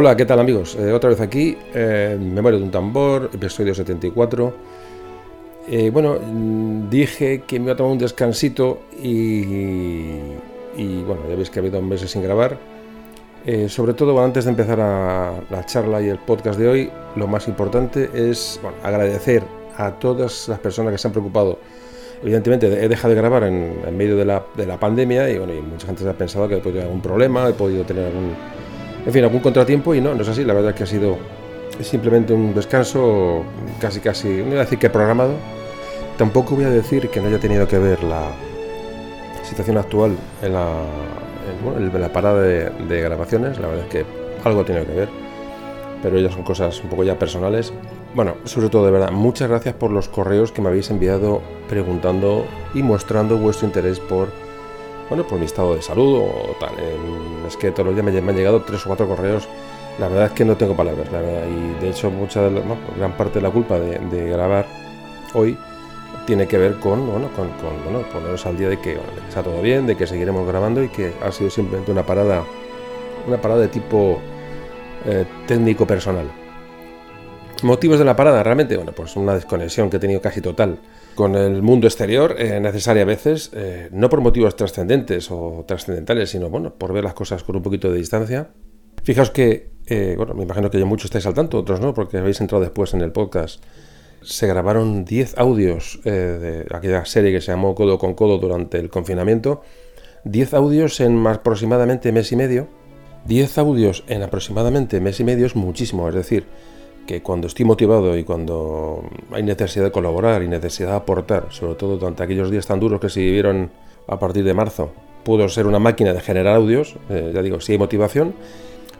Hola, ¿qué tal amigos? Eh, otra vez aquí, eh, Memoria de un tambor, episodio 74. Eh, bueno, mm, dije que me iba a tomar un descansito y, y bueno, ya veis que ha habido meses sin grabar. Eh, sobre todo, antes de empezar a, la charla y el podcast de hoy, lo más importante es bueno, agradecer a todas las personas que se han preocupado. Evidentemente, he dejado de grabar en, en medio de la, de la, pandemia y, bueno, y mucha gente se ha pensado que he podido tener algún problema, he podido tener algún en fin, algún contratiempo y no, no es así. La verdad es que ha sido simplemente un descanso casi, casi, no voy a decir que programado. Tampoco voy a decir que no haya tenido que ver la situación actual en la, parada de, de, grabaciones. La verdad es que algo tiene que ver, pero ellas son cosas un poco ya personales. Bueno, sobre todo, de verdad, muchas gracias por los correos que me habéis enviado preguntando y mostrando vuestro interés por bueno, por mi estado de salud o tal. Es que todos los días me, han llegado tres o cuatro correos. La verdad es que no tengo palabras, la verdad. Y de hecho, mucha de la, bueno, gran parte de la culpa de, grabar hoy tiene que ver con, bueno, con, bueno, poneros al día de que, bueno, de que, está todo bien, de que seguiremos grabando y que ha sido simplemente una parada, una parada de tipo eh, técnico personal. Motivos de la parada, realmente, bueno, pues una desconexión que he tenido casi total con el mundo exterior, eh, necesaria a veces, eh, no por motivos trascendentes o trascendentales, sino bueno, por ver las cosas con un poquito de distancia. Fijaos que, eh, bueno, me imagino que ya muchos estáis al tanto, otros no, porque habéis entrado después en el podcast. Se grabaron 10 audios de aquella serie que se llamó Codo con Codo durante el confinamiento. 10 audios en aproximadamente mes y medio. 10 audios en aproximadamente mes y medio es muchísimo, es decir, que cuando estoy motivado y cuando hay necesidad de colaborar y necesidad de aportar, sobre todo durante aquellos días tan duros que se vivieron a partir de marzo, puedo ser una máquina de generar audios, eh, ya digo, sí hay motivación,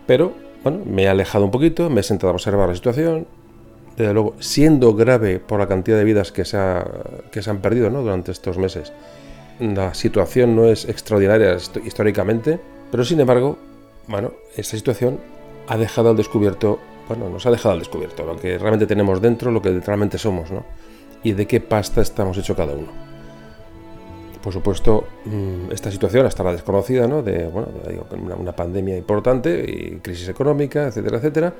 pero bueno, me he alejado un poquito, me he sentado a observar la situación, desde luego, siendo grave por la cantidad de vidas que se, han perdido durante estos meses, la situación no es extraordinaria históricamente, pero sin embargo, bueno, esta situación ha dejado al descubierto bueno, nos ha dejado al descubierto lo que realmente tenemos dentro, lo que realmente somos, ¿no? Y de qué pasta estamos hecho cada uno. Por supuesto, mm, esta situación hasta la desconocida, ¿no? De, bueno, una, pandemia importante y crisis económica, etcétera, etcétera,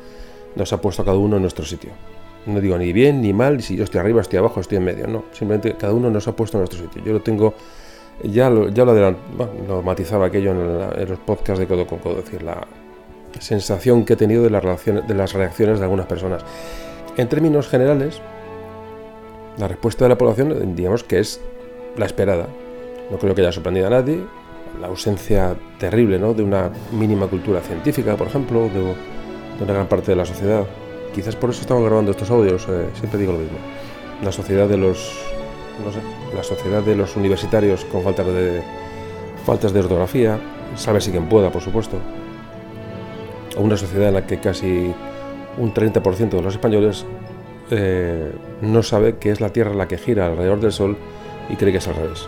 nos ha puesto a cada uno en nuestro sitio. No digo ni bien ni mal, si yo estoy arriba, estoy abajo, estoy en medio, no. Simplemente cada uno nos ha puesto en nuestro sitio. Yo lo tengo, ya lo, ya lo, bueno, lo matizaba aquello en, en, los podcasts de Codo con Codo, decir, la, sensación que he tenido de de las reacciones de algunas personas. En términos generales, la respuesta de la población, digamos que es la esperada. No creo que haya sorprendido a nadie. La ausencia terrible ¿no? de una mínima cultura científica, por ejemplo, de, de una gran parte de la sociedad. Quizás por eso estamos grabando estos audios, eh, siempre digo lo mismo. La sociedad de los, no sé, la sociedad de los universitarios con faltas de, faltas de ortografía, sabe si quien pueda, por supuesto, a una sociedad en la que casi un 30% de los españoles eh, no sabe que es la Tierra la que gira alrededor del Sol y cree que es al revés.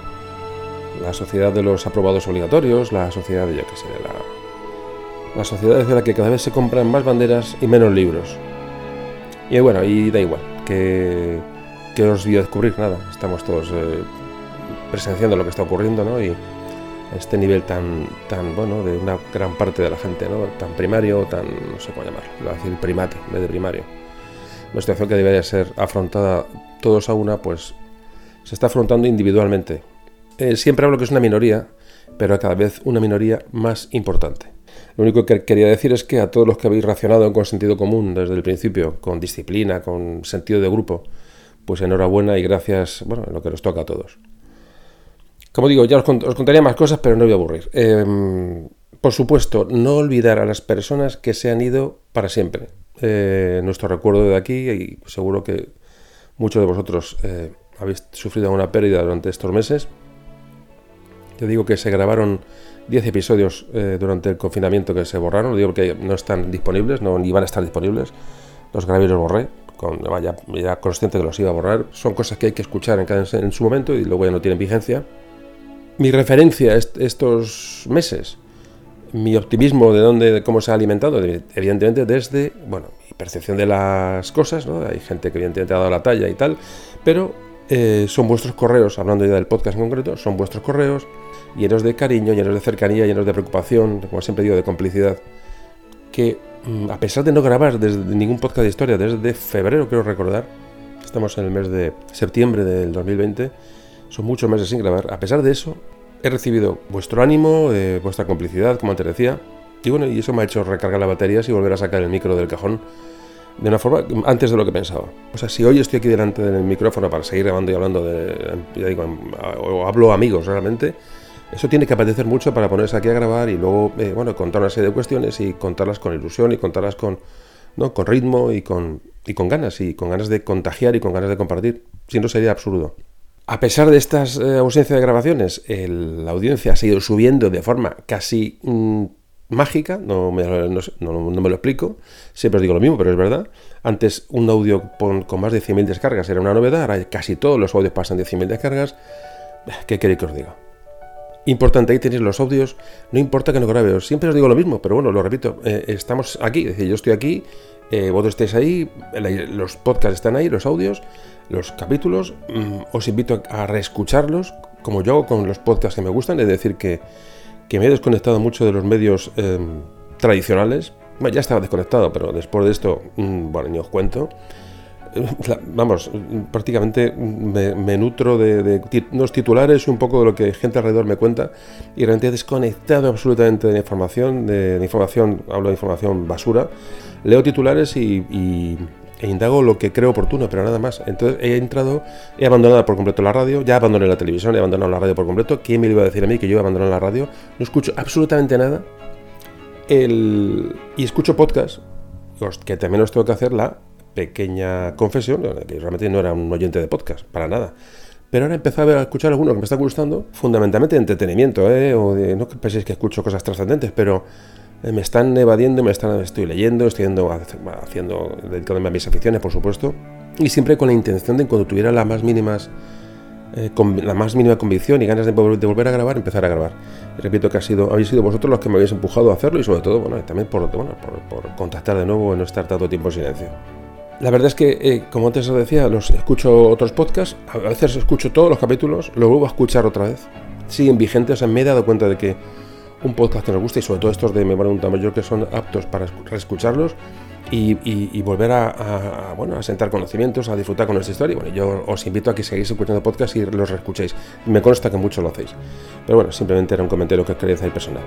La sociedad de los aprobados obligatorios, la sociedad de, yo qué sé, la, la sociedad de la que cada vez se compran más banderas y menos libros. Y bueno, y da igual, que, que os a descubrir nada, estamos todos eh, presenciando lo que está ocurriendo, ¿no? Y, este nivel tan, tan bueno de una gran parte de la gente, ¿no? tan primario, tan, no sé cómo llamarlo, voy a decir primate, en vez de primario. Una situación que debería ser afrontada todos a una, pues se está afrontando individualmente. Eh, siempre hablo que es una minoría, pero cada vez una minoría más importante. Lo único que quería decir es que a todos los que habéis racionado con sentido común desde el principio, con disciplina, con sentido de grupo, pues enhorabuena y gracias, bueno, en lo que nos toca a todos. Como digo, ya os, cont os contaría más cosas, pero no voy a aburrir. Eh, por supuesto, no olvidar a las personas que se han ido para siempre. Eh, nuestro recuerdo de aquí, y seguro que muchos de vosotros eh, habéis sufrido una pérdida durante estos meses. Te digo que se grabaron 10 episodios eh, durante el confinamiento que se borraron. Lo digo porque no están disponibles, no, ni van a estar disponibles. Los grabé y los borré. Con, ya, ya consciente que los iba a borrar. Son cosas que hay que escuchar en, cada, en su momento y luego ya no tienen vigencia mi referencia estos meses, mi optimismo de dónde, de cómo se ha alimentado, evidentemente desde, bueno, mi percepción de las cosas, ¿no? Hay gente que evidentemente ha dado la talla y tal, pero eh, son vuestros correos, hablando ya del podcast en concreto, son vuestros correos llenos de cariño, llenos de cercanía, llenos de preocupación, como siempre digo, de complicidad, que mm, a pesar de no grabar desde ningún podcast de historia desde febrero, quiero recordar, estamos en el mes de septiembre del 2020, son muchos meses sin grabar, a pesar de eso, he recibido vuestro ánimo, eh, vuestra complicidad, como antes decía, y bueno, y eso me ha hecho recargar las baterías y volver a sacar el micro del cajón de una forma antes de lo que pensaba. O sea, si hoy estoy aquí delante del micrófono para seguir grabando y hablando de, ya digo, o hablo amigos realmente, eso tiene que apetecer mucho para ponerse aquí a grabar y luego, eh, bueno, contar una serie de cuestiones y contarlas con ilusión y contarlas con, ¿no? con ritmo y con, y con ganas, y con ganas de contagiar y con ganas de compartir. Si no, sería absurdo. A pesar de estas eh, ausencias de grabaciones, la audiencia ha seguido subiendo de forma casi mm, mágica, no me, lo explico, siempre os digo lo mismo, pero es verdad. Antes un audio con, más de 100.000 descargas era una novedad, ahora casi todos los audios pasan de 100.000 descargas. ¿Qué queréis que os diga? Importante, ahí tenéis los audios, no importa que no grabe, siempre os digo lo mismo, pero bueno, lo repito, eh, estamos aquí, es decir, yo estoy aquí, eh, vosotros estáis ahí, los podcasts están ahí, los audios, los capítulos, mm, os invito a reescucharlos, como yo hago con los podcasts que me gustan, es decir, que, que me he desconectado mucho de los medios em, tradicionales, bueno, ya estaba desconectado, pero después de esto, mm, bueno, ni os cuento, vamos, prácticamente me, nutro de, unos titulares y un poco de lo que gente alrededor me cuenta y realmente he desconectado absolutamente de la información, de, información, hablo de información basura, leo titulares y, e indago lo que creo oportuno, pero nada más. Entonces he entrado, he abandonado por completo la radio, ya abandoné la televisión, he abandonado la radio por completo. ¿Quién me iba a decir a mí que yo he abandonado la radio? No escucho absolutamente nada. El, y escucho podcast, que también os tengo que hacer la pequeña confesión, que realmente no era un oyente de podcast, para nada. Pero ahora he empezado a escuchar algunos que me están gustando, fundamentalmente de entretenimiento, ¿eh? o de, no penséis que escucho cosas trascendentes, pero eh, me están evadiendo, me están, estoy leyendo, estoy haciendo, dedicándome a mis aficiones, por supuesto, y siempre con la intención de cuando tuviera las más mínimas, eh, con la más mínima convicción y ganas de, volver a grabar, empezar a grabar. repito que ha sido, habéis sido vosotros los que me habéis empujado a hacerlo y sobre todo, bueno, también por, bueno, por, por contactar de nuevo y no estar tanto tiempo en silencio. La verdad es que, eh, como antes os decía, los escucho otros podcasts, a veces escucho todos los capítulos, lo vuelvo a escuchar otra vez. Siguen vigentes, o sea, me he dado cuenta de que un podcast que nos gusta y sobre todo estos de Memoria de un Mayor que son aptos para reescucharlos y, volver a, bueno, a sentar conocimientos, a disfrutar con esta historia. Bueno, yo os invito a que sigáis escuchando podcasts y los reescuchéis. Me consta que muchos lo hacéis. Pero bueno, simplemente era un comentario que quería hacer personal.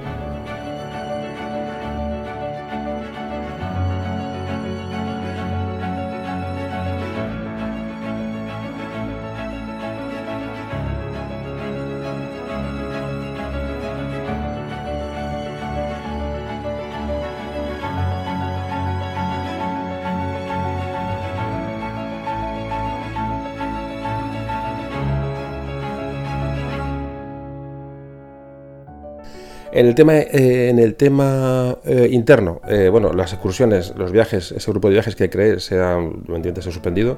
En el tema, eh, en el tema eh, interno, eh, bueno, las excursiones, los viajes, ese grupo de viajes que creé se ha, se ha suspendido.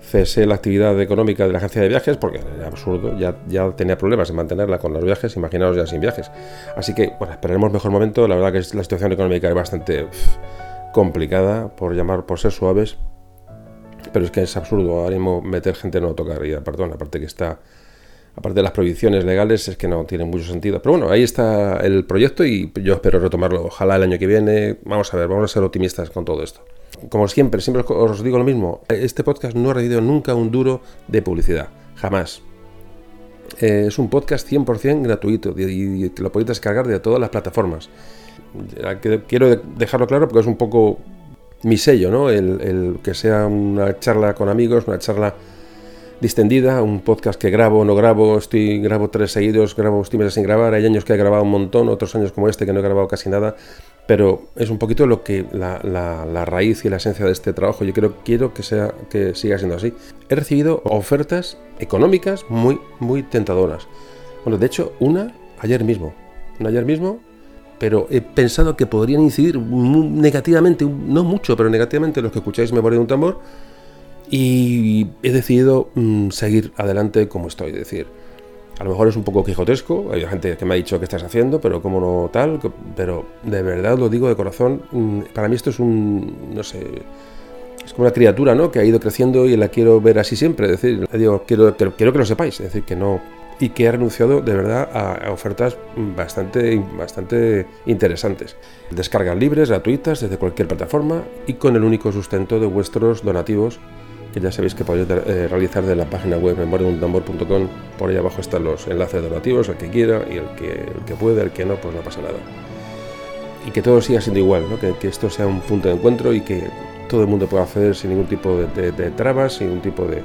Cesé la actividad económica de la agencia de viajes porque era absurdo, ya, ya tenía problemas en mantenerla con los viajes, imaginaos ya sin viajes. Así que, bueno, esperaremos mejor momento. La verdad que la situación económica es bastante complicada, por llamar, por ser suaves. Pero es que es absurdo ahora meter gente no tocaría, perdón, aparte que está aparte de las prohibiciones legales, es que no tiene mucho sentido. Pero bueno, ahí está el proyecto y yo espero retomarlo. Ojalá el año que viene. Vamos a ver, vamos a ser optimistas con todo esto. Como siempre, siempre os digo lo mismo. Este podcast no ha recibido nunca un duro de publicidad. Jamás. Eh, es un podcast 100% gratuito y que lo podéis descargar de todas las plataformas. Quiero dejarlo claro porque es un poco mi sello, ¿no? el que sea una charla con amigos, una charla distendida, un podcast que grabo, no grabo, estoy grabo tres seguidos, grabo estoy meses sin grabar, hay años que he grabado un montón, otros años como este que no he grabado casi nada, pero es un poquito lo que la, la, raíz y la esencia de este trabajo. Yo quiero, quiero que, sea, que siga siendo así. He recibido ofertas económicas muy, muy tentadoras. Bueno, de hecho, una ayer mismo. Una ayer mismo, pero he pensado que podrían incidir negativamente, no mucho, pero negativamente los que escucháis Memoria de un tambor y he decidido mm, seguir adelante como estoy. Es decir, a lo mejor es un poco quijotesco, hay gente que me ha dicho qué estás haciendo, pero como no tal, pero de verdad lo digo de corazón, mm, para mí esto es un, no sé, es como una criatura, ¿no? Que ha ido creciendo y la quiero ver así siempre, es decir, digo, quiero, quiero que lo sepáis, es decir, que no, y que he renunciado de verdad a, ofertas bastante, bastante interesantes. Descargas libres, gratuitas, desde cualquier plataforma y con el único sustento de vuestros donativos que ya sabéis que podéis eh, realizar de la página web memoriaduntambor.com. Por ahí abajo están los enlaces donativos, el que quiera y el que, el que puede, el que no, pues no pasa nada. Y que todo siga siendo igual, que, esto sea un punto de encuentro y que todo el mundo pueda acceder sin ningún tipo de, trabas, sin ningún tipo de,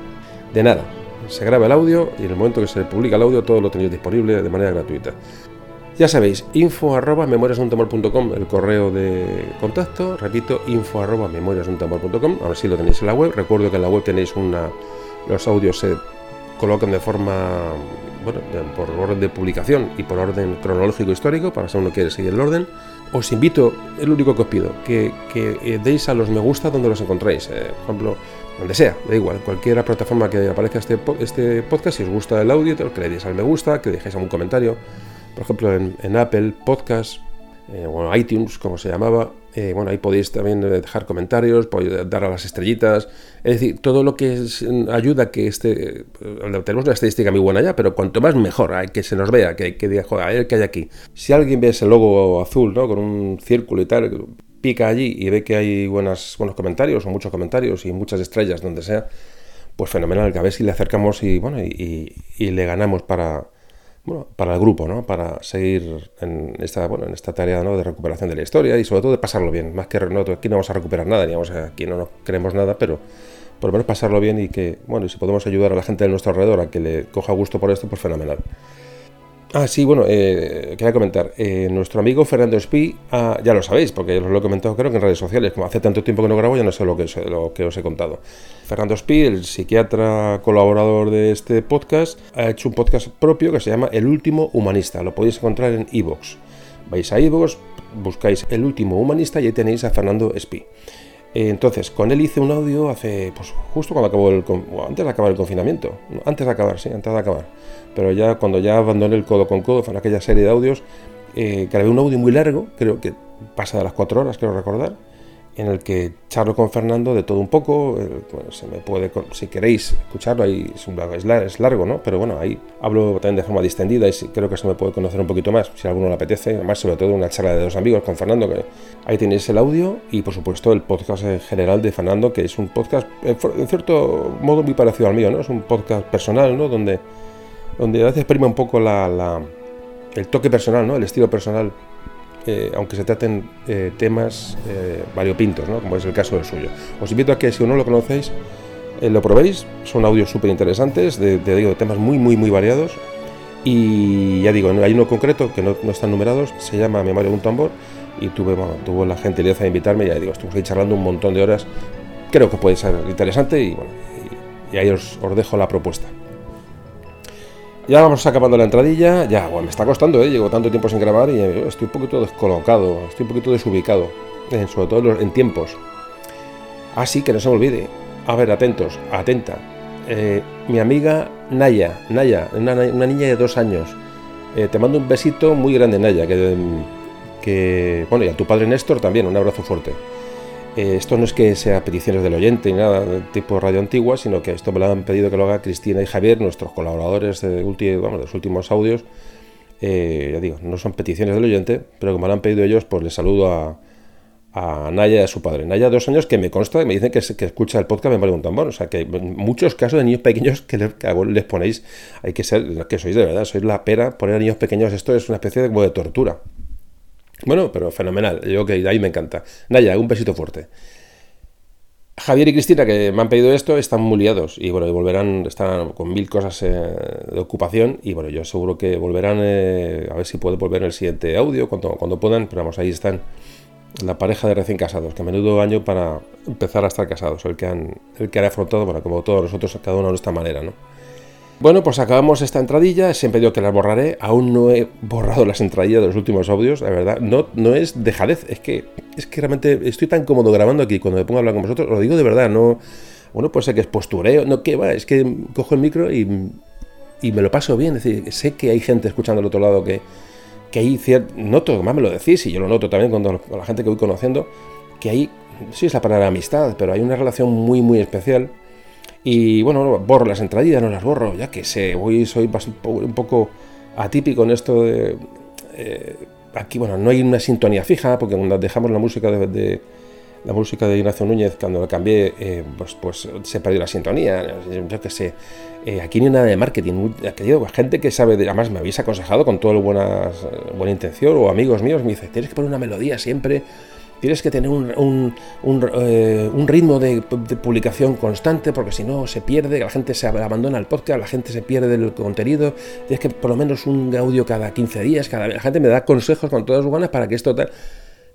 de nada. Se graba el audio y en el momento que se publica el audio todo lo tenéis disponible de manera gratuita. Ya sabéis, info arroba el correo de contacto. Repito, info arroba Ahora sí lo tenéis en la web. Recuerdo que en la web tenéis una. Los audios se colocan de forma. Bueno, por orden de publicación y por orden cronológico histórico, para si uno quiere seguir el orden. Os invito, es lo único que os pido, que, que deis a los me gusta donde los encontréis. Eh, por ejemplo, donde sea, da igual, cualquier plataforma que aparezca este, este podcast, si os gusta el audio, que le deis al me gusta, que dejéis algún comentario por ejemplo, en, Apple Podcast, eh, bueno, iTunes, como se llamaba, eh, bueno, ahí podéis también dejar comentarios, podéis dar a las estrellitas, es decir, todo lo que ayuda a que este, eh, tenemos una estadística muy buena ya, pero cuanto más mejor, que se nos vea, que, que diga, joder, a ver qué hay aquí. Si alguien ve ese logo azul, ¿no? Con un círculo y tal, pica allí y ve que hay buenas, buenos comentarios o muchos comentarios y muchas estrellas donde sea, pues fenomenal, que a ver si le acercamos y, bueno, y le ganamos para bueno, para el grupo, ¿no? Para seguir en esta, bueno, en esta tarea de recuperación de la historia y sobre todo de pasarlo bien. Más que aquí no vamos a recuperar nada, ni vamos aquí no nos queremos nada, pero por lo menos pasarlo bien y que, bueno, y si podemos ayudar a la gente de nuestro alrededor a que le coja gusto por esto, pues fenomenal. Ah, sí, bueno, eh, quería comentar. Eh, nuestro amigo Fernando Espí, ah, ya lo sabéis, porque os lo he comentado creo que en redes sociales, como hace tanto tiempo que no grabo, ya no sé lo que, lo que os he contado. Fernando Espí, el psiquiatra colaborador de este podcast, ha hecho un podcast propio que se llama El Último Humanista. Lo podéis encontrar en iVoox. Vais a iVoox, buscáis El Último Humanista y ahí tenéis a Fernando Espí. Eh, entonces, con él hice un audio hace, pues justo cuando acabó el, antes de acabar el confinamiento, antes de acabar, sí, antes de acabar pero ya cuando ya abandoné el codo con codo, fue aquella serie de audios, eh, grabé un audio muy largo, creo que pasa de las cuatro horas, quiero recordar, en el que charlo con Fernando de todo un poco, eh, se me puede, si queréis escucharlo, ahí es, largo, ¿no? Pero bueno, ahí hablo también de forma distendida y creo que se me puede conocer un poquito más, si a alguno le apetece, además sobre todo una charla de dos amigos con Fernando, que ahí tenéis el audio y por supuesto el podcast en general de Fernando, que es un podcast en cierto modo muy parecido al mío, ¿no? Es un podcast personal, ¿no? Donde donde a veces prima un poco la, el toque personal, ¿no? el estilo personal, eh, aunque se traten eh, temas eh, variopintos, ¿no? como es el caso del suyo. Os invito a que si no lo conocéis, lo probéis, son audios súper interesantes, de, de, temas muy, muy, muy variados. Y ya digo, hay uno concreto que no, están numerados, se llama Memoria de un tambor, y tuve, bueno, tuvo la gentileza de invitarme, y ya digo, ahí charlando un montón de horas. Creo que puede ser interesante y bueno, y, ahí os dejo la propuesta. Ya vamos acabando la entradilla. Ya, me está costando, ¿eh? Llevo tanto tiempo sin grabar y eh, estoy un poquito descolocado, estoy un poquito desubicado, eh, sobre todo en tiempos. Así que no se me olvide. A ver, atentos, atenta. Eh, mi amiga Naya, Naya, una, niña de dos años. te mando un besito muy grande, Naya, que, que, bueno, y a tu padre Néstor también, un abrazo fuerte. Eh, esto no es que sea peticiones del oyente ni nada tipo radio antigua, sino que esto me lo han pedido que lo haga Cristina y Javier, nuestros colaboradores de, los últimos audios. Eh, ya digo, no son peticiones del oyente, pero como lo han pedido ellos, pues les saludo a, Naya y a su padre. Naya, dos años, que me consta y me dicen que, que escucha el podcast, me un tambor. O sea, que en muchos casos de niños pequeños que les, ponéis, hay que ser, que sois de verdad, sois la pera, poner a niños pequeños, esto es una especie de, como de tortura. Bueno, pero fenomenal. Yo que ahí me encanta. Naya, un besito fuerte. Javier y Cristina, que me han pedido esto, están muy liados y bueno, volverán, están con mil cosas eh, de ocupación y bueno, yo seguro que volverán, eh, a ver si puedo volver en el siguiente audio cuando, cuando puedan, pero vamos, ahí están la pareja de recién casados, que a menudo año para empezar a estar casados, el que han, el que han afrontado, bueno, como todos nosotros, cada uno de nuestra manera, ¿no? Bueno, pues acabamos esta entradilla, siempre digo que la borraré, aún no he borrado las entradillas de los últimos audios, la verdad, no, no es dejadez, es que, es que realmente estoy tan cómodo grabando aquí cuando me pongo a hablar con vosotros, lo digo de verdad, no, bueno, puede ser que es postureo, no, que va, es que cojo el micro y, y me lo paso bien, es decir, sé que hay gente escuchando al otro lado que, que hay cierto, noto, más me lo decís, y yo lo noto también cuando con la gente que voy conociendo, que hay, sí es la palabra amistad, pero hay una relación muy, muy especial Y bueno, borro las entradillas, no las borro, ya que sé, voy, soy un poco atípico en esto de... Eh, aquí, bueno, no hay una sintonía fija, porque cuando dejamos la música de, la música de Ignacio Núñez, cuando la cambié, eh, pues, pues se perdió la sintonía, yo qué sé. Eh, aquí ni nada de marketing, querido, gente que sabe, además me habéis aconsejado con toda buena, buena intención, o amigos míos, me dice, tienes que poner una melodía siempre, tienes que tener un, eh, ritmo de, publicación constante, porque si no se pierde, la gente se abandona el podcast, la gente se pierde el contenido, tienes que por lo menos un audio cada 15 días, cada la gente me da consejos con todas sus ganas para que esto tal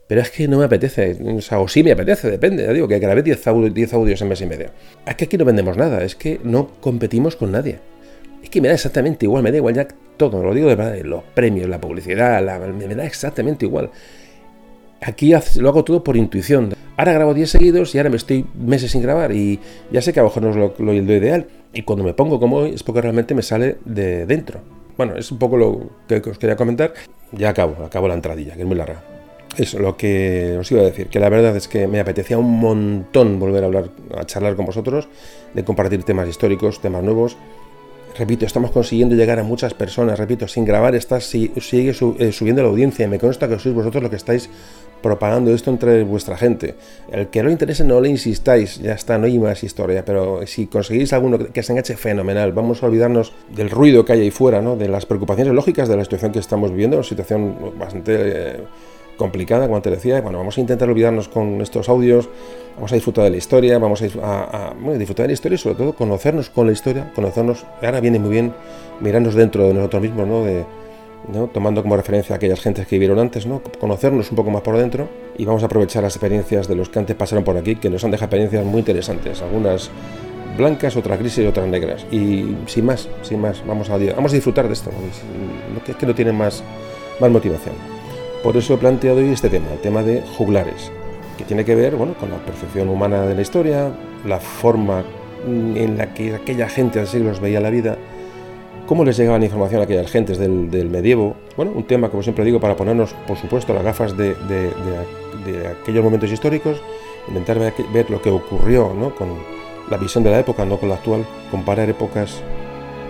pero es que no me apetece, o, sea, o sí me apetece, depende, ya digo, que grabé 10 audios, audios en mes y medio. Es que aquí no vendemos nada, es que no competimos con nadie. Es que me da exactamente igual, me da igual ya todo, lo digo de verdad, los premios, la publicidad, me da exactamente igual. Aquí lo hago todo por intuición. Ahora grabo 10 seguidos y ahora me estoy meses sin grabar y ya sé que a lo mejor no es lo, ideal. Y cuando me pongo como hoy es porque realmente me sale de dentro. Bueno, es un poco lo que os quería comentar. Ya acabo, acabo la entradilla, que es muy larga. Eso, lo que os iba a decir, que la verdad es que me apetecía un montón volver a hablar, a charlar con vosotros, de compartir temas históricos, temas nuevos. Repito, estamos consiguiendo llegar a muchas personas, repito, sin grabar está, sigue eh, subiendo la audiencia y me consta que sois vosotros los que estáis propagando esto entre vuestra gente. El que no le interese no le insistáis, ya está, no hay más historia, pero si conseguís alguno que se enganche fenomenal, vamos a olvidarnos del ruido que hay ahí fuera, ¿no? de las preocupaciones lógicas de la situación que estamos viviendo, una situación bastante... Eh, complicada, como te decía. Bueno, vamos a intentar olvidarnos con estos audios, vamos a disfrutar de la historia, vamos a, disfrutar de la historia y sobre todo conocernos con la historia, conocernos. Ahora viene muy bien mirarnos dentro de nosotros mismos, ¿no? De, tomando como referencia a aquellas gentes que vivieron antes, ¿no? conocernos un poco más por dentro y vamos a aprovechar las experiencias de los que antes pasaron por aquí, que nos han dejado experiencias muy interesantes, algunas blancas, otras grises y otras negras. Y sin más, sin más, vamos a, vamos a disfrutar de esto, que es que no tiene más, más motivación. Por eso he planteado hoy este tema, el tema de juglares, que tiene que ver bueno, con la percepción humana de la historia, la forma en la que aquella gente hace siglos veía la vida, cómo les llegaba la información a aquellas gentes del, medievo. Bueno, un tema, como siempre digo, para ponernos, por supuesto, las gafas de, aquellos momentos históricos, intentar ver, ver lo que ocurrió ¿no? con la visión de la época, no con la actual, comparar épocas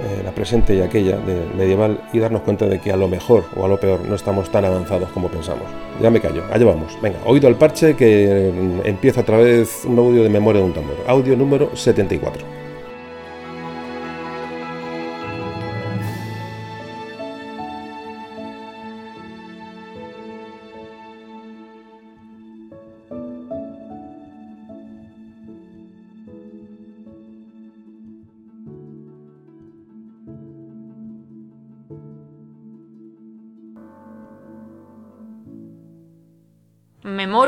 eh, la presente y aquella de medieval y darnos cuenta de que a lo mejor o a lo peor no estamos tan avanzados como pensamos. Ya me callo, allá vamos. Venga, oído al parche que mm, empieza otra vez un audio de memoria de un tambor. Audio número 74.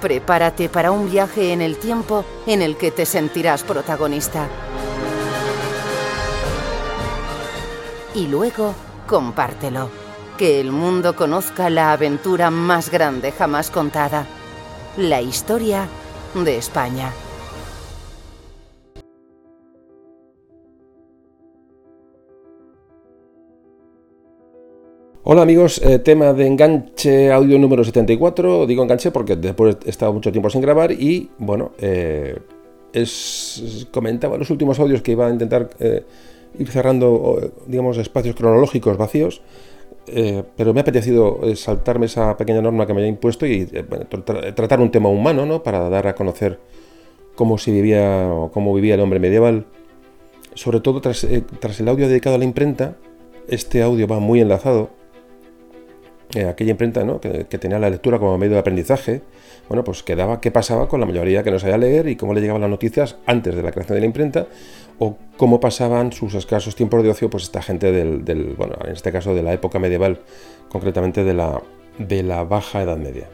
Prepárate para un viaje en el tiempo en el que te sentirás protagonista. Y luego, compártelo. Que el mundo conozca la aventura más grande jamás contada. La historia de España. Hola amigos, eh, tema de enganche audio número 74. Digo enganche porque después he estado mucho tiempo sin grabar y bueno, eh, es, comentaba los últimos audios que iba a intentar eh, ir cerrando, digamos, espacios cronológicos vacíos. pero me ha apetecido saltarme esa pequeña norma que me había impuesto y tratar un tema humano, ¿no? Para dar a conocer cómo se vivía o cómo vivía el hombre medieval sobre todo tras, eh, tras el audio dedicado a la imprenta, este audio va muy enlazado aquella imprenta ¿no? que, tenía la lectura como medio de aprendizaje, bueno, pues quedaba qué pasaba con la mayoría que no sabía leer y cómo le llegaban las noticias antes de la creación de la imprenta o cómo pasaban sus escasos tiempos de ocio pues esta gente del, bueno, en este caso de la época medieval, concretamente de la, de la Baja Edad Media.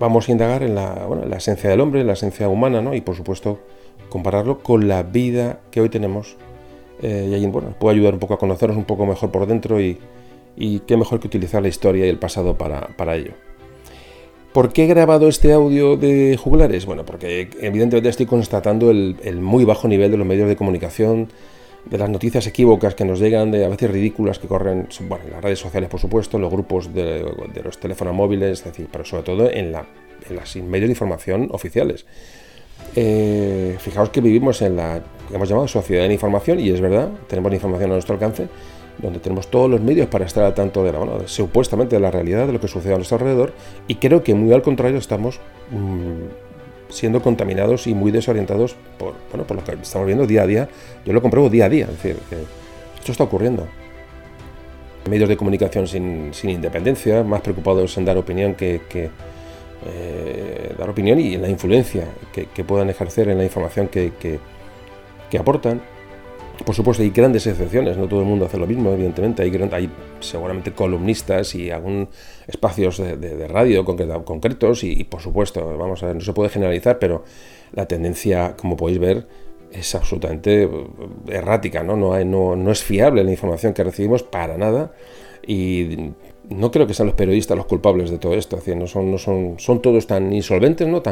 Vamos a indagar en la, la esencia del hombre, la esencia humana, ¿no? y por supuesto compararlo con la vida que hoy tenemos. Eh, y ahí bueno, puede ayudar un poco a conocernos un poco mejor por dentro y, y qué mejor que utilizar la historia y el pasado para, ello. ¿Por qué he grabado este audio de juglares? Bueno, porque evidentemente estoy constatando el, muy bajo nivel de los medios de comunicación, de las noticias equívocas que nos llegan, de a veces ridículas que corren bueno, en las redes sociales, por supuesto, en los grupos de, los teléfonos móviles, es pero sobre todo en, la, en los medios de información oficiales. Eh, fijaos que vivimos en la que hemos llamado sociedad de la información y es verdad, tenemos la información a nuestro alcance, donde tenemos todos los medios para estar al tanto de la, supuestamente de la realidad de lo que sucede a nuestro alrededor y creo que muy al contrario estamos mm, siendo contaminados y muy desorientados por, bueno, por lo que estamos viendo día a día. Yo lo compruebo día a día, es decir, que esto está ocurriendo. Medios de comunicación sin, independencia, más preocupados en dar opinión que, eh, dar opinión y en la influencia que, puedan ejercer en la información que, que aportan por supuesto, hay grandes excepciones, no todo el mundo hace lo mismo, evidentemente. Hay, hay seguramente columnistas y algún espacios de, radio concretos y, por supuesto, vamos a ver, no se puede generalizar, pero la tendencia, como podéis ver, es absolutamente eh, errática, ¿no? No, es fiable la información que recibimos para nada y no creo que sean los periodistas los culpables de todo esto, no son, todos tan insolventes, ¿no?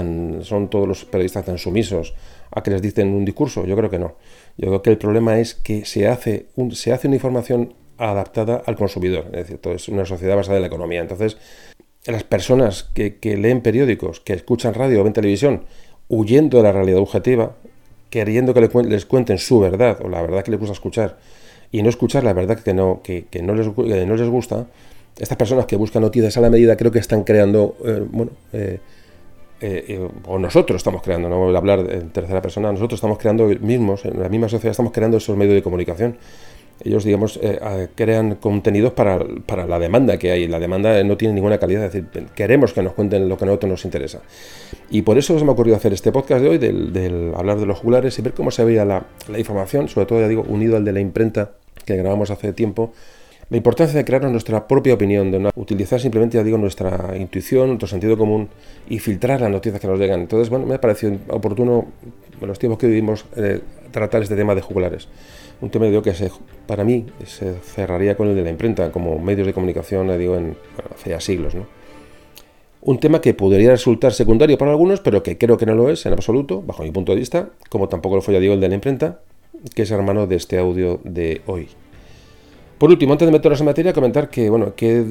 Son todos los periodistas tan sumisos a que les dicen un discurso, yo creo que no. Yo creo que el problema es que se hace, se hace una información adaptada al consumidor, es decir, todo es una sociedad basada en la economía. Entonces, las personas que, leen periódicos, que escuchan radio o ven televisión, huyendo de la realidad objetiva, queriendo que les cuenten su verdad o la verdad que les gusta escuchar, y no escuchar la verdad que no, que, no, les, no les gusta, estas personas que buscan noticias a la medida creo que están creando, eh, bueno, eh, eh, o nosotros estamos creando, no voy a hablar en tercera persona, nosotros estamos creando mismos, en la misma sociedad estamos creando esos medios de comunicación. Ellos, digamos, crean contenidos para, la demanda que hay. La demanda no tiene ninguna calidad, es decir, queremos que nos cuenten lo que a nosotros nos interesa. Y por eso se me ha ocurrido hacer este podcast de hoy, del, hablar de los jugulares y ver cómo se veía la, la información, sobre todo, ya digo, unido al de la imprenta que grabamos hace tiempo, la importancia de crear nuestra propia opinión, de utilizar simplemente, ya digo, nuestra intuición, nuestro sentido común y filtrar las noticias que nos llegan. Entonces, bueno, me ha parecido oportuno, en los tiempos que vivimos, eh, tratar este tema de jugulares. Un tema, digo, que para mí se cerraría con el de la imprenta, como medios de comunicación, ya digo, en, hace ya siglos, ¿no? Un tema que podría resultar secundario para algunos, pero que creo que no lo es en absoluto, bajo mi punto de vista, como tampoco lo fue, ya digo, el de la imprenta, que es hermano de este audio de hoy. Por último, antes de meternos en materia, comentar que, bueno, que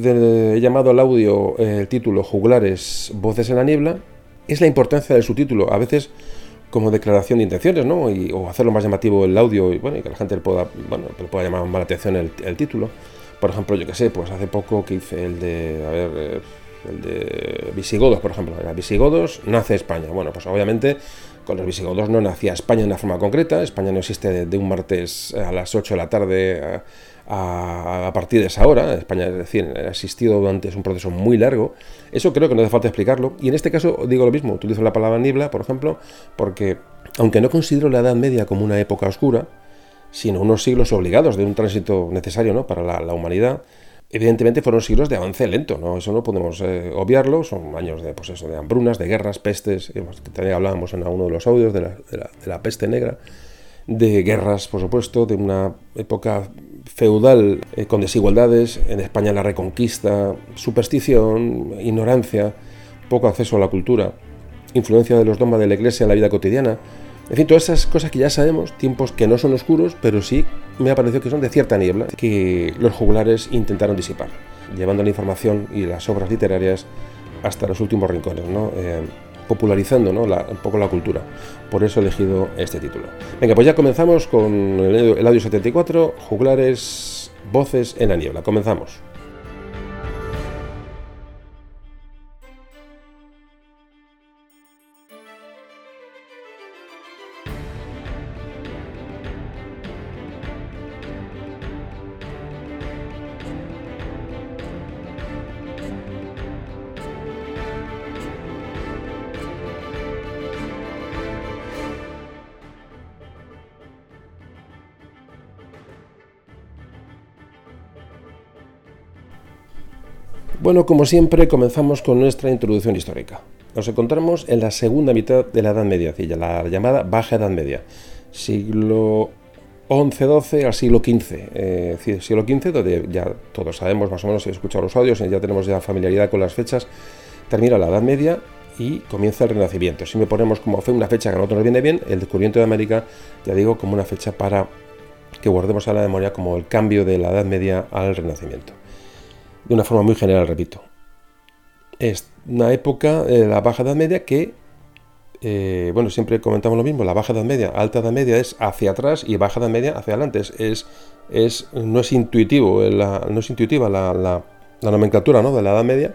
he llamado al audio eh, el título Juglares, Voces en la Niebla, es la importancia del subtítulo. A veces como declaración de intenciones, ¿no? Y, o hacerlo más llamativo el audio y, bueno, y que la gente le pueda, bueno, le pueda llamar más la atención el, título. Por ejemplo, yo que sé, pues hace poco que hice el de, a ver, eh, el de visigodos, por ejemplo. Era visigodos, nace España. Bueno, pues obviamente con los visigodos no nacía España de una forma concreta. España no existe de, un martes a las 8 de la tarde. Eh, a, partir de esa hora. España, es decir, ha existido durante un proceso muy largo. Eso creo que no hace falta explicarlo. Y en este caso digo lo mismo, utilizo la palabra niebla, por ejemplo, porque aunque no considero la Edad Media como una época oscura, sino unos siglos obligados de un tránsito necesario ¿no? para la, humanidad, evidentemente fueron siglos de avance lento, ¿no? Eso no podemos eh, obviarlo, son años de, pues eso, de hambrunas, de guerras, pestes, que también hablábamos en uno de los audios de la, de la peste negra, de guerras, por supuesto, de una época feudal eh, con desigualdades, en España la reconquista, superstición, ignorancia, poco acceso a la cultura, influencia de los dogmas de la Iglesia en la vida cotidiana, en fin, todas esas cosas que ya sabemos, tiempos que no son oscuros, pero sí me ha parecido que son de cierta niebla, que los jugulares intentaron disipar, llevando la información y las obras literarias hasta los últimos rincones. ¿no? Eh, popularizando ¿no? un poco la cultura. Por eso he elegido este título. Venga, pues ya comenzamos con el, audio 74, juglares, voces en la niebla. Comenzamos. Bueno, como siempre, comenzamos con nuestra introducción histórica. Nos encontramos en la segunda mitad de la Edad Media, la llamada Baja Edad Media, siglo XI-XII al siglo XV. Eh, siglo XV, donde ya todos sabemos más o menos, he escuchado los audios, ya tenemos ya familiaridad con las fechas, termina la Edad Media y comienza el Renacimiento. Si me ponemos como fe una fecha que a nosotros nos viene bien, el descubrimiento de América, ya digo, como una fecha para que guardemos a la memoria como el cambio de la Edad Media al Renacimiento de una forma muy general, repito. Es una época, de la Baja Edad Media, que, eh, bueno, siempre comentamos lo mismo, la Baja Edad Media, Alta Edad Media es hacia atrás y Baja Edad Media hacia adelante. Es, es, no es intuitivo, no es intuitiva la, la, la nomenclatura ¿no? de la Edad Media,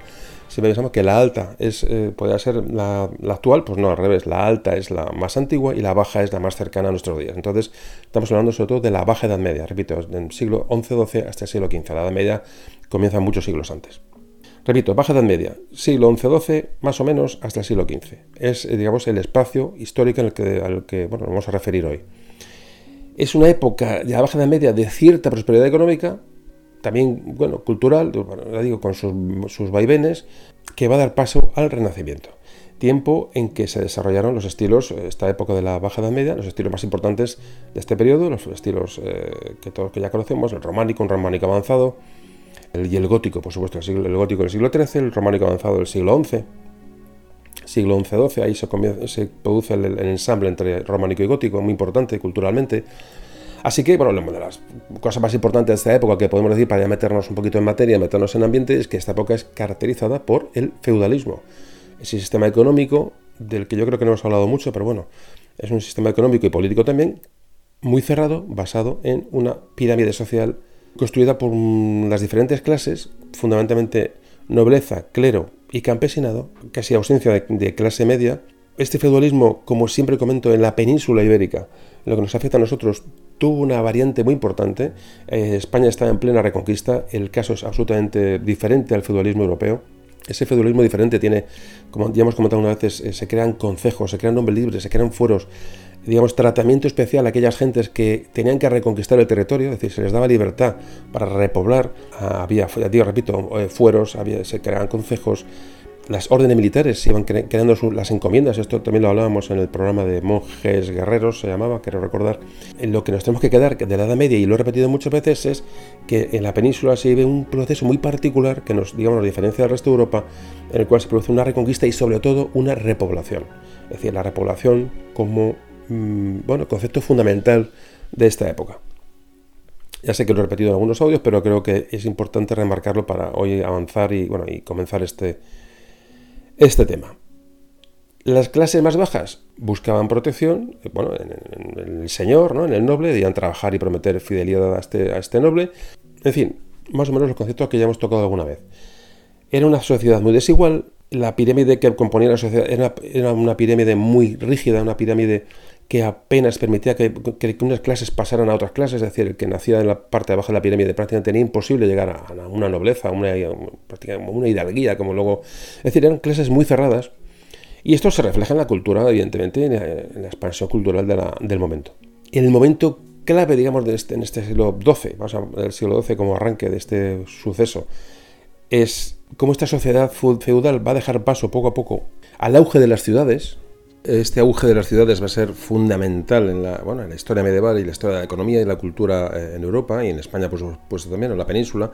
si pensamos que la alta es, eh, podría ser la, actual, pues no, al revés, la alta es la más antigua y la baja es la más cercana a nuestros días. Entonces, estamos hablando sobre todo de la baja Edad Media, repito, del siglo XI-XII hasta el siglo XV. La Edad Media comienza muchos siglos antes. Repito, baja Edad Media, siglo XI-XII, más o menos hasta el siglo XV. Es, eh, digamos, el espacio histórico en el que, al que bueno, nos vamos a referir hoy. Es una época de la baja Edad Media de cierta prosperidad económica, también, bueno, cultural, ya digo, con sus, vaivenes, que va a dar paso al Renacimiento. Tiempo en que se desarrollaron los estilos, esta época de la Baja Edad Media, los estilos más importantes de este periodo, los estilos eh, que todos que ya conocemos, el románico, un románico avanzado, y el gótico, por supuesto, el, gótico del siglo XIII, el románico avanzado del siglo XI, siglo XI-XII, ahí se, se produce el, el, ensamble entre románico y gótico, muy importante culturalmente. Así que, bueno, una de las cosas más importantes de esta época que podemos decir para ya meternos un poquito en materia, meternos en ambiente, es que esta época es caracterizada por el feudalismo. Ese sistema económico del que yo creo que no hemos hablado mucho, pero bueno, es un sistema económico y político también muy cerrado, basado en una pirámide social construida por las diferentes clases, fundamentalmente nobleza, clero y campesinado, casi ausencia de clase media. Este feudalismo, como siempre comento, en la península ibérica, lo que nos afecta a nosotros tuvo una variante muy importante. Eh, España está en plena reconquista, el caso es absolutamente diferente al feudalismo europeo. Ese feudalismo diferente tiene, como ya hemos comentado una vez, eh, se crean concejos, se crean nombres libres, se crean fueros, digamos, tratamiento especial a aquellas gentes que tenían que reconquistar el territorio, es decir, se les daba libertad para repoblar. Ah, había, ya repito, eh, fueros, había, se creaban concejos, las órdenes militares se iban creando las encomiendas, esto también lo hablábamos en el programa de monjes guerreros, se llamaba, quiero recordar. En lo que nos tenemos que quedar de la Edad Media, y lo he repetido muchas veces, es que en la península se vive un proceso muy particular que nos, digamos, nos diferencia del resto de Europa, en el cual se produce una reconquista y sobre todo una repoblación. Es decir, la repoblación como mm, bueno, concepto fundamental de esta época. Ya sé que lo he repetido en algunos audios, pero creo que es importante remarcarlo para hoy avanzar y, bueno, y comenzar este, este tema. Las clases más bajas buscaban protección, bueno, en, el señor, ¿no? en el noble, debían trabajar y prometer fidelidad a este, a este noble. En fin, más o menos los conceptos que ya hemos tocado alguna vez. Era una sociedad muy desigual, la pirámide que componía la sociedad era una pirámide muy rígida, una pirámide que apenas permitía que, unas clases pasaran a otras clases, es decir, el que nacía en la parte de abajo de la pirámide prácticamente tenía imposible llegar a, una nobleza, a una, una hidalguía, como luego... Es decir, eran clases muy cerradas y esto se refleja en la cultura, evidentemente, en la, expansión cultural del momento. En el momento clave, digamos, de este, en este siglo XII, vamos a el siglo XII como arranque de este suceso, es cómo esta sociedad feudal va a dejar paso poco a poco al auge de las ciudades, este auge de las ciudades va a ser fundamental en la, bueno, en la historia medieval y la historia de la economía y la cultura eh, en Europa y en España, por supuesto, también, en la península.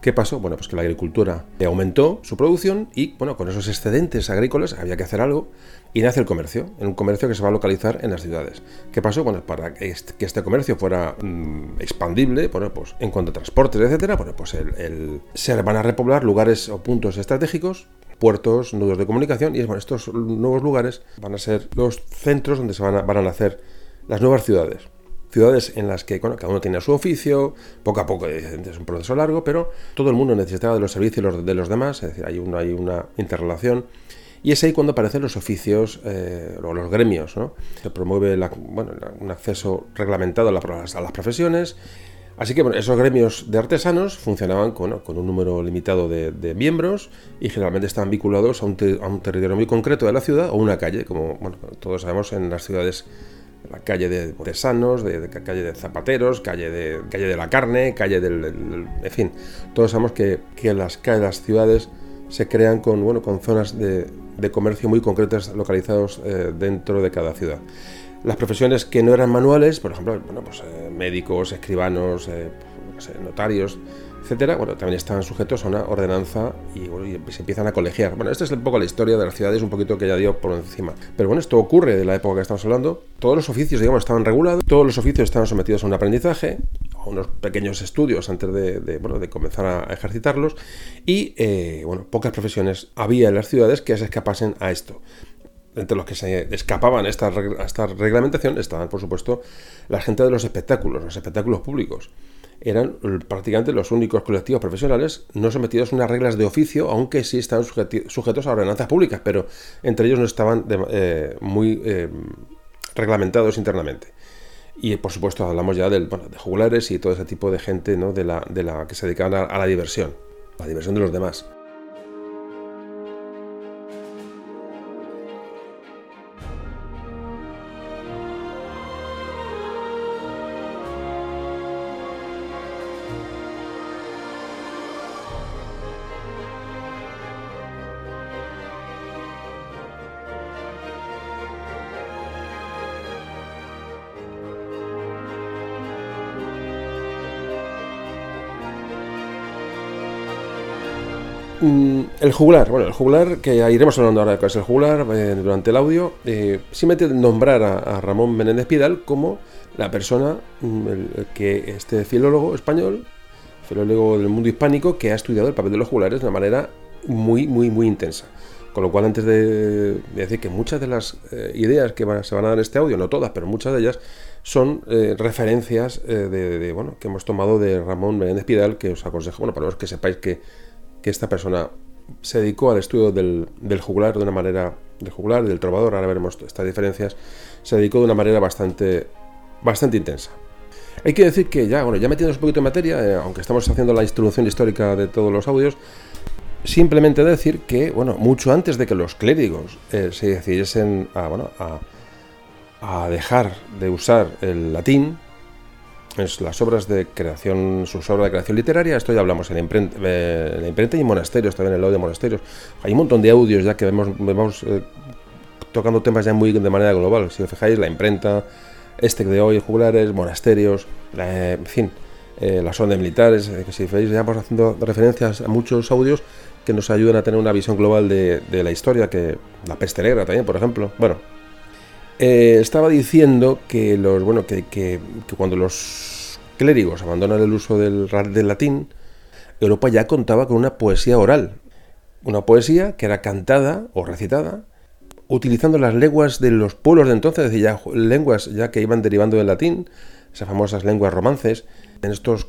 ¿Qué pasó? Bueno, pues que la agricultura aumentó su producción y, bueno, con esos excedentes agrícolas había que hacer algo y nace el comercio, un comercio que se va a localizar en las ciudades. ¿Qué pasó? Bueno, para que este, este comercio fuera mm, expandible, bueno, pues en cuanto a transportes, etcétera, bueno, pues el, se van a repoblar lugares o puntos estratégicos puertos, nudos de comunicación, y bueno, estos nuevos lugares van a ser los centros donde se van a, van a nacer las nuevas ciudades. Ciudades en las que cada uno tiene su oficio, poco a poco es un proceso largo, pero todo el mundo necesitaba de los servicios de los demás, es decir, hay una, hay una interrelación. Y es ahí cuando aparecen los oficios eh, o los gremios. ¿no? Se promueve bueno, un acceso reglamentado a, a las profesiones Así que bueno, esos gremios de artesanos funcionaban con, un número limitado de, miembros y generalmente estaban vinculados a un, territorio muy concreto de la ciudad o una calle, como todos sabemos en las ciudades la calle de tesanos, de, calle de zapateros, calle de, calle de la carne, calle del, En fin, todos sabemos que, las, ciudades se crean con, zonas de, de comercio muy concretas localizados eh, dentro de cada ciudad. Las profesiones que no eran manuales, por ejemplo, bueno, pues, eh, médicos, escribanos, eh, notarios, etcétera, bueno, también estaban sujetos a una ordenanza y, se empiezan a colegiar. Bueno, esta es un poco la historia de las ciudades, un poquito que ya dio por encima. Pero bueno, esto ocurre de la época que estamos hablando. Todos los oficios, digamos, estaban regulados, todos los oficios estaban sometidos a un aprendizaje, a unos pequeños estudios antes de, bueno, de comenzar a ejercitarlos y, eh, bueno, pocas profesiones había en las ciudades que se escapasen a esto entre los que se escapaban a esta, a esta reglamentación estaban, por supuesto, la gente de los espectáculos, los espectáculos públicos eran prácticamente los únicos colectivos profesionales no sometidos a unas reglas de oficio, aunque sí estaban sujetos a ordenanzas públicas, pero entre ellos no estaban eh, muy eh, reglamentados internamente. Y por supuesto hablamos ya del, de jugulares y todo ese tipo de gente ¿no? de, la, de la que se dedicaban a la diversión, la diversión de los demás. Mm, el jugular, bueno, el jugular, que iremos hablando ahora de qué es el jugular eh, durante el audio, eh, simplemente nombrar a, Ramón Menéndez Pidal como la persona mm, que este filólogo español, filólogo del mundo hispánico, que ha estudiado el papel de los jugulares de una manera muy, muy, muy intensa. Con lo cual, antes de, decir que muchas de las eh, ideas que se van a dar en este audio, no todas, pero muchas de ellas, son referencias de, bueno, que hemos tomado de Ramón Menéndez Pidal, que os aconsejo, bueno, para los que sepáis que que esta persona se dedicó al estudio del, del juglar de una manera, del juglar del trovador, ahora veremos estas diferencias, se dedicó de una manera bastante, bastante intensa. Hay que decir que ya, bueno, ya metiéndonos un poquito en materia, eh, aunque estamos haciendo la introducción histórica de todos los audios, simplemente decir que, bueno, mucho antes de que los clérigos eh, se decidiesen a, bueno, a, a dejar de usar el latín, las obras de creación, sus obras de creación literaria, esto ya hablamos en en la imprenta y monasterios, también el audio de monasterios. Hay un montón de audios ya que vemos, vemos eh, tocando temas ya muy de manera global. Si os fijáis, la imprenta, este de hoy, jugulares, monasterios, en fin, eh, las ondas militares, eh, que si veis, ya vamos haciendo referencias a muchos audios que nos ayudan a tener una visión global de, de la historia, que la peste negra también, por ejemplo. Bueno, eh, estaba diciendo que los bueno que, que, cuando los clérigos abandonan el uso del, latín, Europa ya contaba con una poesía oral, una poesía que era cantada o recitada utilizando las lenguas de los pueblos de entonces, es decir, ya lenguas ya que iban derivando del latín, esas famosas lenguas romances. En estos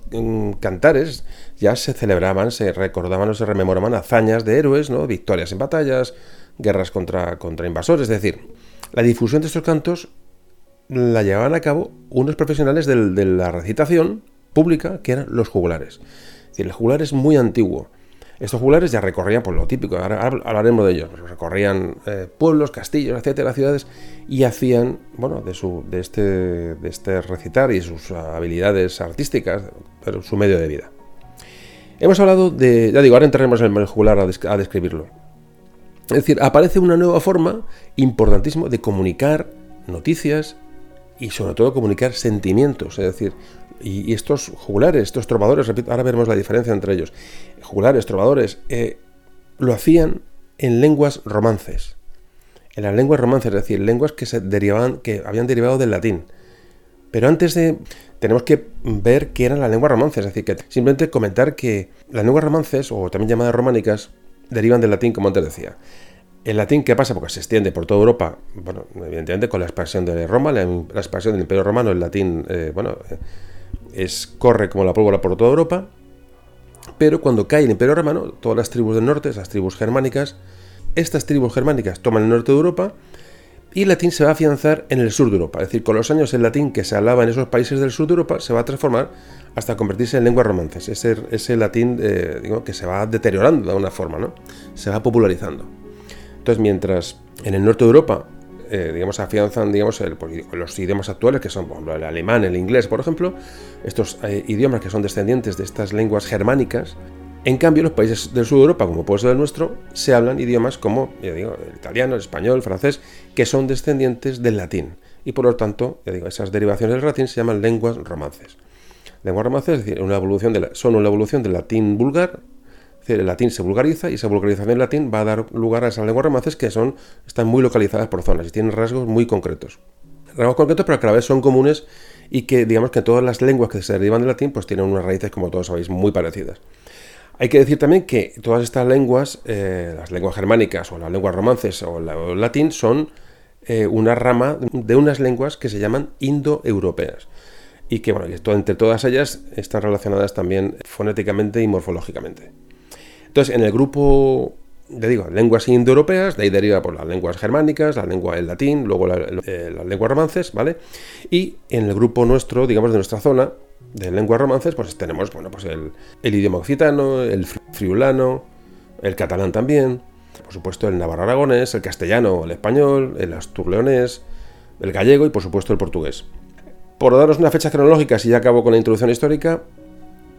cantares ya se celebraban, se recordaban o se rememoraban hazañas de héroes, ¿no? victorias en batallas, guerras contra, contra invasores, es decir, la difusión de estos cantos la llevaban a cabo unos profesionales de la recitación pública, que eran los jugulares. Es decir, el jugular es muy antiguo. Estos jugulares ya recorrían por lo típico, ahora hablaremos de ellos, recorrían eh, pueblos, castillos, etcétera, ciudades y hacían, bueno, de, su, de, este, de este recitar y sus habilidades artísticas, pero su medio de vida. Hemos hablado de, ya digo, ahora entraremos en el jugular a describirlo. Es decir, aparece una nueva forma importantísima de comunicar noticias y sobre todo comunicar sentimientos. Es decir, y, estos jugulares, estos trovadores, repito, ahora veremos la diferencia entre ellos. Jugulares, trovadores, eh, lo hacían en lenguas romances. En las lenguas romances, es decir, lenguas que se derivaban, que habían derivado del latín. Pero antes de. tenemos que ver qué eran las lenguas romances. Es decir, simplemente comentar que las lenguas romances, o también llamadas románicas, derivan del latín, como antes decía. El latín, ¿qué pasa? Porque se extiende por toda Europa, bueno, evidentemente con la expansión de Roma, la, expansión del Imperio Romano, el latín, eh, bueno, eh, es, corre como la pólvora por toda Europa, pero cuando cae el Imperio Romano, todas las tribus del norte, las tribus germánicas, estas tribus germánicas toman el norte de Europa y el latín se va a afianzar en el sur de Europa. Es decir, con los años el latín que se hablaba en esos países del sur de Europa se va a transformar hasta convertirse en lenguas romances. Ese, ese latín eh, digo, que se va deteriorando de alguna forma, ¿no? Se va popularizando. Entonces, mientras en el norte de Europa eh, digamos, afianzan, digamos, pues, los idiomas actuales, que son, el alemán, el inglés, por ejemplo, estos eh, idiomas que son descendientes de estas lenguas germánicas. En cambio, los países del sur de Europa, como puede ser el nuestro, se hablan idiomas como, ya digo, el italiano, el español, el francés, que son descendientes del latín. Y por lo tanto, ya digo, esas derivaciones del latín se llaman lenguas romances. Lenguas romances, es decir, una evolución de son una evolución del latín vulgar el latín se vulgariza y esa vulgarización del latín va a dar lugar a esas lenguas romances que son, están muy localizadas por zonas y tienen rasgos muy concretos. Rasgos concretos, pero que a la vez son comunes y que digamos que todas las lenguas que se derivan del latín pues tienen unas raíces, como todos sabéis, muy parecidas. Hay que decir también que todas estas lenguas, eh, las lenguas germánicas o las lenguas romances o, el latín, son eh, una rama de unas lenguas que se llaman indoeuropeas y que bueno, entre todas ellas están relacionadas también fonéticamente y morfológicamente. Entonces, en el grupo, le digo, lenguas indoeuropeas, de ahí deriva por las lenguas germánicas, la lengua del latín, luego eh, las lenguas romances, ¿vale? Y en el grupo nuestro, digamos, de nuestra zona, de lenguas romances, pues tenemos, bueno, pues el, idioma occitano, el friulano, el catalán también, por supuesto el navarro aragonés, el castellano, el español, el asturleonés, el gallego y por supuesto el portugués. Por daros una fecha cronológica, si ya acabo con la introducción histórica,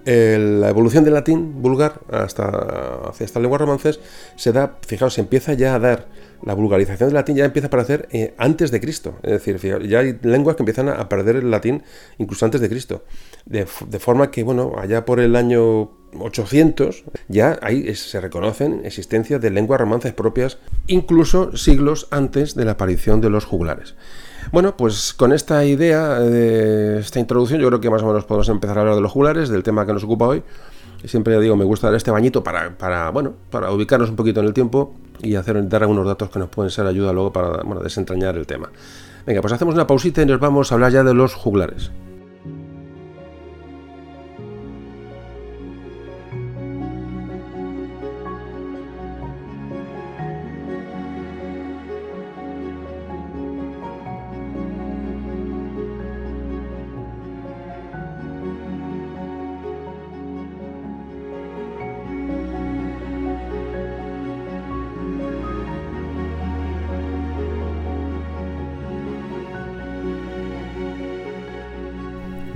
la evolución del latín vulgar hasta hacia estas lenguas romances se da, fijaos, se empieza ya a dar la vulgarización del latín ya empieza a aparecer eh, antes de Cristo. Es decir, ya hay lenguas que empiezan a perder el latín incluso antes de Cristo. De, forma que, bueno, allá por el año 800 ya se reconocen existencias de lenguas romances propias, incluso siglos antes de la aparición de los juglares. Bueno, pues con esta idea de esta introducción, yo creo que más o menos podemos empezar a hablar de los jugulares, del tema que nos ocupa hoy. Siempre digo, me gusta dar este bañito para, para, bueno, para ubicarnos un poquito en el tiempo y hacer, dar algunos datos que nos pueden ser ayuda luego para bueno, desentrañar el tema. Venga, pues hacemos una pausita y nos vamos a hablar ya de los juglares.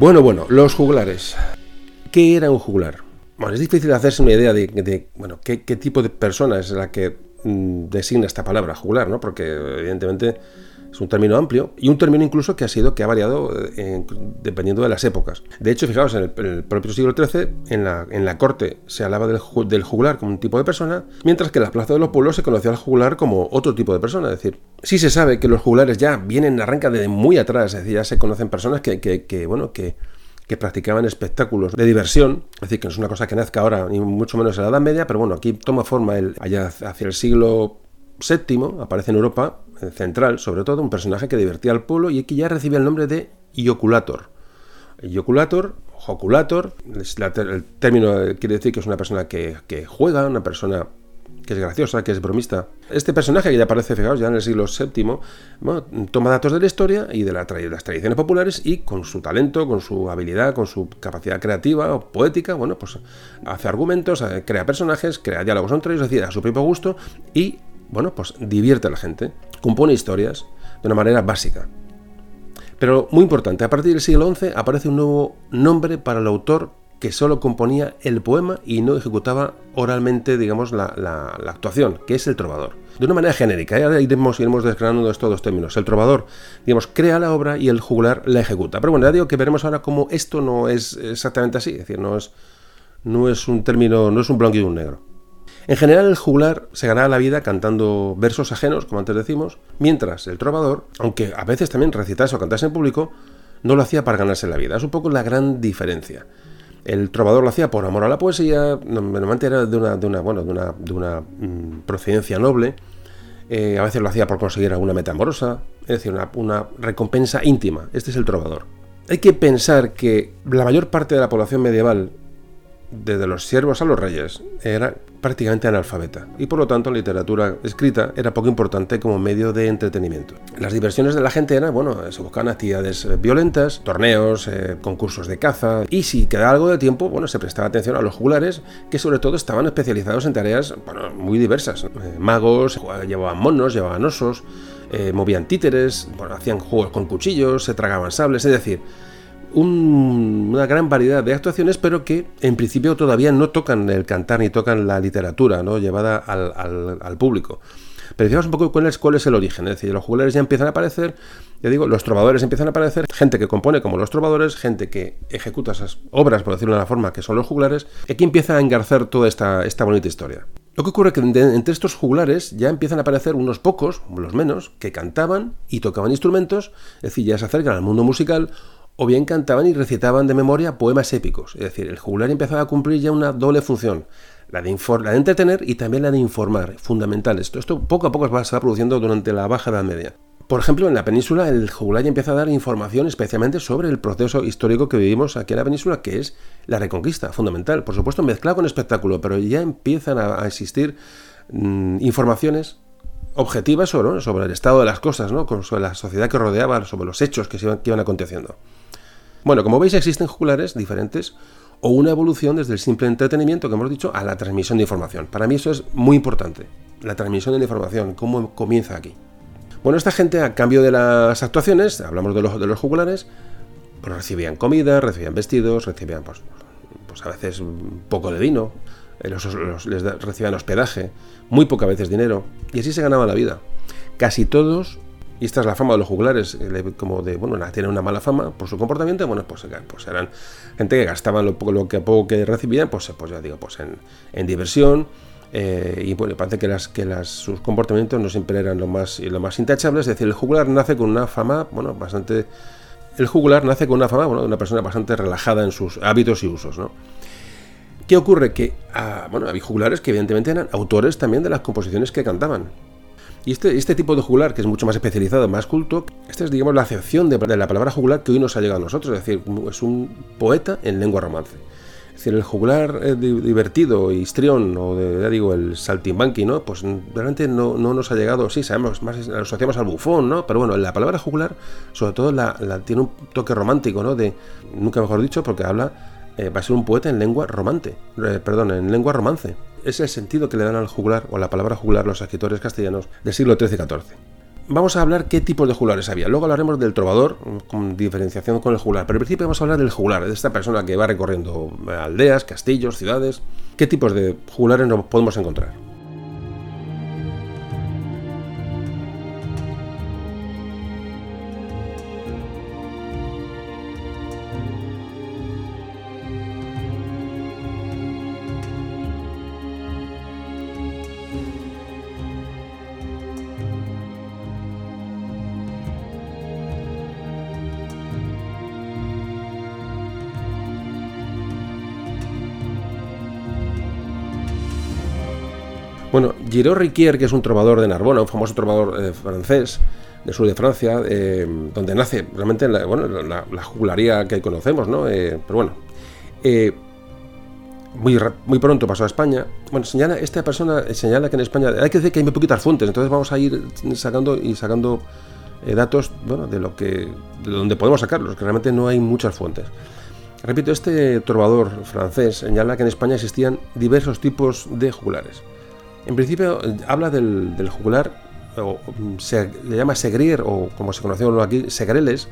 Bueno, bueno, los juglares. ¿Qué era un juglar? Bueno, es difícil hacerse una idea de, bueno, qué, tipo de persona es la que mm, designa esta palabra, juglar, ¿no? Porque evidentemente es un término amplio y un término incluso que ha sido que ha variado eh, dependiendo de las épocas. De hecho, fijaos, en el, propio siglo XIII, en la, en la corte se hablaba del, juglar como un tipo de persona, mientras que en las plazas de los pueblos se conocía al juglar como otro tipo de persona. Es decir, sí se sabe que los juglares ya vienen, arrancan de muy atrás, es decir, ya se conocen personas que, que, bueno, que, que practicaban espectáculos de diversión, es decir, que no es una cosa que nazca ahora, ni mucho menos en la Edad Media, pero bueno, aquí toma forma el, allá hacia el siglo VII, aparece en Europa eh, central, sobre todo, un personaje que divertía al pueblo y que ya recibe el nombre de Ioculator. Ioculator, Joculator, el término quiere decir que es una persona que, que juega, una persona que es graciosa, que es bromista. Este personaje que ya aparece, fijaos, ya en el siglo VII, toma datos de la historia y de, las tradiciones populares y con su talento, con su habilidad, con su capacidad creativa o poética, bueno, pues hace argumentos, eh, crea personajes, crea diálogos entre ellos, es decir, a su propio gusto y, bueno, pues divierte a la gente, compone historias de una manera básica. Pero muy importante, a partir del siglo XI aparece un nuevo nombre para el autor que solo componía el poema y no ejecutaba oralmente, digamos, la, actuación, que es el trovador. De una manera genérica, ¿eh? ahora iremos, iremos desgranando estos dos términos. El trovador, digamos, crea la obra y el juglar la ejecuta. Pero bueno, ya digo que veremos ahora cómo esto no es exactamente así, es decir, no es, no es un término, no es un blanco y un negro. En general, el juglar se ganaba la vida cantando versos ajenos, como antes decimos, mientras el trovador, aunque a veces también recitase o cantase en público, no lo hacía para ganarse la vida. Es un poco la gran diferencia. El trovador lo hacía por amor a la poesía, normalmente era de una, de una, mm, procedencia noble, eh, a veces lo hacía por conseguir alguna meta amorosa, es decir, una, una recompensa íntima. Este es el trovador. Hay que pensar que la mayor parte de la población medieval desde los siervos a los reyes, era prácticamente analfabeta y por lo tanto la literatura escrita era poco importante como medio de entretenimiento. Las diversiones de la gente eran, bueno, se buscaban actividades eh, violentas, torneos, eh, concursos de caza y si quedaba algo de tiempo, bueno, se prestaba atención a los juglares que sobre todo estaban especializados en tareas, bueno, muy diversas. Eh, magos, llevaban monos, llevaban osos, movían títeres, bueno, hacían juegos con cuchillos, se tragaban sables, es decir, una gran variedad de actuaciones, pero que en principio todavía no tocan el cantar ni tocan la literatura llevada al, público. Pero decíamos un poco cuál es, el origen, es decir, los jugulares ya empiezan a aparecer, ya digo, los trovadores empiezan a aparecer, gente que compone como los trovadores, gente que ejecuta esas obras, por decirlo de una forma, que son los jugulares, y aquí empieza a engarzar toda esta, bonita historia. Lo que ocurre es que entre estos jugulares ya empiezan a aparecer unos pocos, los menos, que cantaban y tocaban instrumentos, es decir, ya se acercan al mundo musical o bien cantaban y recitaban de memoria poemas épicos. Es decir, el jugular empezaba a cumplir ya una doble función, la de, la de entretener y también la de informar, fundamental. Esto, esto poco a poco se va produciendo durante la Baja Edad Media. Por ejemplo, en la península el jugular ya empieza a dar información especialmente sobre el proceso histórico que vivimos aquí en la península, que es la reconquista, fundamental. Por supuesto, mezclado con espectáculo, pero ya empiezan a, existir mm, informaciones objetivas sobre, sobre, el estado de las cosas, ¿no? sobre la sociedad que rodeaba, sobre los hechos que iban aconteciendo. Bueno, como veis existen jugulares diferentes o una evolución desde el simple entretenimiento que hemos dicho a la transmisión de información. Para mí eso es muy importante, la transmisión de la información, cómo comienza aquí. Bueno, esta gente a cambio de las actuaciones, hablamos de los, de los jugulares, pues recibían comida, recibían vestidos, recibían pues, pues a veces un poco de vino, eh, les recibían hospedaje, muy pocas veces dinero, y así se ganaba la vida. Casi todos y esta es la fama de los jugulares, eh, como de, bueno, tienen una mala fama por su comportamiento, bueno, pues, pues eran gente que gastaban lo, lo que poco que recibían, pues, pues ya digo, pues en, diversión, eh, y bueno, parece que, las, que las, sus comportamientos no siempre eran lo más, lo más intachables, es decir, el jugular nace con una fama, bueno, bastante... El jugular nace con una fama, bueno, de una persona bastante relajada en sus hábitos y usos, ¿no? ¿Qué ocurre? Que, ah, bueno, había jugulares que evidentemente eran autores también de las composiciones que cantaban. Y este, este tipo de jugular, que es mucho más especializado, más culto, esta es, digamos, la acepción de, la palabra jugular que hoy nos ha llegado a nosotros, es decir, es un poeta en lengua romance. Es decir, el jugular eh, divertido, histrión, o de, ya digo, el saltimbanqui, ¿no? Pues realmente no, no, nos ha llegado, sí, sabemos, más lo asociamos al bufón, ¿no? Pero bueno, la palabra jugular, sobre todo, la, tiene un toque romántico, ¿no? De, nunca mejor dicho, porque habla, eh, va a ser un poeta en lengua romante, eh, perdón, en lengua romance es el sentido que le dan al jugular o la palabra jugular los escritores castellanos del siglo XIII y XIV. Vamos a hablar qué tipos de jugulares había. Luego hablaremos del trovador, con diferenciación con el jugular. Pero al principio vamos a hablar del jugular, de esta persona que va recorriendo aldeas, castillos, ciudades. ¿Qué tipos de jugulares nos podemos encontrar? Giraud Riquier, que es un trovador de Narbona, un famoso trovador eh, francés, del sur de Francia, eh, donde nace realmente la, bueno, la, jugularía que conocemos, ¿no? Eh, pero bueno, muy, muy pronto pasó a España. Bueno, señala, esta persona señala que en España hay que decir que hay muy poquitas fuentes, entonces vamos a ir sacando y sacando datos bueno, de lo que de donde podemos sacarlos, que realmente no hay muchas fuentes. Repito, este trovador francés señala que en España existían diversos tipos de jugulares. En principio habla del, jugular, o se, le llama segrier, o como se conoció aquí, segreles,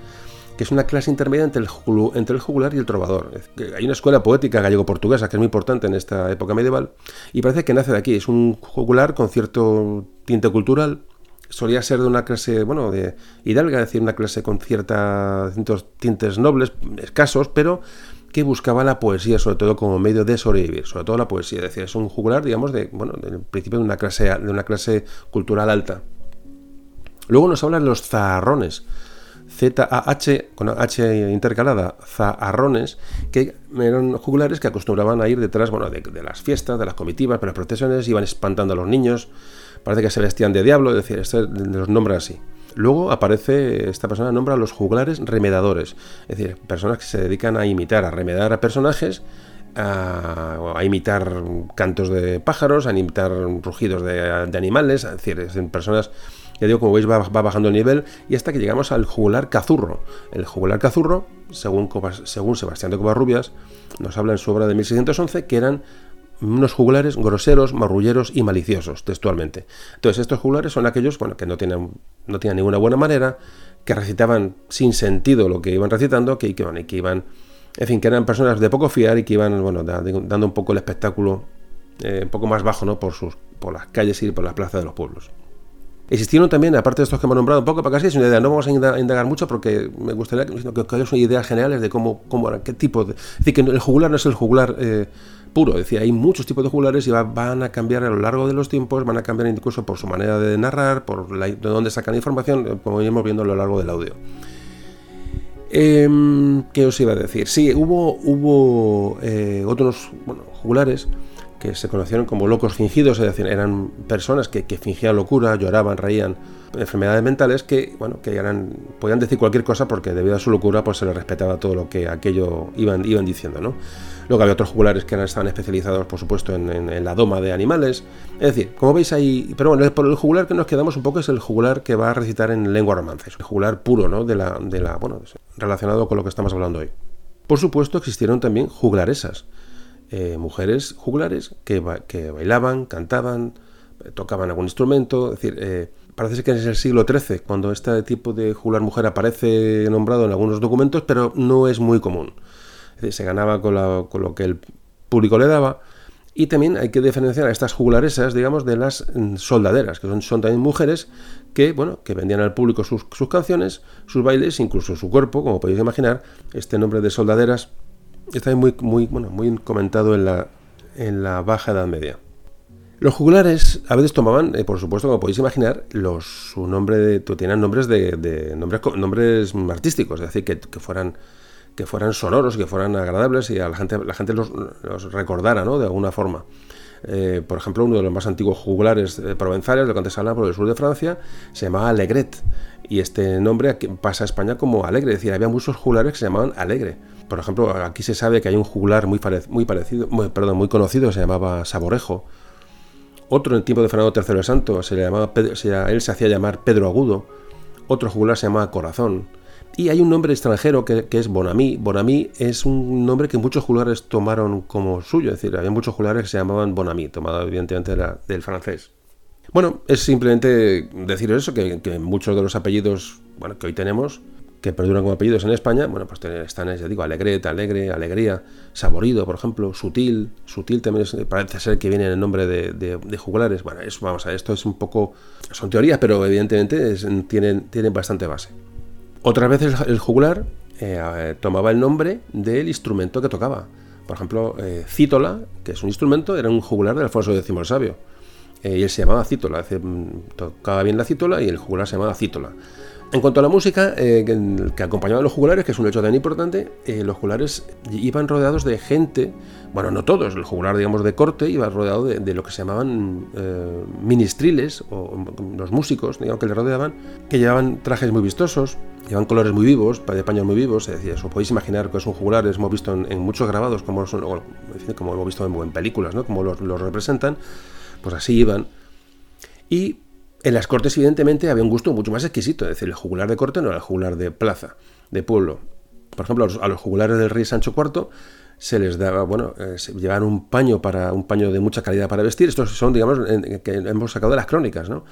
que es una clase intermedia entre el, entre el jugular y el trovador. Hay una escuela poética gallego-portuguesa que es muy importante en esta época medieval y parece que nace de aquí. Es un jugular con cierto tinte cultural. Solía ser de una clase, bueno, de hidalga, es decir, una clase con ciertos tintes nobles, escasos, pero que buscaba la poesía, sobre todo como medio de sobrevivir, sobre todo la poesía. Es es un jugular, digamos, de, bueno, del principio de una clase, de una clase cultural alta. Luego nos hablan los zaharrones, Z-A-H, con H intercalada, zaharrones, que eran jugulares que acostumbraban a ir detrás bueno, de, las fiestas, de las comitivas, de las procesiones, iban espantando a los niños, parece que se vestían de diablo, es decir, los nombra así. Luego aparece, esta persona nombra a los juglares remedadores, es decir, personas que se dedican a imitar, a remedar a personajes, a, imitar cantos de pájaros, a imitar rugidos de, animales, es decir, personas, ya digo, como veis, va, bajando el nivel. Y hasta que llegamos al jugular cazurro. El jugular cazurro, según, según Sebastián de Covarrubias, nos habla en su obra de 1611 que eran unos juglares groseros, marrulleros y maliciosos, textualmente. Entonces, estos juglares son aquellos bueno, que no tienen, no tienen ninguna buena manera, que recitaban sin sentido lo que iban recitando, que, que, que iban, en fin, que eran personas de poco fiar y que iban bueno, dando un poco el espectáculo eh, un poco más bajo ¿no? por, sus, por las calles y por las plazas de los pueblos. Existieron también, aparte de estos que hemos nombrado un poco, para casi es una idea, no vamos a indagar mucho porque me gustaría que, que haya ideas generales de cómo, cómo, qué tipo de... Es decir, que el jugular no es el jugular eh, puro, es decir, hay muchos tipos de jugulares y van a cambiar a lo largo de los tiempos, van a cambiar incluso por su manera de narrar, por de dónde sacan información, eh, como iremos viendo a lo largo del audio. Em, ¿Qué os iba a decir? Sí, hubo, hubo eh, otros bueno, jugulares que se conocieron como locos fingidos, es decir, eran personas que, fingían locura, lloraban, reían, enfermedades mentales que, bueno, que eran, podían decir cualquier cosa porque debido a su locura pues se les respetaba todo lo que aquello iban, iban diciendo, ¿no? Luego había otros jugulares que estaban especializados, por supuesto, en, la doma de animales. Es decir, como veis ahí, pero bueno, por el jugular que nos quedamos un poco es el jugular que va a recitar en lengua romances, el jugular puro, ¿no? De la, de la, bueno, relacionado con lo que estamos hablando hoy. Por supuesto, existieron también juglaresas, eh, mujeres juglares que, que, bailaban, cantaban, eh, tocaban algún instrumento. Es decir, eh, parece que es el siglo XIII cuando este tipo de juglar mujer aparece nombrado en algunos documentos, pero no es muy común. Se ganaba con, lo que el público le daba. Y también hay que diferenciar a estas juglaresas, digamos, de las mm, soldaderas, que son, son también mujeres que, bueno, que vendían al público sus, canciones, sus bailes, incluso su cuerpo, como podéis imaginar. Este nombre de soldaderas está muy, muy, bueno, muy comentado en la, en la Baja Edad Media. Los jugulares a veces tomaban, eh, por supuesto, como podéis imaginar, los, su nombre de, tenían nombres de, nombres, nombres artísticos, es decir, que, fueran que fueran sonoros, que fueran agradables y a la gente, la gente los, recordara, ¿no? De alguna forma. Eh, por ejemplo, uno de los más antiguos jugulares eh, provenzales, lo que antes hablaba por el sur de Francia, se llamaba Alegret. Y este nombre pasa a España como Alegre. Es decir, había muchos jugulares que se llamaban Alegre. Por ejemplo, aquí se sabe que hay un juglar muy, muy parecido, perdón, muy conocido, se llamaba Saborejo. Otro en el tiempo de Fernando III el Santo, se le llamaba él se hacía llamar Pedro Agudo. Otro juglar se llamaba Corazón. Y hay un nombre extranjero que, es Bonami. Bonami es un nombre que muchos juglares tomaron como suyo, es decir, había muchos juglares que se llamaban Bonami, tomado evidentemente del francés. Bueno, es simplemente decir eso, que, muchos de los apellidos bueno, que hoy tenemos que perduran como apellidos en España, bueno, pues están, ya digo, Alegret, Alegre, Alegría, Saborido, por ejemplo, Sutil, Sutil también parece ser que viene en el nombre de, jugulares. Bueno, eso, vamos a esto es un poco, son teorías, pero evidentemente tienen, tienen bastante base. Otras veces el jugular eh, tomaba el nombre del instrumento que tocaba. Por ejemplo, eh, Cítola, que es un instrumento, era un jugular de Alfonso X el Sabio. Eh, y él se llamaba Cítola, mm, tocaba bien la cítola y el jugular se llamaba Cítola. En cuanto a la música eh, que, acompañaba a los jugulares, que es un hecho tan importante, eh, los jugulares iban rodeados de gente, bueno, no todos, el jugular, digamos, de corte iba rodeado de, lo que se llamaban eh, ministriles, o los músicos, digamos, que le rodeaban, que llevaban trajes muy vistosos, llevaban colores muy vivos, de paños muy vivos, es decir, eso podéis imaginar que es un jugular, hemos visto en, muchos grabados, como, son, como hemos visto en, películas, ¿no? como los representan, pues así iban. Y en las cortes, evidentemente, había un gusto mucho más exquisito. Es decir, el jugular de corte no era el jugular de plaza, de pueblo. Por ejemplo, a los, jugulares del rey Sancho IV se les daba, bueno, eh, llevaban un paño para un paño de mucha calidad para vestir. Estos son, digamos, que hemos sacado de las crónicas, ¿no?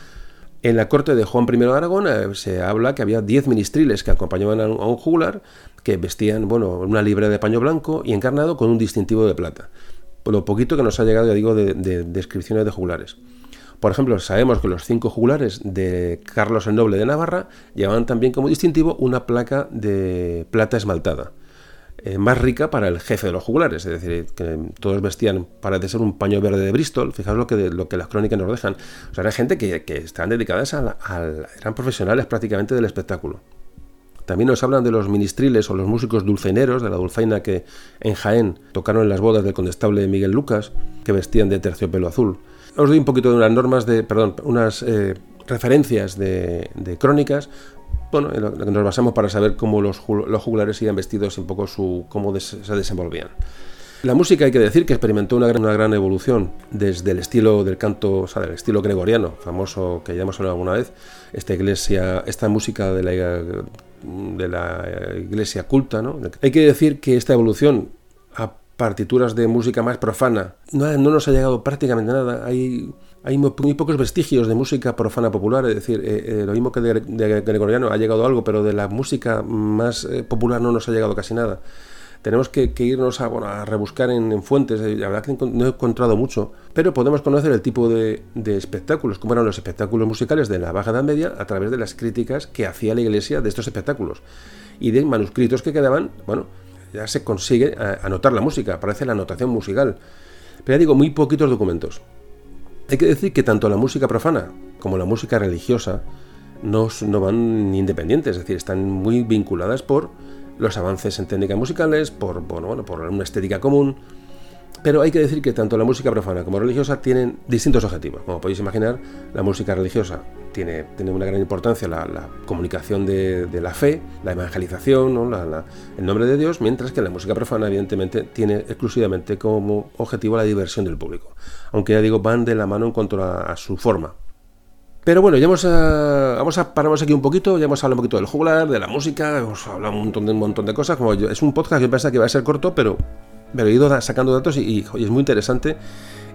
En la corte de Juan I de Aragón eh, se habla que había diez ministriles que acompañaban a un, jugular que vestían, bueno, una libre de paño blanco y encarnado con un distintivo de plata. Por lo poquito que nos ha llegado, ya digo, de descripciones de jugulares. Por ejemplo, sabemos que los cinco jugulares de Carlos el Noble de Navarra llevaban también como distintivo una placa de plata esmaltada, eh, más rica para el jefe de los jugulares, es decir, que todos vestían, parece ser un paño verde de Bristol, fijaos lo que, lo que las crónicas nos dejan. O sea, era gente que, que estaban dedicadas a, eran profesionales prácticamente del espectáculo. También nos hablan de los ministriles o los músicos dulceineros de la dulzaina que en Jaén tocaron en las bodas del condestable Miguel Lucas, que vestían de terciopelo azul os doy un poquito de unas normas de, perdón, unas eh, referencias de, crónicas, bueno, en lo que nos basamos para saber cómo los, los jugulares iban vestidos y un poco su, cómo se desenvolvían. La música hay que decir que experimentó una gran, una gran evolución desde el estilo del canto, o sea, del estilo gregoriano, famoso que ya hemos hablado alguna vez, esta iglesia, esta música de la, de la iglesia culta, ¿no? Hay que decir que esta evolución partituras de música más profana. No, no nos ha llegado prácticamente nada. Hay, muy, pocos vestigios de música profana popular, es decir, eh, eh, lo mismo que de, gregoriano ha llegado algo, pero de la música más eh, popular no nos ha llegado casi nada. Tenemos que, irnos a, rebuscar en, fuentes, la verdad que no he encontrado mucho, pero podemos conocer el tipo de, de espectáculos, como eran los espectáculos musicales de la Baja Edad Media, a través de las críticas que hacía la Iglesia de estos espectáculos y de manuscritos que quedaban, bueno, ya se consigue eh, anotar la música, aparece la anotación musical. Pero ya digo, muy poquitos documentos. Hay que decir que tanto la música profana como la música religiosa no, no van independientes, es decir, están muy vinculadas por los avances en técnicas musicales, por, bueno, por una estética común, pero hay que decir que tanto la música profana como religiosa tienen distintos objetivos. Como podéis imaginar, la música religiosa tiene, tiene una gran importancia la, comunicación de, la fe, la evangelización, el nombre de Dios, mientras que la música profana, evidentemente, tiene exclusivamente como objetivo la diversión del público. Aunque ya digo, van de la mano en cuanto a, su forma. Pero bueno, ya hemos, eh, vamos a paramos aquí un poquito, ya hemos hablado un poquito del jugular, de la música, hemos hablado un montón de, un montón de cosas. Como es un podcast que piensa que va a ser corto, pero pero he ido sacando datos y, es muy interesante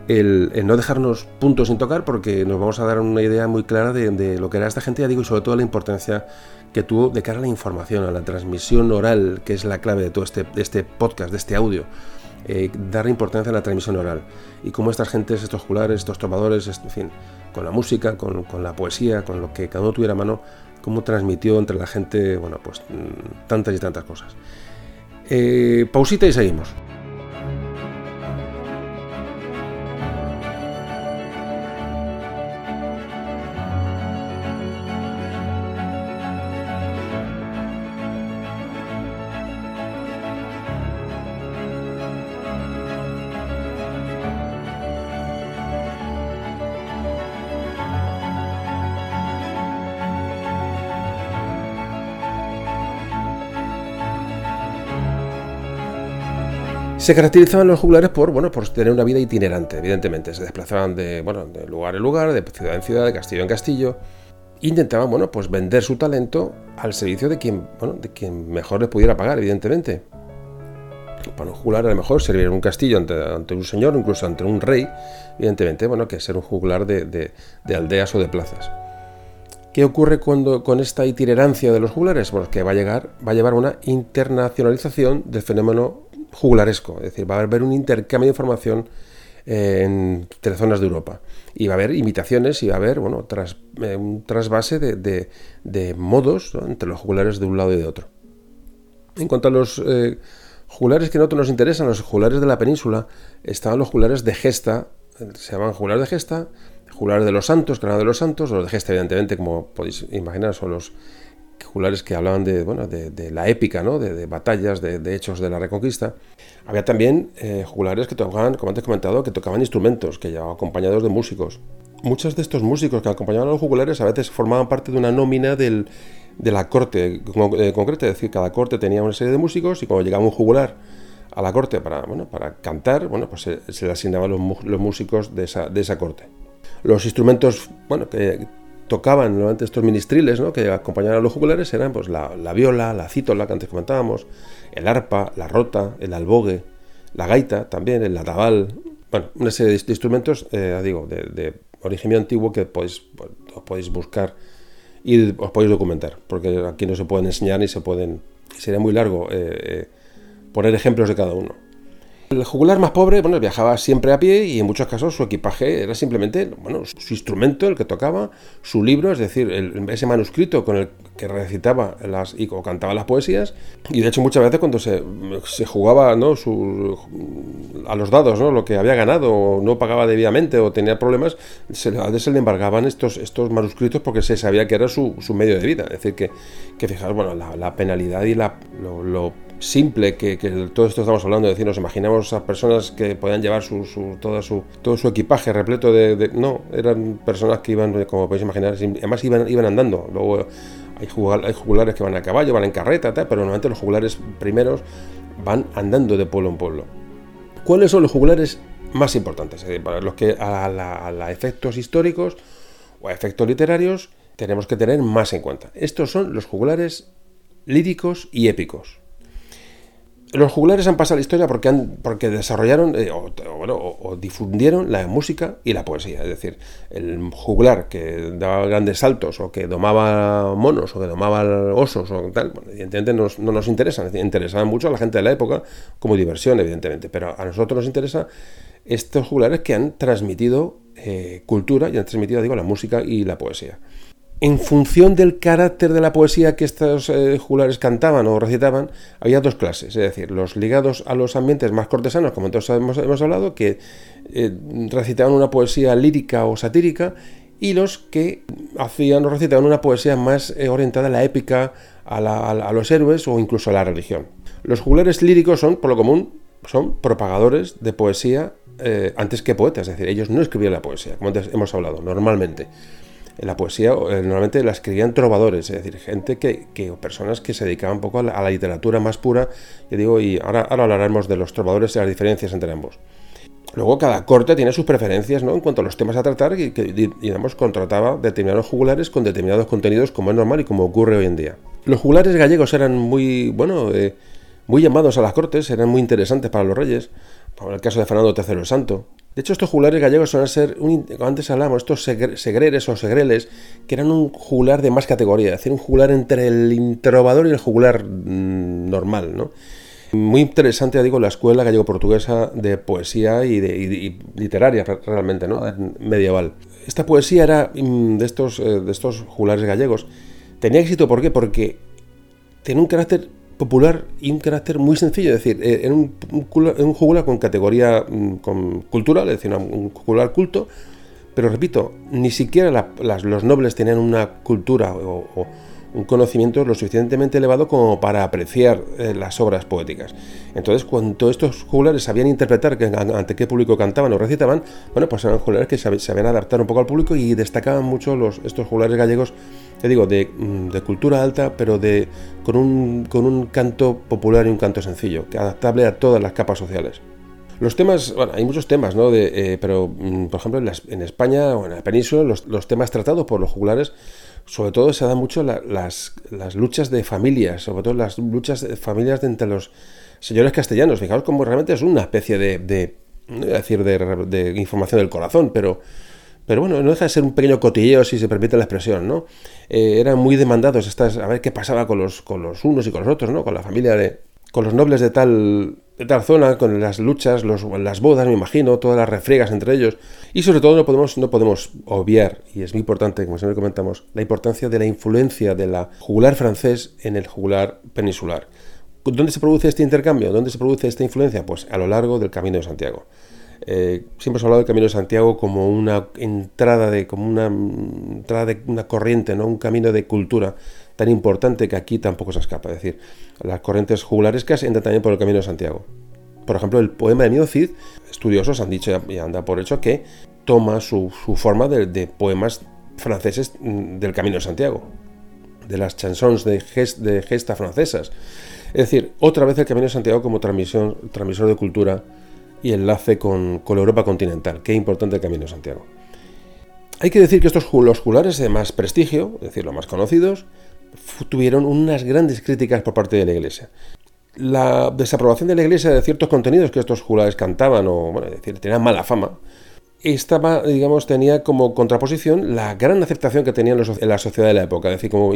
el, no dejarnos puntos sin tocar porque nos vamos a dar una idea muy clara de, lo que era esta gente, ya digo, y sobre todo la importancia que tuvo de cara a la información, a la transmisión oral, que es la clave de todo este, este podcast, de este audio. Eh, dar importancia a la transmisión oral y cómo estas gentes, estos jugulares, estos tomadores, en fin, con la música, con, la poesía, con lo que cada uno tuviera a mano, cómo transmitió entre la gente, bueno, pues mm, tantas y tantas cosas. Eh, pausita y seguimos. Se caracterizaban los juglares por, bueno, por tener una vida itinerante, evidentemente. Se desplazaban de, bueno, de lugar en lugar, de ciudad en ciudad, de castillo en castillo. Intentaban, bueno, pues vender su talento al servicio de quien, bueno, de quien mejor les pudiera pagar, evidentemente. Para un juglar a lo mejor servir en un castillo ante, un señor, incluso ante un rey, evidentemente, bueno, que ser un juglar de, aldeas o de plazas. ¿Qué ocurre cuando, con esta itinerancia de los juglares? Bueno, que va a, llegar, va a llevar una internacionalización del fenómeno jugularesco, es decir, va a haber un intercambio de información eh, entre zonas de Europa. Y va a haber imitaciones y va a haber bueno, tras, eh, un trasvase de, modos entre los jugulares de un lado y de otro. En cuanto a los eh, jugulares que nosotros nos interesan, los jugulares de la península, estaban los jugulares de gesta, se llaman jugulares de gesta, jugulares de los santos, eran de los santos, los de gesta, evidentemente, como podéis imaginar, son los jugulares que hablaban de, bueno, de, la épica, ¿no? de, batallas, de, hechos de la reconquista. Había también eh, jugulares que tocaban, como antes comentado, que tocaban instrumentos, que llevaban acompañados de músicos. Muchos de estos músicos que acompañaban a los jugulares a veces formaban parte de una nómina del, de la corte eh, concreta, es decir, cada corte tenía una serie de músicos y cuando llegaba un jugular a la corte para, bueno, para cantar, bueno, pues se, se le asignaban los, los músicos de esa, de esa corte. Los instrumentos, bueno, que tocaban normalmente estos ministriles ¿no? que acompañaban a los jugulares eran pues, la, viola, la cítola que antes comentábamos, el arpa, la rota, el albogue, la gaita también, el latabal, bueno, una serie de, instrumentos, eh, digo, de, origen antiguo que podéis, pues, podéis buscar y os podéis documentar, porque aquí no se pueden enseñar ni se pueden, sería muy largo eh, eh, poner ejemplos de cada uno. El jugular más pobre, bueno, viajaba siempre a pie y en muchos casos su equipaje era simplemente, bueno, su instrumento, el que tocaba, su libro, es decir, ese manuscrito con el que recitaba las, y, o cantaba las poesías. Y de hecho muchas veces cuando se, jugaba ¿no? Su, a los dados, ¿no? lo que había ganado o no pagaba debidamente o tenía problemas, se, a veces se le embargaban estos, estos manuscritos porque se sabía que era su, medio de vida. Es decir, que, que fijaos, bueno, la, penalidad y la, lo simple que, todo esto estamos hablando, es decir, nos imaginamos a personas que podían llevar su, su, su, todo su equipaje repleto de, No, eran personas que iban, como podéis imaginar, además iban, iban andando. Luego hay, jugulares que van a caballo, van en carreta, pero normalmente los jugulares primeros van andando de pueblo en pueblo. ¿Cuáles son los jugulares más importantes? para los que a, a efectos históricos o a efectos literarios tenemos que tener más en cuenta. Estos son los jugulares líricos y épicos. Los jugulares han pasado la historia porque, han, porque desarrollaron eh, o, difundieron la música y la poesía. Es decir, el juglar que daba grandes saltos o que domaba monos o que domaba osos o tal, evidentemente no nos interesan. Interesaban mucho a la gente de la época como diversión, evidentemente. Pero a nosotros nos interesa estos juglares que han transmitido eh, cultura y han transmitido, digo, la música y la poesía en función del carácter de la poesía que estos eh, cantaban o recitaban, había dos clases, es decir, los ligados a los ambientes más cortesanos, como todos hemos, hemos hablado, que eh, recitaban una poesía lírica o satírica, y los que hacían o recitaban una poesía más eh, orientada a la épica, a, los héroes o incluso a la religión. Los jugulares líricos son, por lo común, son propagadores de poesía antes que poetas, es decir, ellos no escribían la poesía, como antes hemos hablado, normalmente la poesía eh, normalmente la escribían trovadores, es decir, gente que, que personas que se dedicaban un poco a la, literatura más pura, yo digo, y ahora, ahora hablaremos de los trovadores y las diferencias entre ambos. Luego cada corte tiene sus preferencias ¿no? en cuanto a los temas a tratar y digamos, contrataba determinados jugulares con determinados contenidos como es normal y como ocurre hoy en día. Los jugulares gallegos eran muy, bueno, eh, muy llamados a las cortes, eran muy interesantes para los reyes, en el caso de Fernando III el Santo, de hecho, estos jugulares gallegos suelen ser, un, antes hablamos, estos segreres o segreles, que eran un jugular de más categoría, es decir, un jugular entre el introvador y el jugular mm, normal, ¿no? Muy interesante, ya digo, la escuela gallego-portuguesa de poesía y, de, literaria realmente, ¿no? Medieval. Esta poesía era mm, de estos, eh, de estos gallegos. Tenía éxito, ¿por qué? Porque tenía un carácter popular y un carácter muy sencillo, es decir, en eh, un, un, jugular con categoría mm, con cultural, es decir, un jugular culto, pero repito, ni siquiera los nobles tenían una cultura o, un conocimiento lo suficientemente elevado como para apreciar eh, las obras poéticas. Entonces, cuando estos jugulares sabían interpretar ante qué público cantaban o recitaban, bueno, pues eran jugulares que sabían adaptar un poco al público y destacaban mucho los, estos jugulares gallegos te digo, mm, de, cultura alta, pero de, con, un, canto popular y un canto sencillo, adaptable a todas las capas sociales. Los temas, bueno, hay muchos temas, ¿no? Eh, pero, mm, por ejemplo, en, España o en la península, los, temas tratados por los jugulares, sobre todo se dan mucho las, luchas de familias, sobre todo las luchas de familias entre los señores castellanos. Fijaos cómo realmente es una especie de decir, de, de información del corazón, pero pero bueno, no deja de ser un pequeño cotilleo, si se permite la expresión, ¿no? Eh, eran muy demandados estas, a ver qué pasaba con los, con los unos y con los otros, ¿no? Con la familia de, con los nobles de tal, de tal zona, con las luchas, los, las bodas, me imagino, todas las refriegas entre ellos. Y sobre todo no podemos, no podemos obviar, y es muy importante, como siempre comentamos, la importancia de la influencia de la jugular francés en el jugular peninsular. ¿Dónde se produce este intercambio? ¿Dónde se produce esta influencia? Pues a lo largo del Camino de Santiago. Eh, siempre se ha hablado del Camino de Santiago como una entrada de, como una entrada de una corriente, ¿no? un camino de cultura tan importante que aquí tampoco se escapa. Es decir, las corrientes jugularescas entran también por el Camino de Santiago. Por ejemplo, el poema de Mio Cid, estudiosos han dicho y anda por hecho que toma su, forma de, poemas franceses mm, del Camino de Santiago, de las chansons de, de gesta francesas. Es decir, otra vez el Camino de Santiago como transmisión, transmisor de cultura y enlace con, con Europa continental. Qué importante el Camino de Santiago. Hay que decir que estos los de más prestigio, es decir, los más conocidos, tuvieron unas grandes críticas por parte de la Iglesia. La desaprobación de la Iglesia de ciertos contenidos que estos jugulares cantaban o, bueno, es decir, tenían mala fama, estaba, digamos, tenía como contraposición la gran aceptación que tenían en la sociedad de la época. Es decir, como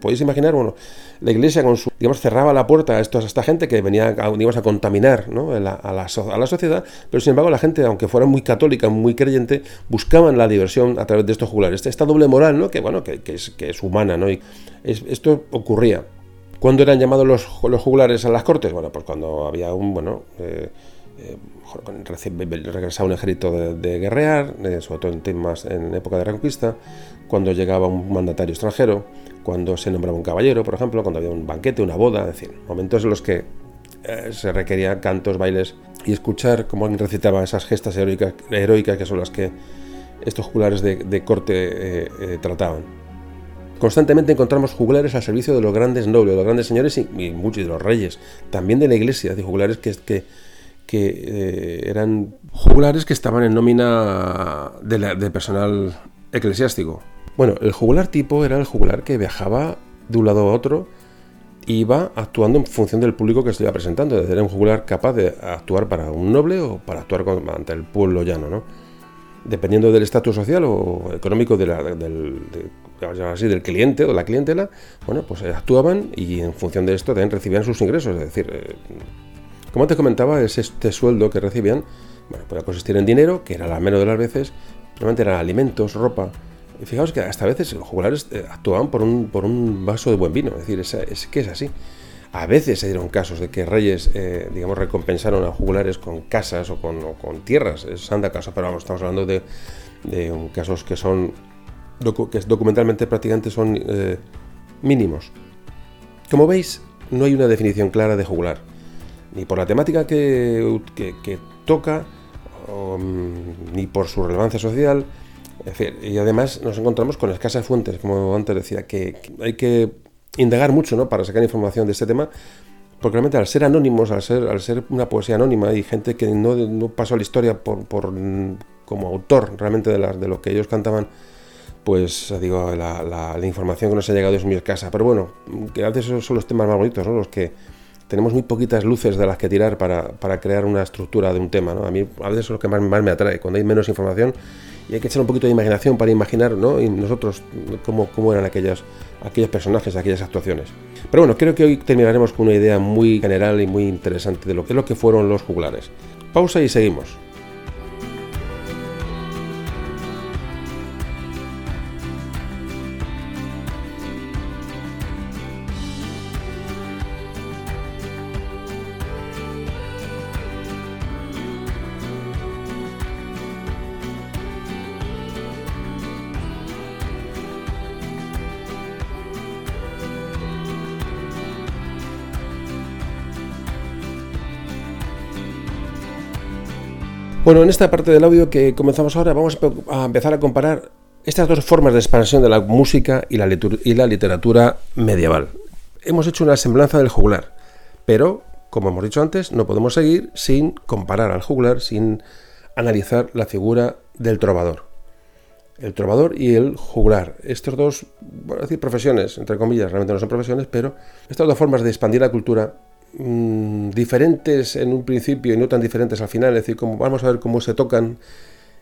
podéis imaginar, bueno, la iglesia con su, digamos, cerraba la puerta a, estos, esta gente que venía, digamos, a contaminar ¿no? a, la, a, la, sociedad, pero sin embargo la gente, aunque fuera muy católica, muy creyente, buscaban la diversión a través de estos jugulares. Esta doble moral, ¿no? Que, bueno, que, es, que es humana, ¿no? Y esto ocurría. ¿Cuándo eran llamados los, los a las cortes? Bueno, pues cuando había un, bueno... Eh, regresaba un ejército de, guerrear, eh, sobre todo en temas en época de reconquista, cuando llegaba un mandatario extranjero, cuando se nombraba un caballero, por ejemplo, cuando había un banquete, una boda, es decir, momentos en los que eh, se requerían cantos, bailes y escuchar cómo recitaba esas gestas heroicas, heroicas que son las que estos juglares de, corte trataban. Constantemente encontramos juglares al servicio de los grandes nobles, de los grandes señores y, muchos de los reyes, también de la iglesia, de juglares que, que, que eh, eran jugulares que estaban en nómina de, personal eclesiástico. Bueno, el jugular tipo era el jugular que viajaba de un lado a otro iba actuando en función del público que se iba presentando. Era un juglar capaz de actuar para un noble o para actuar ante el pueblo llano, ¿no? Dependiendo del estatus social o económico de del, así, del cliente o de la clientela, bueno, pues actuaban y en función de esto también recibían sus ingresos. Es decir, eh, como te comentaba, este sueldo que recibían bueno, podía consistir en dinero, que era la menos de las veces, normalmente eran alimentos, ropa, y fijaos que hasta a veces los jugulares eh, actuaban por un, por un vaso de buen vino, es decir, es, que es así. A veces se dieron casos de que reyes, eh, digamos, recompensaron a jugulares con casas o con, tierras. Es anda caso, pero vamos, estamos hablando de, casos que son, que documentalmente prácticamente son eh, mínimos. Como veis, no hay una definición clara de jugular, ni por la temática que, toca, mm, ni por su relevancia social, y además nos encontramos con escasas fuentes, como antes decía, que, hay que indagar mucho ¿no? para sacar información de este tema, porque realmente al ser anónimos, al ser, una poesía anónima, hay gente que no, no pasó a la historia por, por, como autor realmente de, lo que ellos cantaban, pues digo, la, información que nos ha llegado es muy escasa. Pero bueno, que a son los temas más bonitos, ¿no? los que tenemos muy poquitas luces de las que tirar para, para crear una estructura de un tema. ¿no? A mí a veces es lo que más, más me atrae, cuando hay menos información y hay que echar un poquito de imaginación para imaginar ¿no? y nosotros cómo, cómo eran aquellos, aquellos personajes, aquellas actuaciones. Pero bueno, creo que hoy terminaremos con una idea muy general y muy interesante de lo que, lo que fueron los juglares. Pausa y seguimos. Bueno, en esta parte del audio que comenzamos ahora vamos a empezar a comparar estas dos formas de expansión de la música y la, literatura medieval. Hemos hecho una semblanza del juglar, pero, como hemos dicho antes, no podemos seguir sin comparar al juglar, sin analizar la figura del trovador. El trovador y el juglar. Estos dos, bueno, decir profesiones, entre comillas, realmente no son profesiones, pero estas dos formas de expandir la cultura Mm, diferentes en un principio y no tan diferentes al final, es decir, como, vamos a ver cómo se tocan,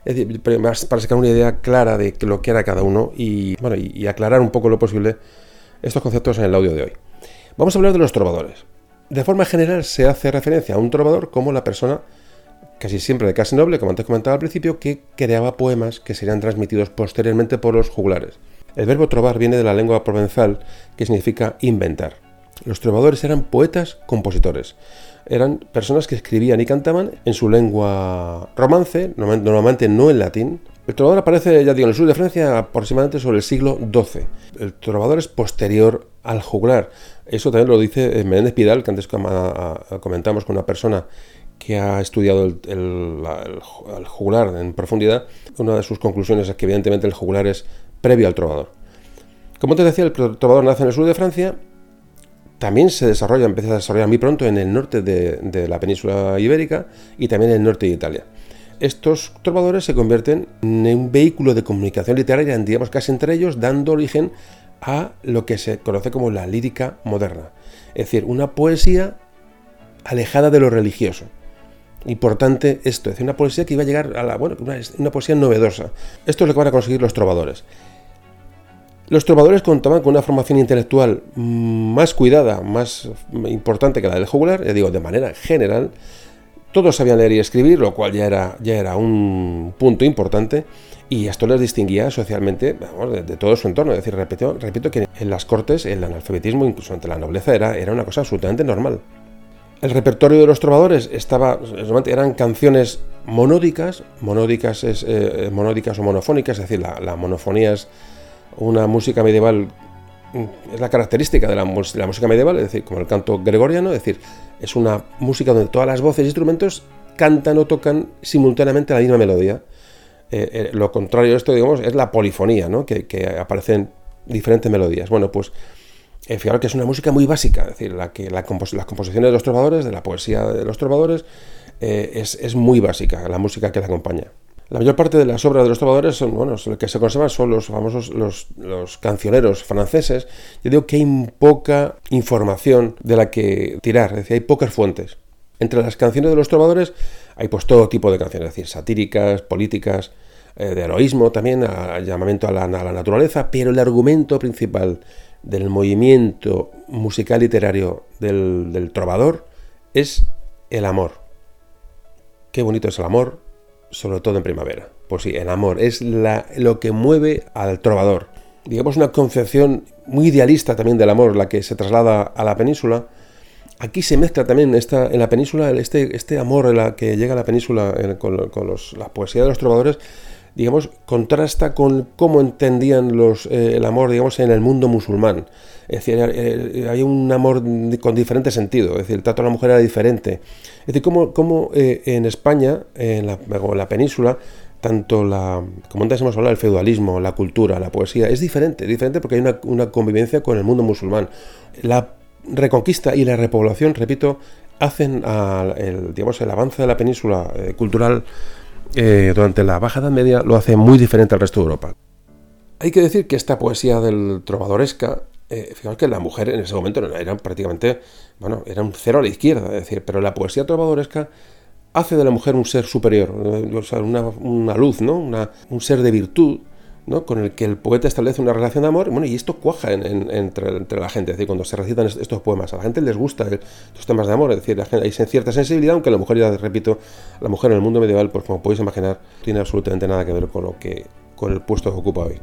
es decir, para sacar una idea clara de lo que era cada uno y, bueno, y, aclarar un poco lo posible estos conceptos en el audio de hoy. Vamos a hablar de los trovadores. De forma general se hace referencia a un trovador como la persona, casi siempre de clase noble, como antes comentaba al principio, que creaba poemas que serían transmitidos posteriormente por los juglares. El verbo trovar viene de la lengua provenzal, que significa inventar. Los trovadores eran poetas compositores. Eran personas que escribían y cantaban en su lengua romance, normalmente no en latín. El trovador aparece, ya digo, en el sur de Francia aproximadamente sobre el siglo XII. El trovador es posterior al juglar. Eso también lo dice Menéndez Pidal, que antes comentamos con una persona que ha estudiado el, juglar en profundidad. Una de sus conclusiones es que evidentemente el juglar es previo al trovador. Como te decía, el trovador nace en el sur de Francia también se desarrolla, empieza a desarrollar muy pronto en el norte de, la península ibérica y también en el norte de Italia. Estos trovadores se convierten en un vehículo de comunicación literaria, digamos casi entre ellos, dando origen a lo que se conoce como la lírica moderna. Es decir, una poesía alejada de lo religioso. Importante esto, es decir, una poesía que iba a llegar a la, bueno, una, una poesía novedosa. Esto es lo que van a conseguir los trovadores. Los trovadores contaban con una formación intelectual más cuidada, más importante que la del juglar, ya digo, de manera general. Todos sabían leer y escribir, lo cual ya era, ya era un punto importante, y esto les distinguía socialmente de, todo su entorno. Es decir, repito, repito que en las cortes el analfabetismo, incluso ante la nobleza, era, era una cosa absolutamente normal. El repertorio de los trovadores estaba, eran canciones monódicas, monódicas, es, eh, monódicas o monofónicas, es decir, la, la monofonía es una música medieval es la característica de la, música medieval, es decir, como el canto gregoriano, es decir, es una música donde todas las voces y instrumentos cantan o tocan simultáneamente la misma melodía. Eh, eh, lo contrario de esto, digamos, es la polifonía, ¿no? que, aparecen diferentes melodías. Bueno, pues eh, fijaros que es una música muy básica, es decir, la que las composiciones de los trovadores, de la poesía de los trovadores, es, es muy básica, la música que la acompaña. La mayor parte de las obras de los trovadores son, bueno, lo que se conservan son los famosos, los, cancioneros franceses. Yo digo que hay poca información de la que tirar, es decir, hay pocas fuentes. Entre las canciones de los trovadores hay pues todo tipo de canciones, es decir, satíricas, políticas, eh, de heroísmo también, al llamamiento a la, naturaleza, pero el argumento principal del movimiento musical literario del trovador es el amor. Qué bonito es el amor, sobre todo en primavera. Pues sí, el amor es lo que mueve al trovador. Digamos una concepción muy idealista también del amor, la que se traslada a la península. Aquí se mezcla también esta, en la península este, este amor en la que llega a la península con, la poesía de los trovadores, contrasta con cómo entendían los, eh, el amor, digamos, en el mundo musulmán. Es decir, eh, hay un amor con diferente sentido, es decir, el trato a la mujer era diferente. Es decir, cómo, eh, en España, en la, en la península, tanto como antes hemos hablado, el feudalismo, la cultura, la poesía, es diferente, diferente porque hay una, convivencia con el mundo musulmán. La reconquista y la repoblación, repito, hacen el, digamos, el avance de la península cultural eh, durante la Baja Edad Media lo hace muy diferente al resto de Europa. Hay que decir que esta poesía del trovadoresca, eh, fijaos que la mujer en ese momento era prácticamente, bueno, era un cero a la izquierda, es decir, pero la poesía trovadoresca hace de la mujer un ser superior, eh, una, luz, ¿no? un ser de virtud, con el que el poeta establece una relación de amor, bueno, y esto cuaja entre, la gente, es decir, cuando se recitan estos poemas, a la gente les gusta estos temas de amor, es decir, hay cierta sensibilidad, aunque la mujer, ya repito, la mujer en el mundo medieval, pues como podéis imaginar, tiene absolutamente nada que ver con lo que con el puesto que ocupa hoy.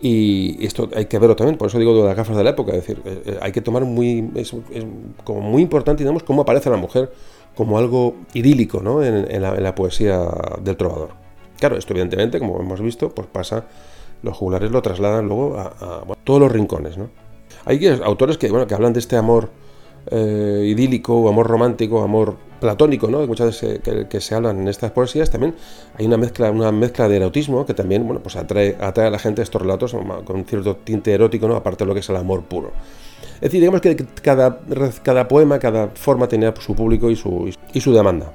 Y esto hay que verlo también, por eso digo de las gafas de la época, es decir, eh, eh, hay que tomar muy, como muy importante, digamos, cómo aparece la mujer como algo idílico ¿no? en la poesía del trovador. Claro, esto evidentemente, como hemos visto, pues pasa, los jugulares lo trasladan luego a, todos los rincones. ¿no? Hay autores que, bueno, que hablan de este amor eh, idílico, amor romántico, amor platónico, ¿no? muchas veces que, se hablan en estas poesías, también hay una mezcla, una mezcla de erotismo que también bueno, pues atrae, atrae a la gente estos relatos con cierto tinte erótico, ¿no? aparte de lo que es el amor puro. Es decir, digamos que cada, cada poema, cada forma tenía su público y su, y su demanda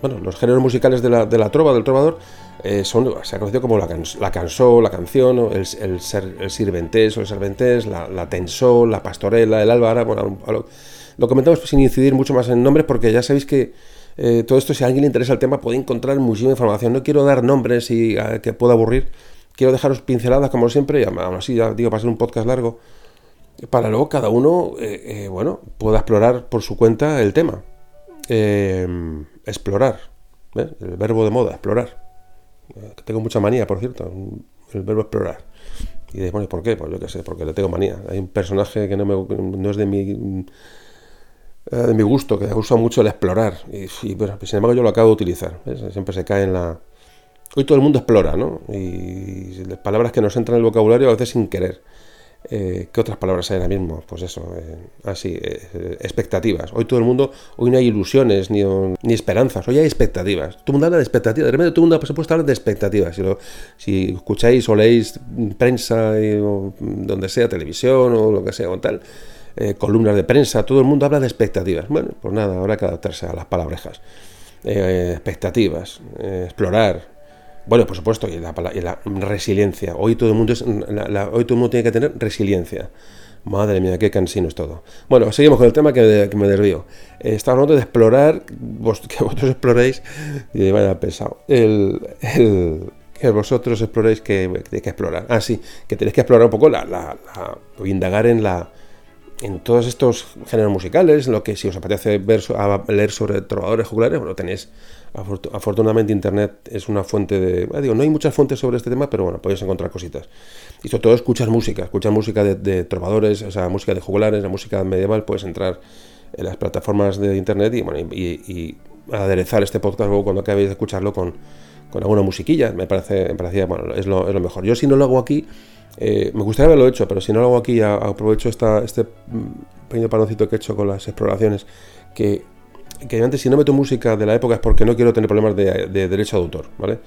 bueno, los géneros musicales de la, de la trova, del trovador, eh, son, se ha conocido como la, la canción, la canción, el, el, ser, el sirventés o el serventés, la, la tensó, la pastorela, el álvaro. Bueno, lo, comentamos sin incidir mucho más en nombres porque ya sabéis que eh, todo esto, si a alguien le interesa el tema, puede encontrar muchísima información. No quiero dar nombres y que pueda aburrir. Quiero dejaros pinceladas como siempre, y aún así ya digo, va a ser un podcast largo, para luego cada uno, eh, bueno, pueda explorar por su cuenta el tema. Eh, explorar. El verbo de moda, explorar. Tengo mucha manía, por cierto, el verbo explorar. Y de, bueno, ¿por qué? Pues yo qué sé, porque le tengo manía. Hay un personaje que no, me, es de mi, eh, de mi gusto, que gusta mucho el explorar. Y, sin embargo yo lo acabo de utilizar. Siempre se cae en la... Hoy todo el mundo explora, ¿no? Y las palabras que nos entran en el vocabulario a veces sin querer. Eh, ¿Qué otras palabras hay ahora mismo? Pues eso, eh, así, eh, expectativas. Hoy todo el mundo, hoy no hay ilusiones ni, ni, esperanzas, hoy hay expectativas. Todo el mundo habla de expectativas, de repente todo el mundo se puede hablar de expectativas. Si, si escucháis o leéis prensa, o donde sea, televisión o lo que sea o tal, columnas de prensa, todo el mundo habla de expectativas. Bueno, pues nada, habrá que adaptarse a las palabrejas. expectativas, explorar, bueno, por supuesto, y la, resiliencia. Hoy todo, el mundo tiene que tener resiliencia. Madre mía, qué cansino es todo. Bueno, seguimos con el tema que, me desvío. Eh, estamos hablando de explorar, que vosotros exploréis, y vaya pesado, el, que vosotros exploréis que, que, que explorar. Ah, sí, que tenéis que explorar un poco, la, indagar en la en todos estos géneros musicales, lo que si os apetece leer sobre trovadores jugulares, bueno, tenéis afortunadamente Internet es una fuente de... Ah, digo, no hay muchas fuentes sobre este tema, pero bueno, podéis encontrar cositas. Y sobre todo escuchar música, escuchar música de, trovadores, o sea, música de jugulares, la música medieval, puedes entrar en las plataformas de Internet y, bueno, aderezar este podcast luego cuando acabéis de escucharlo con, alguna musiquilla. Me, parece, me parecía, bueno, es lo, es lo mejor. Yo si no lo hago aquí, eh, me gustaría haberlo hecho, pero si no lo hago aquí, aprovecho esta, este mm, pequeño panoncito que he hecho con las exploraciones, que que antes si no meto música de la época es porque no quiero tener problemas de, derecho de autor, ¿vale?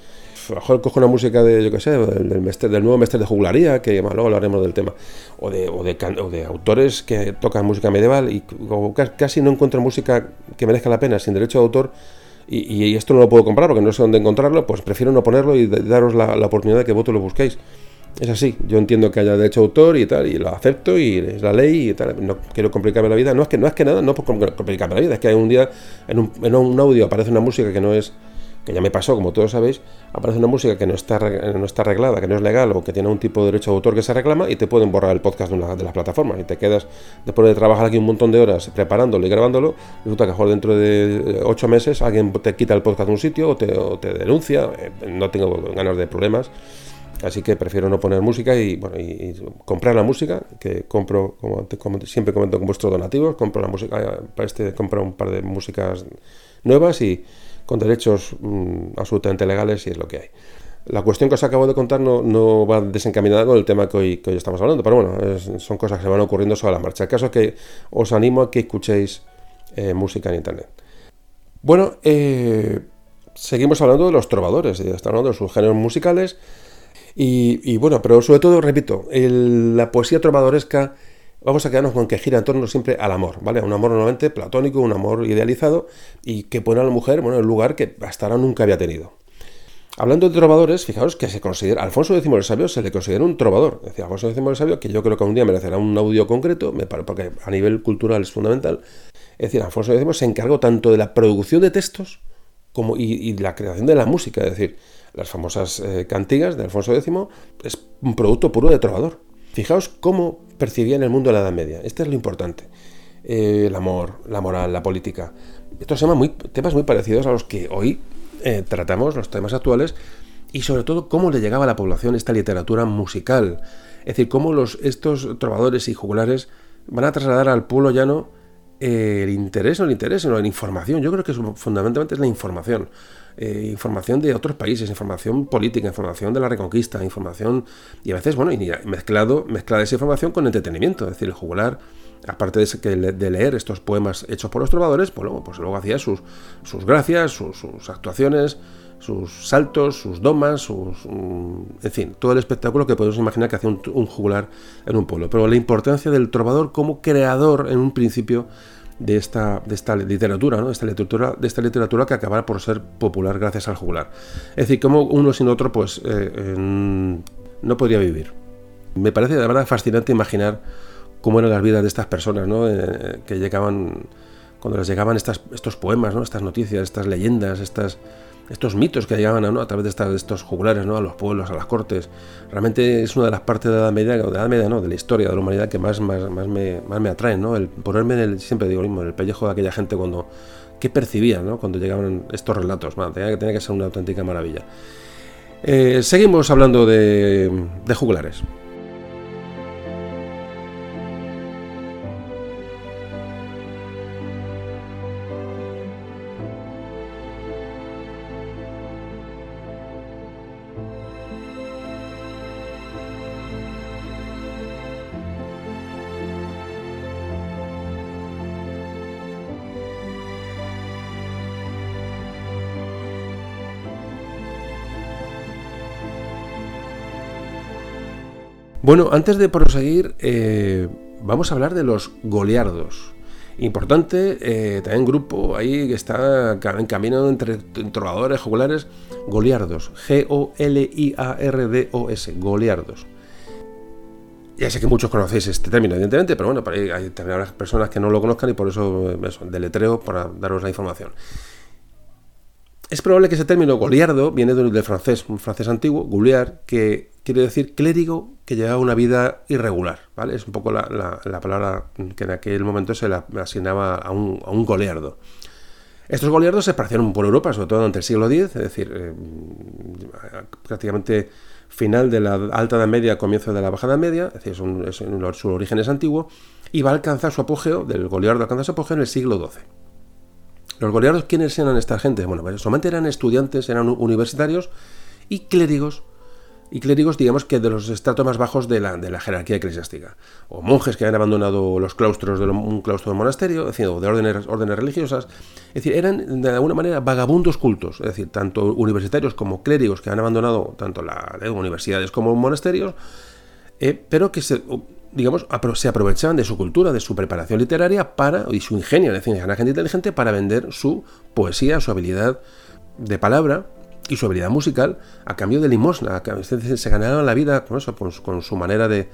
A lo mejor cojo una música de, yo qué sé, del, nuevo mestre de jugularía, que luego hablaremos del tema, o de, o de, de autores que tocan música medieval y casi no encuentro música que merezca la pena sin derecho de autor y, esto no lo puedo comprar porque no sé dónde encontrarlo, pues prefiero no ponerlo y daros la, oportunidad de que vosotros lo busquéis. Es así, yo entiendo que haya derecho de autor y tal, y lo acepto y es la ley y tal. No quiero complicarme la vida. No es que no es que nada, no por complicarme la vida, es que un día en un, en un audio aparece una música que no es que ya me pasó, como todos sabéis, aparece una música que no está, no está arreglada, que no es legal o que tiene un tipo de derecho de autor que se reclama y te pueden borrar el podcast de una de las plataformas y te quedas después de trabajar aquí un montón de horas preparándolo y grabándolo, resulta que dentro de ocho meses alguien te quita el podcast de un sitio o te, denuncia, eh, no tengo ganas de problemas. Así que prefiero no poner música y, bueno, y, comprar la música, que compro, como, siempre comento con vuestros donativos, compro la música, para este compro un par de músicas nuevas y, con derechos mm, absolutamente legales y es lo que hay. La cuestión que os acabo de contar no, va desencaminada con el tema que hoy, que hoy estamos hablando, pero bueno, son cosas que se van ocurriendo sobre la marcha. El caso es que os animo a que escuchéis eh, música en Internet. Bueno, eh, seguimos hablando de los trovadores, estamos hablando de sus géneros musicales y, bueno, pero sobre todo, repito, la poesía trovadoresca vamos a quedarnos con que gira en torno siempre al amor, ¿vale? Un amor normalmente platónico, un amor idealizado y que pone a la mujer, bueno, en el lugar que hasta ahora nunca había tenido. Hablando de trovadores, fijaos que se considera, Alfonso X el Sabio se le considera un trovador. Es Alfonso X el Sabio, que yo creo que un día merecerá un audio concreto, me porque a nivel cultural es fundamental. Es decir, Alfonso X se encargó tanto de la producción de textos como y, la creación de la música. Es decir, las famosas eh, cantigas de Alfonso X es un producto puro de trovador. Fijaos cómo percibían el mundo de la Edad Media. Este es lo importante. Eh, el amor, la moral, la política. Estos temas muy, temas muy parecidos a los que hoy eh, tratamos, los temas actuales, y sobre todo cómo le llegaba a la población esta literatura musical. Es decir, cómo los, estos trovadores y jugulares van a trasladar al pueblo llano el interés, no el interés, sino la información. Yo creo que fundamentalmente es la información. Eh, información de otros países, información política, información de la reconquista, información y a veces, bueno, y mezclado, mezclada esa información con entretenimiento, es decir, el jugular, aparte de, leer estos poemas hechos por los trovadores, pues luego, pues luego hacía sus, sus gracias, sus, actuaciones, sus saltos, sus domas, sus, mm, en fin, todo el espectáculo que podemos imaginar que hacía un, un jugular en un pueblo. Pero la importancia del trovador como creador en un principio de esta, de esta literatura, ¿no? esta literatura, de esta literatura que acabará por ser popular gracias al jugular. Es decir, como uno sin otro, pues eh, no podría vivir. Me parece de verdad fascinante imaginar cómo eran las vidas de estas personas, ¿no? Eh, que llegaban, cuando les llegaban estas, estos poemas, ¿no? estas noticias, estas leyendas, estas, estos mitos que llegaban a través de, estos jugulares ¿no? a los pueblos, a las cortes. Realmente es una de las partes de la Media, de la Media no, de la historia de la humanidad que más, más, más, me, más me atraen. ¿no? El ponerme, en el, siempre digo mismo, el pellejo de aquella gente cuando... ¿Qué percibían ¿no? cuando llegaban estos relatos? tenía, tenía, que ser una auténtica maravilla. Eh, seguimos hablando de, de jugulares. Bueno, antes de proseguir, eh, vamos a hablar de los goliardos. Importante, eh, también grupo ahí que está en camino entre trovadores, jugulares, goliardos. G-O-L-I-A-R-D-O-S, goliardos. Ya sé que muchos conocéis este término, evidentemente, pero bueno, hay, hay personas que no lo conozcan y por eso, eso deletreo para daros la información. Es probable que ese término goliardo viene del francés, un francés antiguo, gouliard, que quiere decir clérigo que lleva una vida irregular, ¿vale? Es un poco la, palabra que en aquel momento se le asignaba a un, a goleardo. Estos goliardos se esparcieron por Europa, sobre todo durante el siglo X, es decir, eh, prácticamente final de la alta edad media, comienzo de la baja edad media, es decir, su origen es antiguo, y va a alcanzar su apogeo, del goliardo alcanza su apogeo en el siglo XII. Los goliardos, ¿quiénes eran esta gente? Bueno, pues solamente eran estudiantes, eran universitarios y clérigos y clérigos, digamos que de los estratos más bajos de la, de la jerarquía eclesiástica, o monjes que habían abandonado los claustros de un claustro de monasterio, es decir, de órdenes, órdenes religiosas, es decir, eran de alguna manera vagabundos cultos, es decir, tanto universitarios como clérigos que han abandonado tanto las universidades como monasterios, eh, pero que se, digamos, se aprovechaban de su cultura, de su preparación literaria para, y su ingenio, es decir, era gente inteligente para vender su poesía, su habilidad de palabra y su habilidad musical a cambio de limosna. Se ganaron la vida con eso, con su manera de,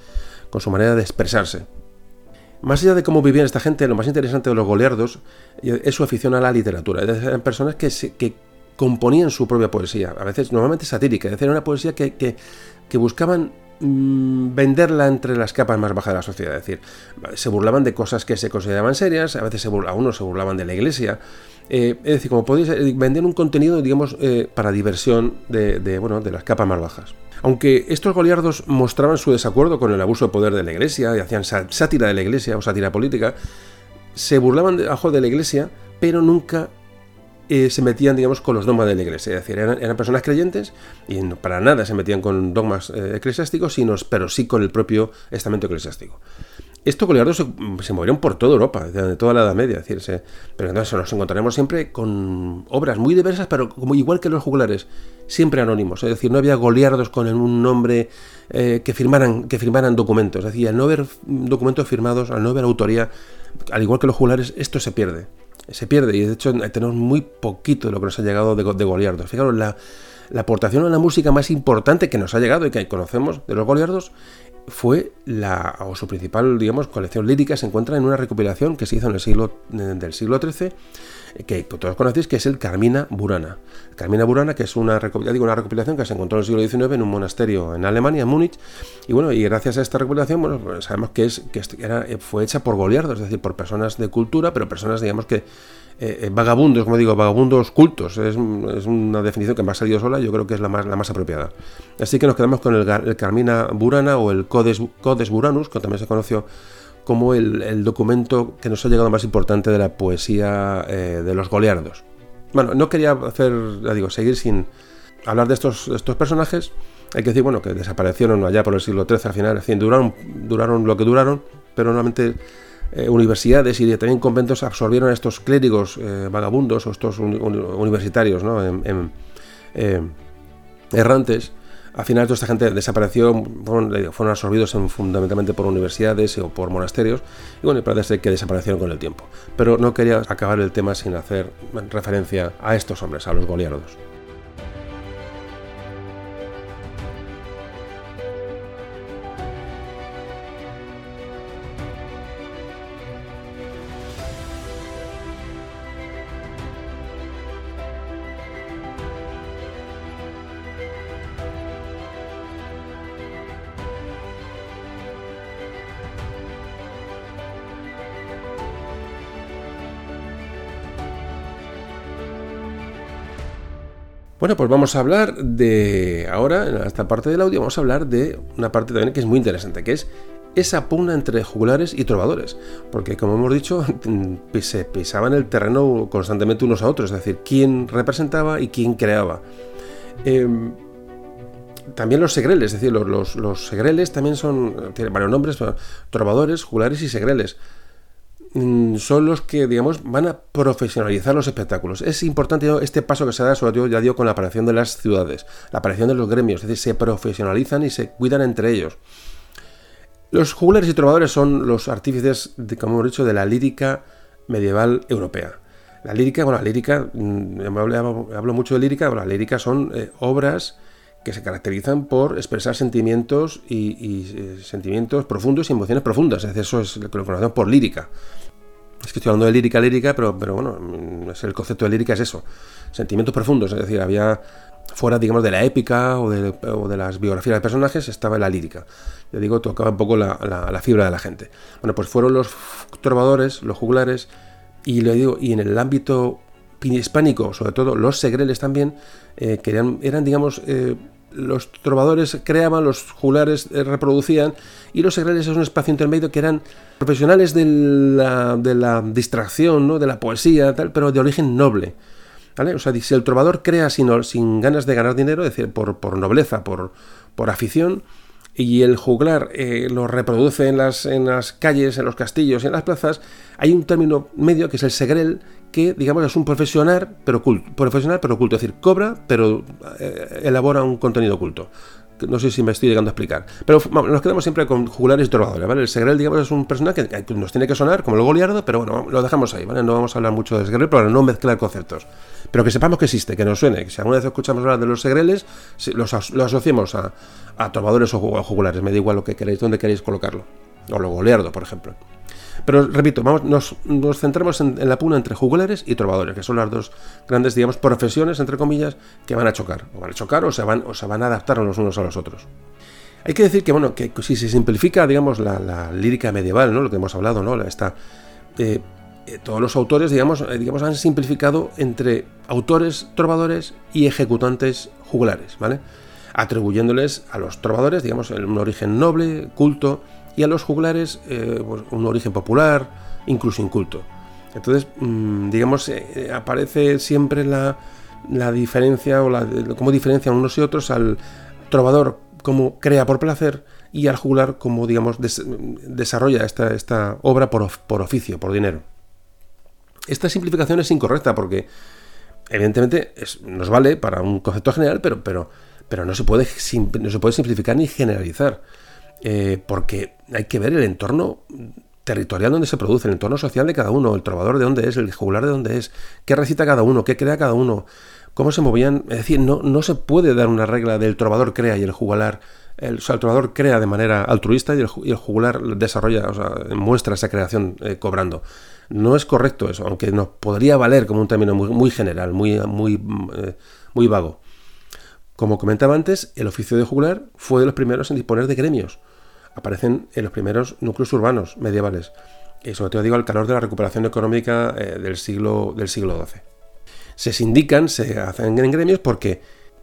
con su manera de expresarse. Más allá de cómo vivían esta gente, lo más interesante de los goliardos es su afición a la literatura. Eran personas que, que componían su propia poesía, a veces normalmente satírica, es decir, una poesía que, que, buscaban mm, venderla entre las capas más bajas de la sociedad. Es decir, se burlaban de cosas que se consideraban serias, a veces se algunos se burlaban de la iglesia. Eh, es decir, como podéis, eh, vender un contenido, digamos, eh, para diversión de, bueno, de las capas más bajas. Aunque estos goliardos mostraban su desacuerdo con el abuso de poder de la iglesia y hacían sátira de la iglesia o sátira política, se burlaban de, de la iglesia, pero nunca eh, se metían, digamos, con los dogmas de la iglesia. Es decir, eran, personas creyentes y para nada se metían con dogmas eh, eclesiásticos, sino, pero sí con el propio estamento eclesiástico. Estos goliardos se, movieron por toda Europa, de toda la Edad Media, es decir, pero entonces nos encontraremos siempre con obras muy diversas, pero como igual que los jugulares, siempre anónimos. Es decir, no había goliardos con un nombre eh, que, firmaran, que firmaran documentos. Es decir, al no haber documentos firmados, al no haber autoría, al igual que los jugulares, esto se pierde. Se pierde y de hecho tenemos muy poquito de lo que nos ha llegado de, de goliardos. Fijaros, la, la aportación a la música más importante que nos ha llegado y que conocemos de los goliardos fue la, o su principal, digamos, colección lírica se encuentra en una recopilación que se hizo en el siglo del siglo XIII, que todos conocéis, que es el Carmina Burana. Carmina Burana, que es una, digo, una recopilación que se encontró en el siglo XIX en un monasterio en Alemania, en Múnich, y bueno, y gracias a esta recopilación, bueno, pues sabemos que es que era, fue hecha por goliardos, es decir, por personas de cultura, pero personas, digamos, que eh, eh, vagabundos, como digo, vagabundos cultos. Es, una definición que me ha salido sola, yo creo que es la más, la más apropiada. Así que nos quedamos con el, Carmina Burana o el Codes, Codes Buranus, que también se conoció como el, documento que nos ha llegado más importante de la poesía eh, de los goliardos. Bueno, no quería hacer, digo, seguir sin hablar de estos, estos personajes. Hay que decir, bueno, que desaparecieron allá por el siglo XIII al final, en duraron, duraron lo que duraron, pero normalmente eh, universidades y también conventos absorbieron a estos clérigos eh, vagabundos o estos universitarios ¿no? Eh, errantes. Al final toda esta gente desapareció, fueron, absorbidos fundamentalmente por universidades o por monasterios y bueno, parece que desaparecieron con el tiempo. Pero no quería acabar el tema sin hacer referencia a estos hombres, a los goliardos. Bueno, pues vamos a hablar de, ahora, en esta parte del audio, vamos a hablar de una parte también que es muy interesante, que es esa pugna entre jugulares y trovadores. Porque, como hemos dicho, se pisaban el terreno constantemente unos a otros, es decir, quién representaba y quién creaba. Em, también los segreles, es decir, los, los, segreles también son, tienen varios nombres, trovadores, jugulares y segreles. Mm, son los que, digamos, van a profesionalizar los espectáculos. Es importante este paso que se da, sobre todo, ya digo, con la aparición de las ciudades, la aparición de los gremios, es decir, se profesionalizan y se cuidan entre ellos. Los jugulares y trovadores son los artífices, de, como hemos dicho, de la lírica medieval europea. La lírica, bueno, la lírica, mm, hablo, mucho de lírica, pero la lírica son eh, obras que se caracterizan por expresar sentimientos y, eh, sentimientos profundos y emociones profundas. Eso es lo que lo conocemos por lírica. Es que estoy hablando de lírica, lírica, pero, pero bueno, mm, el concepto de lírica es eso, sentimientos profundos, es decir, había fuera, digamos, de la épica o de, las biografías de personajes, estaba la lírica. Yo digo, tocaba un poco la, fibra de la gente. Bueno, pues fueron los trovadores, los juglares, y, le digo, y en el ámbito hispánico, sobre todo los segreles también, eh, que eran, eran digamos, eh, los trovadores creaban, los juglares eh, reproducían y los segreles es un espacio intermedio que eran profesionales de la, de la distracción, ¿no? de la poesía, tal, pero de origen noble. ¿vale? O sea, si el trovador crea sin, sin ganas de ganar dinero, es decir, por, por nobleza, por, por afición, y el juglar eh, lo reproduce en las, en las calles, en los castillos y en las plazas, hay un término medio que es el segrel, que digamos es un profesional pero culto, profesional pero oculto, es decir, cobra pero eh, elabora un contenido oculto. no sé si me estoy llegando a explicar. Pero nos quedamos siempre con jugulares y trovadores, ¿vale? El Segrel, digamos, es un personaje que nos tiene que sonar como el Goliardo, pero bueno, lo dejamos ahí, ¿vale? No vamos a hablar mucho de Segrel para no mezclar conceptos. Pero que sepamos que existe, que nos suene, que si alguna vez escuchamos hablar de los Segreles, los, asociemos a, a trovadores o jugulares, me da igual lo que queréis, dónde queréis colocarlo. O lo Goliardo, por ejemplo. Pero repito, vamos, nos, centramos en, la puna entre jugulares y trovadores, que son las dos grandes, digamos, profesiones, entre comillas, que van a chocar. O van a chocar o se van, o se van a adaptar los unos a los otros. Hay que decir que, bueno, que si se simplifica, digamos, la, lírica medieval, ¿no? Lo que hemos hablado, ¿no? Está, eh, eh, todos los autores, digamos, eh, digamos, han simplificado entre autores trovadores y ejecutantes jugulares, ¿vale? Atribuyéndoles a los trovadores, digamos, un origen noble, culto, y a los juglares eh, pues, un origen popular, incluso inculto. Entonces, mm, digamos, aparece siempre la, diferencia o la, cómo diferencian unos y otros al trovador como crea por placer y al juglar como, digamos, desarrolla esta, esta obra por, por, oficio, por dinero. Esta simplificación es incorrecta porque, evidentemente, nos vale para un concepto general, pero, pero, pero no, se puede, no se puede simplificar ni generalizar. Eh, porque hay que ver el entorno territorial donde se produce, el entorno social de cada uno, el trovador de dónde es, el jugular de dónde es, qué recita cada uno, qué crea cada uno, cómo se movían. Es decir, no, no se puede dar una regla del trovador crea y el jugular. El, o el trovador crea de manera altruista y el, jugular desarrolla, o sea, muestra esa creación eh, cobrando. No es correcto eso, aunque nos podría valer como un término muy, general, muy, muy, eh, muy vago. Como comentaba antes, el oficio de juglar fue de los primeros en disponer de gremios aparecen en los primeros núcleos urbanos medievales, y sobre todo digo al calor de la recuperación económica eh, del, siglo, del siglo XII. Se sindican, se hacen en gremios porque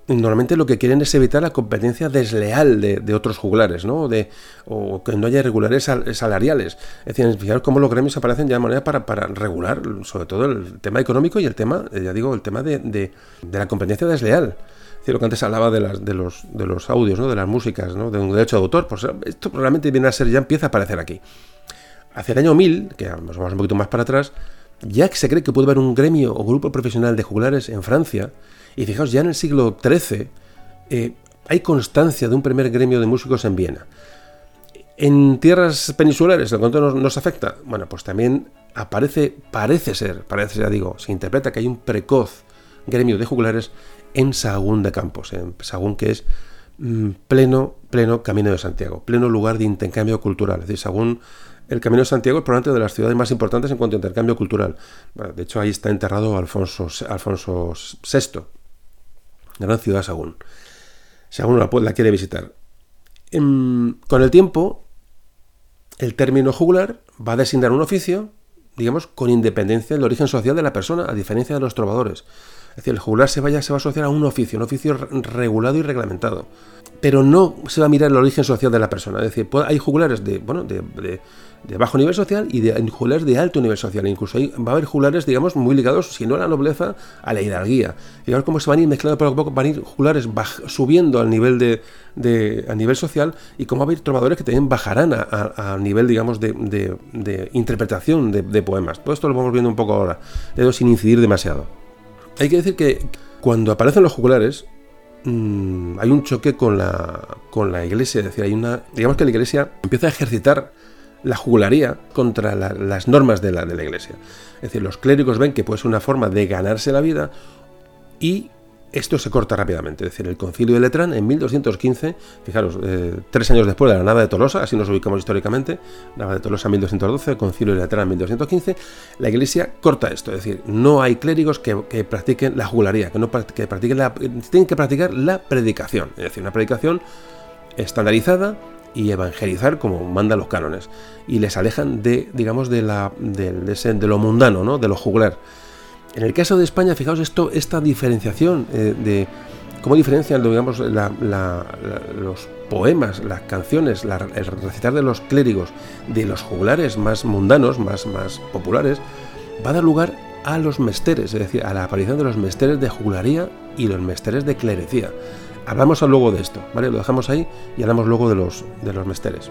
normalmente lo que quieren es evitar la competencia desleal de, otros juglares, ¿no? De, o que no haya irregulares salariales. Es decir, fijaros cómo los gremios aparecen ya de manera para, regular, sobre todo el tema económico y el tema, ya digo, el tema de, la competencia desleal lo que antes hablaba de, las, de, los, de los audios, ¿no? de las músicas, ¿no? de un derecho de autor, pues esto probablemente viene a ser, ya empieza a aparecer aquí. Hacia el año 1000, que vamos un poquito más para atrás, ya que se cree que puede haber un gremio o grupo profesional de juglares en Francia, y fijaos, ya en el siglo XIII eh, hay constancia de un primer gremio de músicos en Viena. En tierras peninsulares, ¿el cuánto nos, afecta? Bueno, pues también aparece, parece ser, parece, ya digo, se interpreta que hay un precoz gremio de juglares en Sagún de Campos, en Sagún que es mm, pleno, pleno Camino de Santiago, pleno lugar de intercambio cultural. Es decir, Sagún, el Camino de Santiago es probablemente de las ciudades más importantes en cuanto a intercambio cultural. de hecho, ahí está enterrado Alfonso, Alfonso VI, gran ciudad Sagún. Sagún la, la quiere visitar. con el tiempo, el término jugular va a designar un oficio, digamos, con independencia del origen social de la persona, a diferencia de los trovadores. Es decir, el jugular se, vaya, se va a asociar a un oficio, un oficio regulado y reglamentado. Pero no se va a mirar el origen social de la persona. Es decir, hay jugulares de, bueno, de, bajo nivel social y de jugulares de alto nivel social. Incluso va a haber jugulares, digamos, muy ligados, si no a la nobleza, a la hidalguía. Y ver cómo se van a ir mezclando poco a poco, van a ir jugulares subiendo al nivel de, a nivel social y cómo va a haber trovadores que también bajarán a, nivel, digamos, de, interpretación de, poemas. Todo esto lo vamos viendo un poco ahora, sin incidir demasiado. Hay que decir que cuando aparecen los jugulares, mm, hay un choque con la, con la iglesia. Es decir, hay una. Digamos que la iglesia empieza a ejercitar la jugularía contra las normas de la, de la iglesia. Es decir, los clérigos ven que puede ser una forma de ganarse la vida y esto se corta rápidamente. Es decir, el concilio de Letrán en 1215, fijaros, eh, tres años después de la nada de Tolosa, así nos ubicamos históricamente, nada de Tolosa en 1212, concilio de Letrán en 1215, la iglesia corta esto. Es decir, no hay clérigos que, practiquen la jugularía, que, no, que practiquen tienen que practicar la predicación. Es decir, una predicación estandarizada y evangelizar como mandan los cánones. Y les alejan de, digamos, de, la, de lo mundano, ¿no? de lo juglar. En el caso de España, fijaos esto, esta diferenciación eh, de cómo diferencian digamos, los poemas, las canciones, el recitar de los clérigos de los juglares más mundanos, más, más populares, va a dar lugar a los mesteres, es decir, a la aparición de los mesteres de juglaría y los mesteres de clerecía. Hablamos luego de esto, ¿vale? Lo dejamos ahí y hablamos luego de los, de los mesteres.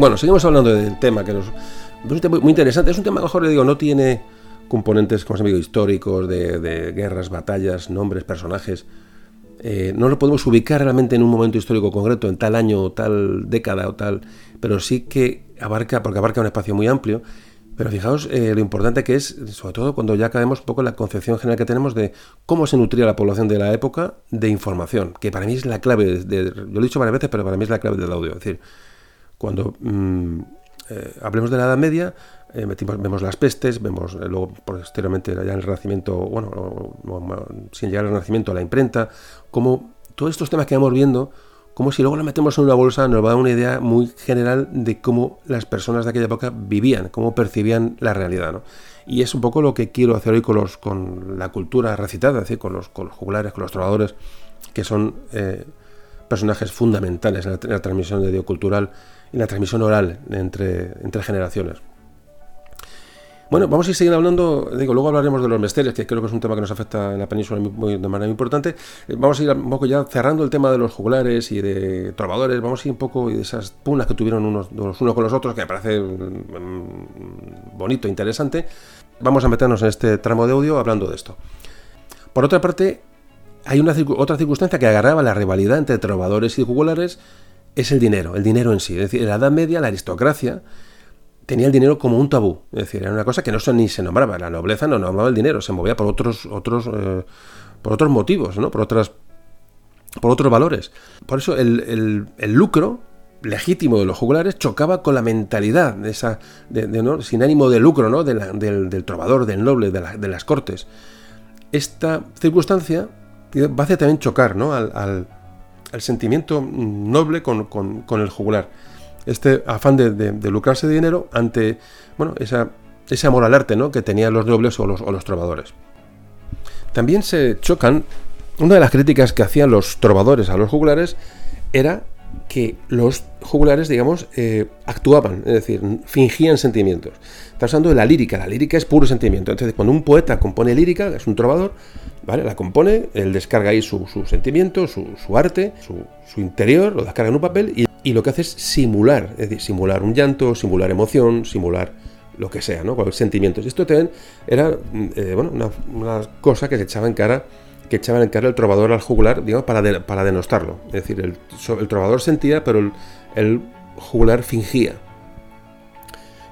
Bueno, seguimos hablando del tema que nos, es un tema muy interesante. Es un tema, mejor le digo, no tiene componentes, como se digo, históricos, de, guerras, batallas, nombres, personajes. Eh, no lo podemos ubicar realmente en un momento histórico concreto, en tal año o tal década o tal, pero sí que abarca, porque abarca un espacio muy amplio. Pero fijaos eh, lo importante que es, sobre todo cuando ya caemos un poco la concepción general que tenemos de cómo se nutría la población de la época de información, que para mí es la clave, yo lo he dicho varias veces, pero para mí es la clave del audio. Es decir, cuando mm, eh, hablemos de la Edad Media, eh, vemos las pestes, vemos eh, luego posteriormente ya en el Renacimiento, bueno, sin llegar al Renacimiento, la imprenta, como todos estos temas que vamos viendo, como si luego lo metemos en una bolsa, nos va a dar una idea muy general de cómo las personas de aquella época vivían, cómo percibían la realidad. Y es un poco lo que quiero hacer hoy con, los, con la cultura recitada, es decir, con los, con jugulares, con los trovadores, que son personajes fundamentales en la, transmisión de cultural y la transmisión oral entre, entre generaciones. Bueno, vamos a ir siguiendo hablando, digo, luego hablaremos de los mesteres, que creo que es un tema que nos afecta en la península de manera muy importante. Eh, vamos a ir un poco ya cerrando el tema de los jugulares y de trovadores, vamos a ir un poco de esas punas que tuvieron unos, unos con los otros, que me parece mm, bonito, interesante. Vamos a meternos en este tramo de audio hablando de esto. Por otra parte, hay una otra circunstancia que agarraba la rivalidad entre trovadores y jugulares, es el dinero, el dinero en sí. Es decir, en la Edad Media la aristocracia tenía el dinero como un tabú. Es decir, era una cosa que no se, ni se nombraba. La nobleza no nombraba el dinero, se movía por otros, otros, eh, por otros motivos, ¿no? por, otras, por otros valores. Por eso el, lucro legítimo de los jugulares chocaba con la mentalidad de esa, de, sin ánimo de lucro ¿no? del, trovador, del noble, de, las cortes. Esta circunstancia va a hacer también chocar ¿no? al el sentimiento noble con, el jugular. Este afán de, lucrarse de dinero ante bueno, ese amor al arte ¿no? que tenían los nobles o los, los trovadores. También se chocan, una de las críticas que hacían los trovadores a los jugulares era que los jugulares, digamos, eh, actuaban, es decir, fingían sentimientos. Está hablando de la lírica, la lírica es puro sentimiento. Entonces, cuando un poeta compone lírica, es un trovador, ¿vale? La compone, él descarga ahí su, sentimiento, su, arte, su, interior, lo descarga en un papel y, lo que hace es simular, es decir, simular un llanto, simular emoción, simular lo que sea, ¿no? Sentimientos. Y esto también era, eh, bueno, una, una cosa que se echaba en cara que echaban en cara el trovador al jugular, digamos, para, para denostarlo. Es decir, el, el trovador sentía, pero el, jugular fingía.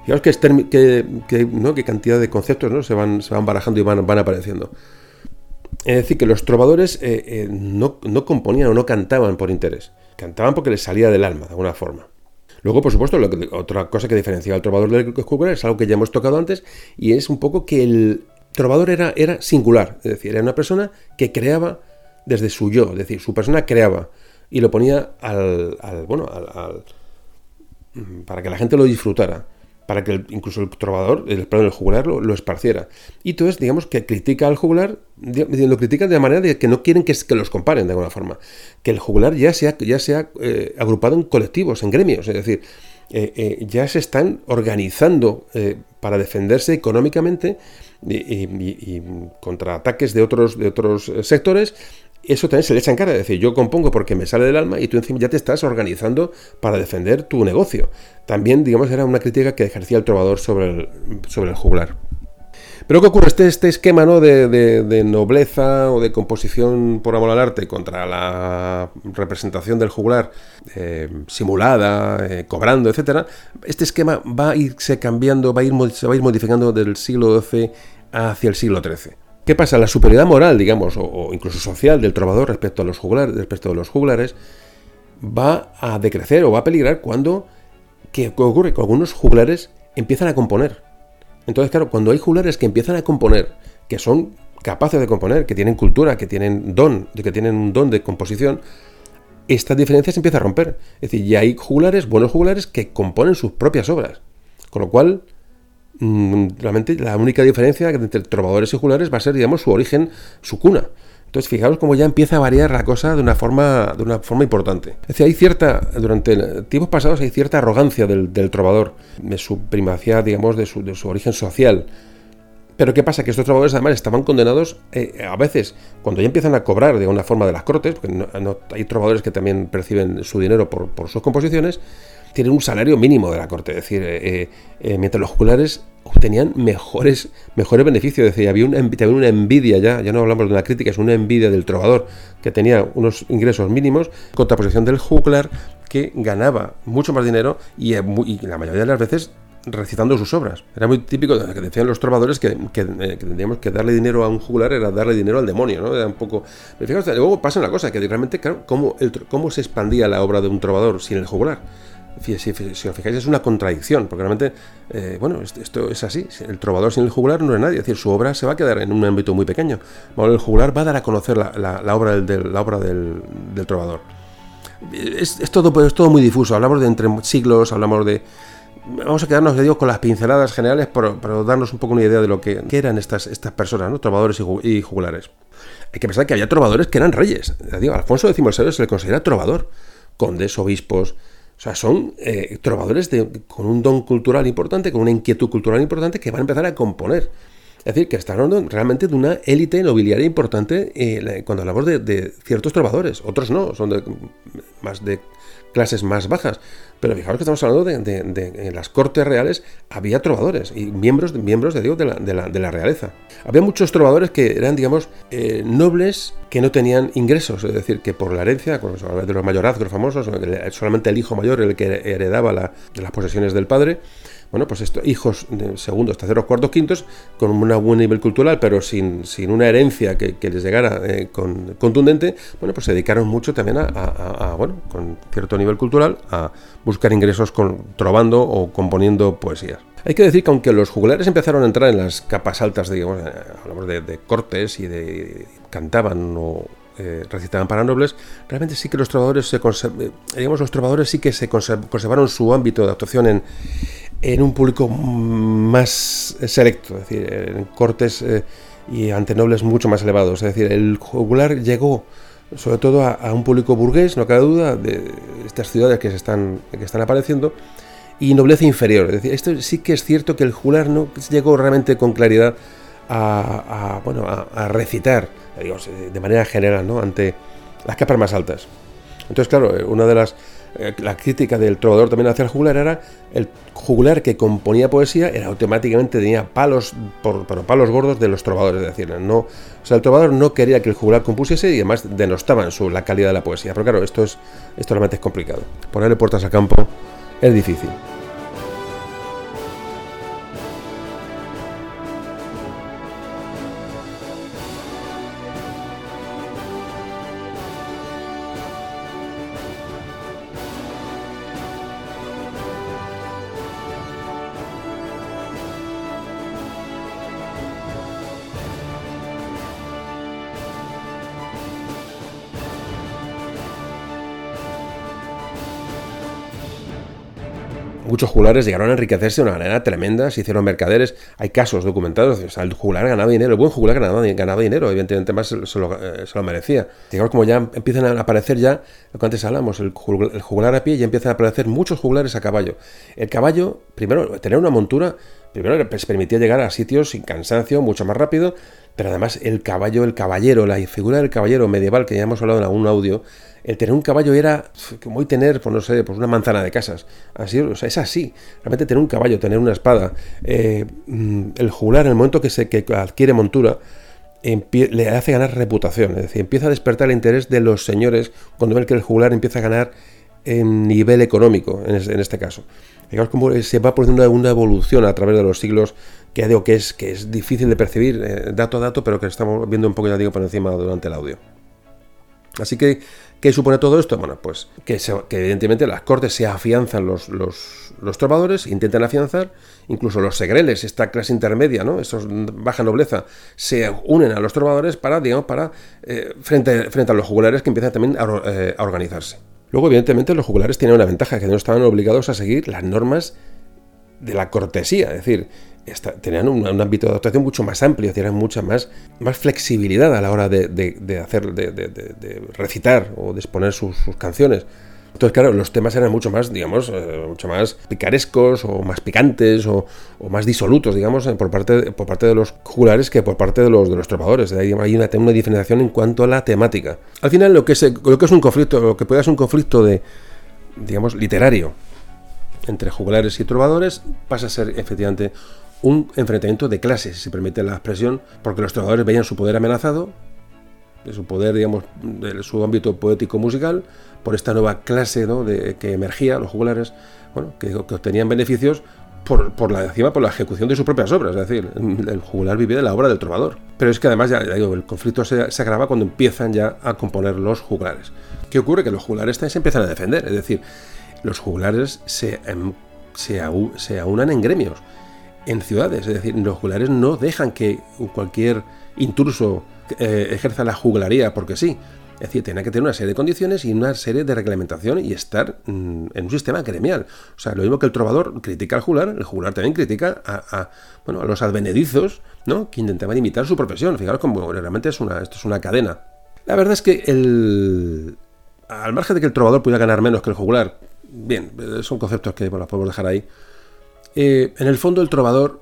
Fijaos que, que, ¿no? qué cantidad de conceptos ¿no? se, van, se van barajando y van, van apareciendo. Es decir, que los trovadores eh, eh, no, no, componían o no cantaban por interés, cantaban porque les salía del alma, de alguna forma. Luego, por supuesto, otra cosa que diferencia al trovador del jugular es algo que ya hemos tocado antes, y es un poco que el, trovador era, era singular, es decir, era una persona que creaba desde su yo, es decir, su persona creaba y lo ponía al, bueno, al, mm, para que la gente lo disfrutara, para que incluso el trovador, el plano del jugular, lo, esparciera. Y entonces, digamos que critica al jugular, lo critican de la manera de que no quieren que, los comparen de alguna forma, que el jugular ya sea, ya sea eh, agrupado en colectivos, en gremios, es decir, eh, eh, ya se están organizando para defenderse económicamente y, contra ataques de otros, de otros sectores, eso también se le echa en cara. Es decir, yo compongo porque me sale del alma y tú encima ya te estás organizando para defender tu negocio. También, digamos, era una crítica que ejercía el trovador sobre el, sobre el juglar. Pero ¿qué ocurre? Este, este esquema ¿no? de, nobleza o de composición por amor al arte contra la representación del juglar eh, simulada, eh, cobrando, etcétera, este esquema va a irse cambiando, va a ir, se va a ir modificando del siglo XII hacia el siglo XIII. ¿Qué pasa? La superioridad moral, digamos, o, incluso social del trovador respecto a los juglares, respecto a los juglares, va a decrecer o va a peligrar cuando ¿qué ocurre? Que algunos juglares empiezan a componer entonces, claro, cuando hay juglares que empiezan a componer, que son capaces de componer, que tienen cultura, que tienen don, que tienen un don de composición, estas diferencias se empiezan a romper. Es decir, ya hay juglares, buenos juglares, que componen sus propias obras. Con lo cual, realmente la única diferencia entre trovadores y juglares va a ser, digamos, su origen, su cuna. Entonces, fijaos cómo ya empieza a variar la cosa de una forma, de una forma importante. Es decir, hay cierta, durante tiempos pasados hay cierta arrogancia del, trovador, de su primacía, digamos, de su, de su, origen social. Pero ¿qué pasa? Que estos trovadores además estaban condenados eh, a veces, cuando ya empiezan a cobrar de una forma de las cortes, porque hay trovadores que también perciben su dinero por, sus composiciones, tienen un salario mínimo de la corte. Es decir, eh, eh, mientras los jugulares obtenían mejores, mejores beneficios. Es decir, había una, una envidia ya, ya no hablamos de una crítica, es una envidia del trovador que tenía unos ingresos mínimos, contraposición del juglar que ganaba mucho más dinero y, y la mayoría de las veces recitando sus obras. Era muy típico que decían los trovadores que, que, eh, tendríamos que darle dinero a un juglar era darle dinero al demonio, ¿no? Era un poco... Pero luego pasa una cosa, que realmente, claro, ¿cómo, cómo se expandía la obra de un trovador sin el juglar? Si, os fijáis, es una contradicción, porque realmente, eh, bueno, esto es así. El trovador sin el juglar no es nadie, es decir, su obra se va a quedar en un ámbito muy pequeño. el juglar va a dar a conocer la, obra, del, trovador. Es, todo, es todo muy difuso, hablamos de entre siglos, hablamos de, vamos a quedarnos, digo, con las pinceladas generales para, darnos un poco una idea de lo que, eran estas, estas personas, ¿no? trovadores y, jugulares. Hay que pensar que había trovadores que eran reyes. Alfonso X se le considera trovador. Condes, obispos. O sea, son eh, trovadores con un don cultural importante, con una inquietud cultural importante que van a empezar a componer. Es decir, que están hablando realmente de una élite nobiliaria importante eh, cuando hablamos de, de, ciertos trovadores. Otros no, son de, más de clases más bajas. Pero fijaos que estamos hablando de, en las cortes reales había trovadores y miembros, miembros de, Dios de, la, de, la, realeza. Había muchos trovadores que eran, digamos, eh, nobles que no tenían ingresos, es decir, que por la herencia, de los mayorazgos famosos, solamente el hijo mayor el que heredaba las posesiones del padre, bueno, pues estos hijos de segundos, terceros, cuartos, quintos, con un buen nivel cultural, pero sin, sin una herencia que, les llegara eh, con, contundente, bueno, pues se dedicaron mucho también a, bueno, con cierto nivel cultural, a buscar ingresos con, trovando o componiendo poesías. Hay que decir que aunque los jugulares empezaron a entrar en las capas altas, digamos, eh, hablamos de, de cortes y de cantaban o eh, recitaban para nobles, realmente sí que los trovadores se digamos los trovadores sí que se conservaron su ámbito de actuación en, en un público más selecto, es decir, en cortes eh, y ante nobles mucho más elevados. Es decir, el jugular llegó sobre todo a, un público burgués, no cabe duda, de estas ciudades que, se están, que están apareciendo, y nobleza inferior. Es decir, esto sí que es cierto que el jugular no llegó realmente con claridad a, bueno, a, recitar, digamos, de manera general, ¿no? ante las capas más altas. Entonces, claro, una de las eh, la crítica del trovador también hacia el juglar era el juglar que componía poesía era automáticamente tenía palos por, palos gordos de los trovadores, es decir, no, o sea, el trovador no quería que el juglar compusiese y además denostaban su, la calidad de la poesía. Pero claro, esto es esto realmente es complicado. Ponerle puertas a campo es difícil. Muchos jugulares llegaron a enriquecerse de una manera tremenda, se hicieron mercaderes, hay casos documentados, o sea, el jugular ganaba dinero, el buen jugular ganaba, ganaba dinero, evidentemente más se lo, eh, merecía. Digamos, como ya empiezan a aparecer ya, lo que antes hablamos, el, jugular a pie, ya empiezan a aparecer muchos jugulares a caballo. El caballo, primero, tener una montura, primero les permitía llegar a sitios sin cansancio, mucho más rápido, pero además el caballo, el caballero, la figura del caballero medieval, que ya hemos hablado en algún audio, el tener un caballo era como hoy tener, pues no sé, pues una manzana de casas. Así, o sea, es así. Realmente tener un caballo, tener una espada, eh, mm, el jugular, en el momento que se que adquiere montura, le hace ganar reputación. Es decir, empieza a despertar el interés de los señores cuando ven que el jugular empieza a ganar en nivel económico, en, este caso. Digamos como se va produciendo una, evolución a través de los siglos que digo que es, que es difícil de percibir eh, dato a dato, pero que estamos viendo un poco, ya digo, por encima durante el audio. Así que ¿Qué supone todo esto? Bueno, pues que, evidentemente las cortes se afianzan los, los, los, trovadores, intentan afianzar, incluso los segreles, esta clase intermedia, ¿no? Estos baja nobleza, se unen a los trovadores para, digamos, para eh, frente, frente a los jugulares que empiezan también a, eh, a organizarse. Luego, evidentemente, los jugulares tienen una ventaja, que no estaban obligados a seguir las normas de la cortesía, es decir, tenían un, ámbito de actuación mucho más amplio, tenían mucha más, más flexibilidad a la hora de, hacer, de, recitar o de exponer sus, canciones. Entonces, claro, los temas eran mucho más, digamos, eh, mucho más picarescos o más picantes o, más disolutos, digamos, eh, por parte, por parte de los jugulares que por parte de los, de los tropadores. Hay una, una diferenciación en cuanto a la temática. Al final, lo que, es, lo que es un conflicto, lo que puede ser un conflicto de, digamos, literario entre juglares y trovadores pasa a ser efectivamente un enfrentamiento de clases, si se permite la expresión, porque los trovadores veían su poder amenazado, su poder, digamos, de su ámbito poético musical, por esta nueva clase ¿no? de, que emergía, los juglares, bueno, que, obtenían beneficios por, la, encima, por la ejecución de sus propias obras, es decir, el juglar vivía de la obra del trovador. Pero es que además, ya, digo, el conflicto se, se, agrava cuando empiezan ya a componer los juglares. ¿Qué ocurre? Que los juglares se empiezan a defender, es decir, los juglares se, em, se, aunan en gremios, en ciudades, es decir, los juglares no dejan que cualquier intruso eh, ejerza la juglaría porque sí. Es decir, tiene que tener una serie de condiciones y una serie de reglamentación y estar mm, en un sistema gremial. O sea, lo mismo que el trovador critica al juglar, el juglar también critica a, bueno, a los advenedizos, ¿no? Que intentaban imitar su profesión. Fijaros cómo realmente es una, esto es una cadena. La verdad es que el, al margen de que el trovador pudiera ganar menos que el juglar, bien, son conceptos que bueno, podemos dejar ahí. Eh, en el fondo, el trovador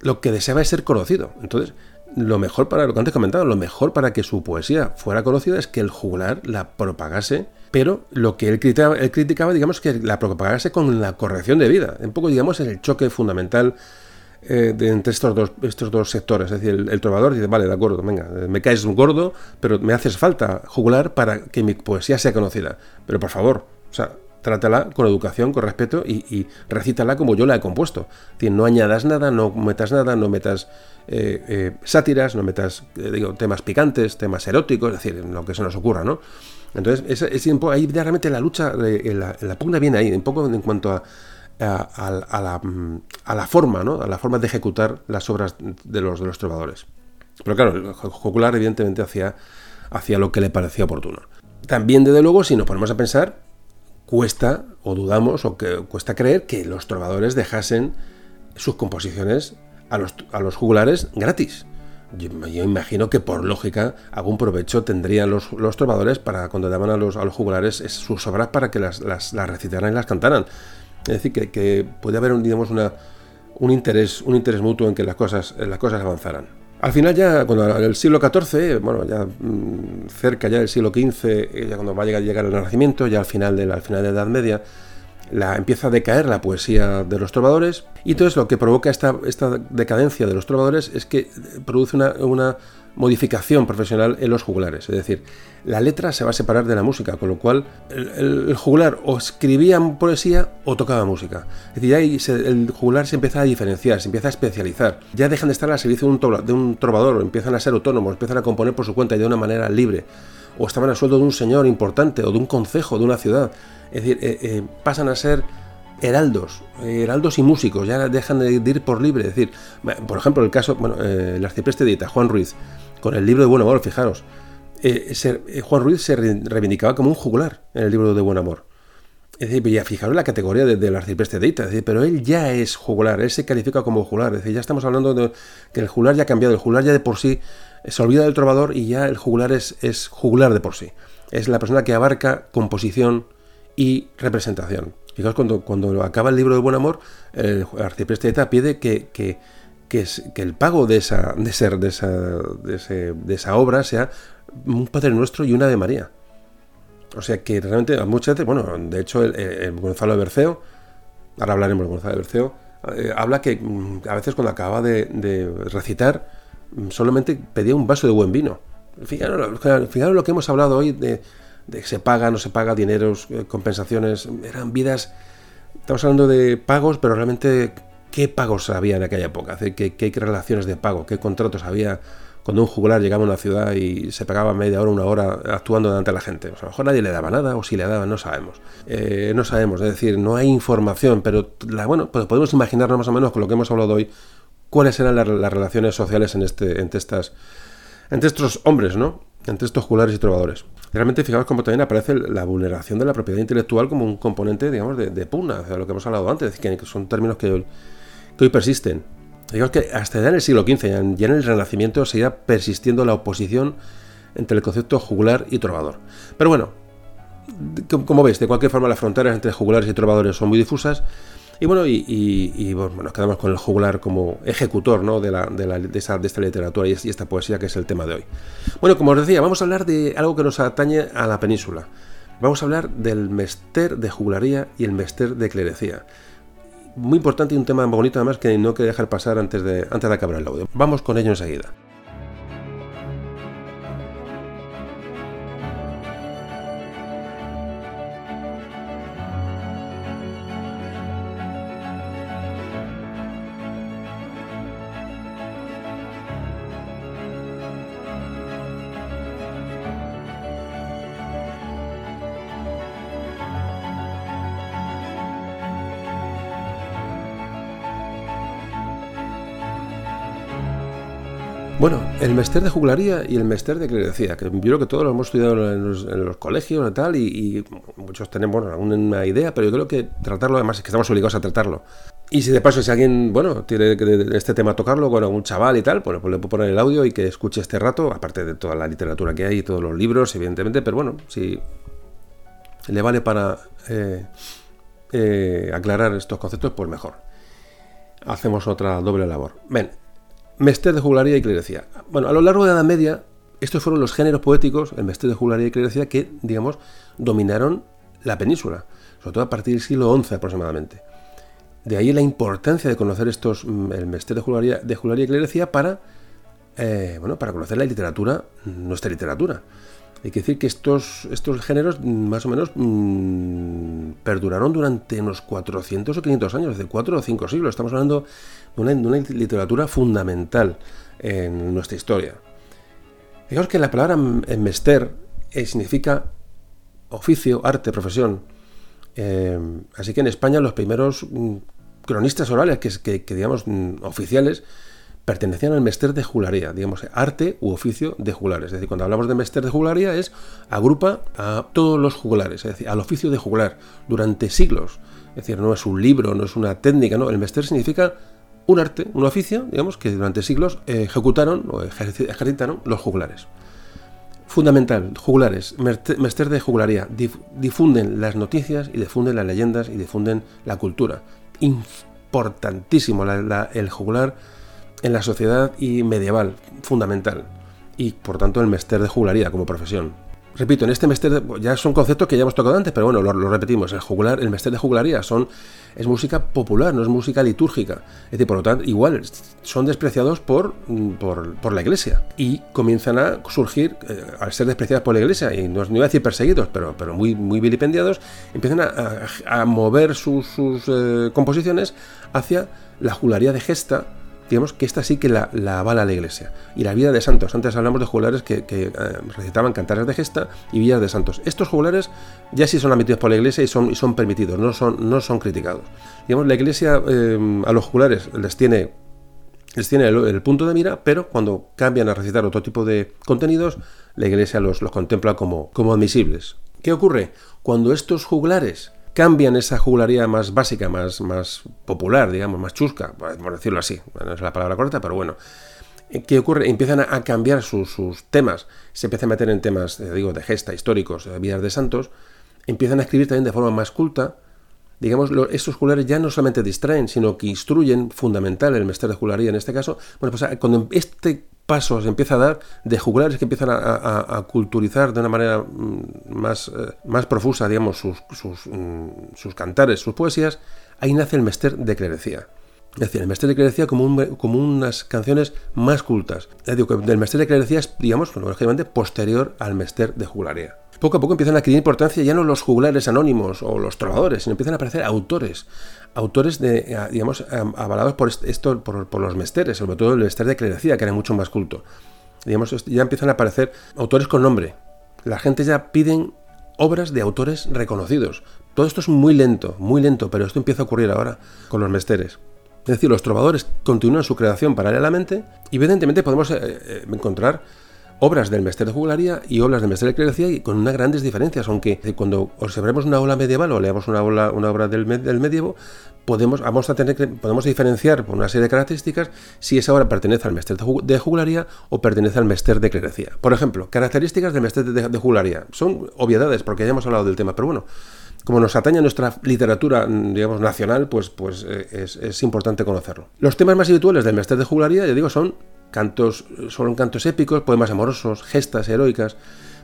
lo que deseaba es ser conocido. Entonces, lo mejor para lo que antes comentaba, lo mejor para que su poesía fuera conocida es que el juglar la propagase, pero lo que él criticaba, él criticaba digamos, que la propagase con la corrección de vida. Un poco, digamos, en el choque fundamental eh, de, entre estos dos, estos dos sectores. Es decir, el, trovador dice, vale, de acuerdo, venga, me caes gordo, pero me haces falta juglar para que mi poesía sea conocida. Pero por favor, o sea, trátala con educación, con respeto y, recítala como yo la he compuesto. Es no añadas nada, no metas nada, no metas eh, eh, sátiras, no metas digo, temas picantes, temas eróticos, es decir, lo que se nos ocurra, ¿no? Entonces, ese, ese, ahí realmente la lucha, la, la, pugna viene ahí, un poco en cuanto a, a, la, forma, ¿no? A la forma de ejecutar las obras de los, de los trovadores. Pero claro, Jocular evidentemente hacía, hacía lo que le parecía oportuno. También, desde luego, si nos ponemos a pensar, cuesta, o dudamos, o que cuesta creer que los trovadores dejasen sus composiciones a los, a los jugulares gratis. Yo, imagino que por lógica algún provecho tendrían los, los trovadores para cuando daban a los, a los jugulares sus obras para que las, las, recitaran y las cantaran. Es decir, que, que puede haber un, digamos, una, un, interés, un interés mutuo en que las cosas, las cosas avanzaran. Al final ya, cuando el siglo XIV, bueno, ya mm, cerca ya del siglo XV, eh, ya cuando va a llegar, el Renacimiento, ya al final de la, al final de la Edad Media, la, empieza a decaer la poesía de los trovadores y entonces lo que provoca esta, esta decadencia de los trovadores es que produce una, una modificación profesional en los juglares. Es decir, la letra se va a separar de la música, con lo cual el, juglar o escribía poesía o tocaba música. Es decir, ahí el juglar se empieza a diferenciar, se empieza a especializar. Ya dejan de estar al servicio de un, de un trovador, empiezan a ser autónomos, empiezan a componer por su cuenta y de una manera libre. O estaban a sueldo de un señor importante o de un concejo de una ciudad. Es decir, eh, eh, pasan a ser heraldos, heraldos y músicos, ya dejan de ir por libre. Es decir, por ejemplo, el caso, bueno, eh, el arcipreste de Ita, Juan Ruiz, con el libro de Buen Amor, fijaros. Eh, eh, Juan Ruiz se reivindicaba como un juglar en el libro de Buen Amor. Es decir, ya fijaros la categoría del arcipreste de Ita, decir, pero él ya es juglar, él se califica como juglar, es decir, ya estamos hablando de que el juglar ya ha cambiado, el juglar ya de por sí se olvida del trovador y ya el juglar es, es de por sí. Es la persona que abarca composición y representación. Fijaos, cuando, cuando acaba el libro de Buen Amor, el arcipreste de Ita pide que que, es, que el pago de esa, de, ser, de, esa, de, esa obra sea un Padre Nuestro y una de María. O sea que realmente muchas veces, bueno, de hecho el, Gonzalo de Berceo, ahora hablaremos de Gonzalo de Berceo, eh, habla que mm, a veces cuando acababa de, recitar mm, solamente pedía un vaso de buen vino. Fijaros, fijaros lo que hemos hablado hoy de, de se paga, no se paga, dineros, eh, compensaciones, eran vidas, estamos hablando de pagos, pero realmente qué pagos había en aquella época, qué, relaciones de pago, qué contratos había cuando un juglar llegaba a una ciudad y se pagaba media hora, una hora actuando delante de la gente. a lo mejor nadie le daba nada, o si le daba, no sabemos. Eh, no sabemos, es decir, no hay información, pero bueno, pues podemos imaginarnos más o menos con lo que hemos hablado hoy, cuáles eran las, relaciones sociales en este, entre, estas, entre estos hombres, ¿no? Entre estos juglares y trovadores. Realmente, fijaos cómo también aparece la vulneración de la propiedad intelectual como un componente, digamos, de, de pugna, de lo que hemos hablado antes, que son términos que hoy persisten. Digamos que hasta ya en el siglo XV, ya en el Renacimiento, seguía persistiendo la oposición entre el concepto jugular y trovador. Pero bueno, como veis, de cualquier forma las fronteras entre jugulares y trovadores son muy difusas. Y bueno, y, bueno, nos quedamos con el jugular como ejecutor ¿no? de, la, de, la, de, esta literatura y, esta poesía que es el tema de hoy. Bueno, como os decía, vamos a hablar de algo que nos atañe a la península. Vamos a hablar del mester de juglaría y el mester de clerecía. Muy importante y un tema bonito además que no quiero dejar pasar antes de, antes de acabar el audio. Vamos con ello enseguida. Bueno, el mester de juglaría y el mester de clerecía, que yo creo que todos lo hemos estudiado en los, colegios y tal, y, muchos tenemos alguna idea, pero yo creo que tratarlo, además es que estamos obligados a tratarlo. Y si de paso, si alguien, bueno, tiene este tema tocarlo con algún chaval y tal, pues le puedo poner el audio y que escuche este rato, aparte de toda la literatura que hay y todos los libros, evidentemente, pero bueno, si le vale para eh, eh, aclarar estos conceptos, pues mejor. Hacemos otra doble labor. Ven, Mester de juglaría y clerecía. Bueno, a lo largo de la Edad Media, estos fueron los géneros poéticos, el mester de juglaría y clerecía, que, digamos, dominaron la península, sobre todo a partir del siglo XI aproximadamente. De ahí la importancia de conocer estos, mm, el mester de juglaría, de y clerecía para, eh, bueno, para conocer la literatura, nuestra literatura. Hay que decir que estos, estos géneros mm, más o menos mmm, perduraron durante unos 400 o 500 años, de 4 o 5 siglos. Estamos hablando de una, literatura fundamental en nuestra historia. Digamos que la palabra mester eh, significa oficio, arte, profesión. Eh, así que en España los primeros mm, cronistas orales, que, digamos mm, oficiales, pertenecían al mester de juglaría, digamos, arte u oficio de juglares. Es decir, cuando hablamos de mester de juglaría es agrupa a todos los juglares, es decir, al oficio de juglar durante siglos. Es decir, no es un libro, no es una técnica, no, el mester significa un arte, un oficio, digamos, que durante siglos ejecutaron o ejercitaron los juglares. Fundamental, juglares, mester de juglaría, difunden las noticias y difunden las leyendas y difunden la cultura. Importantísimo el juglar en la sociedad y medieval, fundamental, y por tanto el mester de juglaría como profesión. Repito, en este mester ya son conceptos que ya hemos tocado antes, pero bueno, lo, repetimos, el juglar, el mester de juglaría son, es música popular, no es música litúrgica. Es decir, por lo tanto, igual son despreciados por, por, la iglesia y comienzan a surgir, eh, al ser despreciados por la iglesia, y no, no iba a decir perseguidos, pero, pero muy, muy vilipendiados, empiezan a, mover sus, sus eh, composiciones hacia la juglaría de gesta, digamos que esta sí que la, avala la iglesia. Y la vida de santos. Antes hablamos de jugulares que, eh, recitaban cantares de gesta y vidas de santos. Estos jugulares ya sí son admitidos por la iglesia y son, son permitidos, no son, no son criticados. Digamos, la iglesia eh, a los jugulares les tiene, les tiene el, punto de mira, pero cuando cambian a recitar otro tipo de contenidos, la iglesia los, los contempla como, como admisibles. ¿Qué ocurre? Cuando estos juglares cambian esa jugularía más básica, más, más popular, digamos, más chusca, por decirlo así, no es la palabra correcta, pero bueno. Eh, ¿Qué ocurre? Empiezan a, cambiar sus, temas, se empiezan a meter en temas, eh, digo, de gesta, históricos, de vidas de santos, empiezan a escribir también de forma más culta, digamos, estos juglares ya no solamente distraen, sino que instruyen, fundamental el mester de juglaría en este caso, bueno, pues cuando este pasos empieza a dar de juglares que empiezan a, culturizar de una manera mm, más, eh, más profusa, digamos, sus, mm, sus, cantares, sus poesías, ahí nace el mester de clerecía. Es decir, el mester de clerecía como, como unas canciones más cultas. Es decir, el mester de clerecía es, digamos, lógicamente, posterior al mester de juglaría. Poco a poco empiezan a adquirir importancia ya no los juglares anónimos o los trovadores, sino empiezan a aparecer autores, autores de, eh, digamos, avalados por esto, por, los mesteres, sobre todo el mester de clerecía, que era mucho más culto. Digamos, ya empiezan a aparecer autores con nombre. La gente ya piden obras de autores reconocidos. Todo esto es muy lento, muy lento, pero esto empieza a ocurrir ahora con los mesteres. Es decir, los trovadores continúan su creación paralelamente y evidentemente podemos eh, eh, encontrar obras del Mester de Juglaría y obras del Mester de Clerecía y con unas grandes diferencias, aunque cuando observemos una obra medieval o leamos una obra, una obra del, del, medievo, podemos, vamos a tener podemos diferenciar por una serie de características si esa obra pertenece al Mester de Juglaría o pertenece al Mester de Clerecía. Por ejemplo, características del Mester de, de Juglaría. Son obviedades porque ya hemos hablado del tema, pero bueno, como nos atañe a nuestra literatura, digamos, nacional, pues, pues eh, es, es, importante conocerlo. Los temas más habituales del Mester de Juglaría, ya digo, son cantos, son cantos épicos, poemas amorosos, gestas heroicas,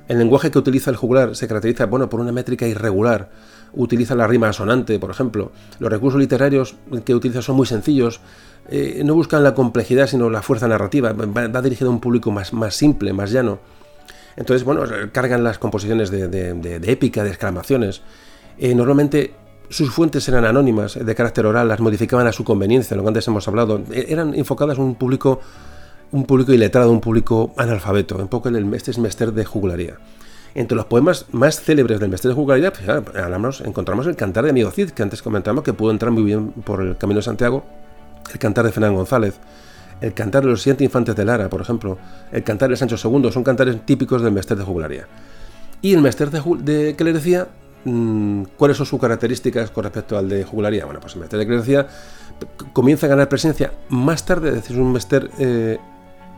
El lenguaje que utiliza el juglar se caracteriza bueno, por una métrica irregular. Utiliza la rima asonante, por ejemplo. Los recursos literarios que utiliza son muy sencillos. Eh, no buscan la complejidad, sino la fuerza narrativa. Va, dirigido a un público más, más simple, más llano. Entonces, bueno, cargan las composiciones de, épica, de exclamaciones. Eh, normalmente sus fuentes eran anónimas, de carácter oral, las modificaban a su conveniencia, lo que antes hemos hablado. E, eran enfocadas a un público un público iletrado, un público analfabeto, un poco el, este es Mester de Jugularía. Entre los poemas más célebres del Mester de Jugularía, pues, encontramos el Cantar de Amigo Cid, que antes comentamos que pudo entrar muy bien por el Camino de Santiago, el Cantar de Fernán González, el Cantar de los Siete Infantes de Lara, por ejemplo, el Cantar de Sancho II, son cantares típicos del Mester de Jugularía. Y el Mester de, de que le decía, mm, ¿cuáles son sus características con respecto al de Jugularía? Bueno, pues el Mester de que le decía comienza a ganar presencia más tarde, es decir, un Mester eh,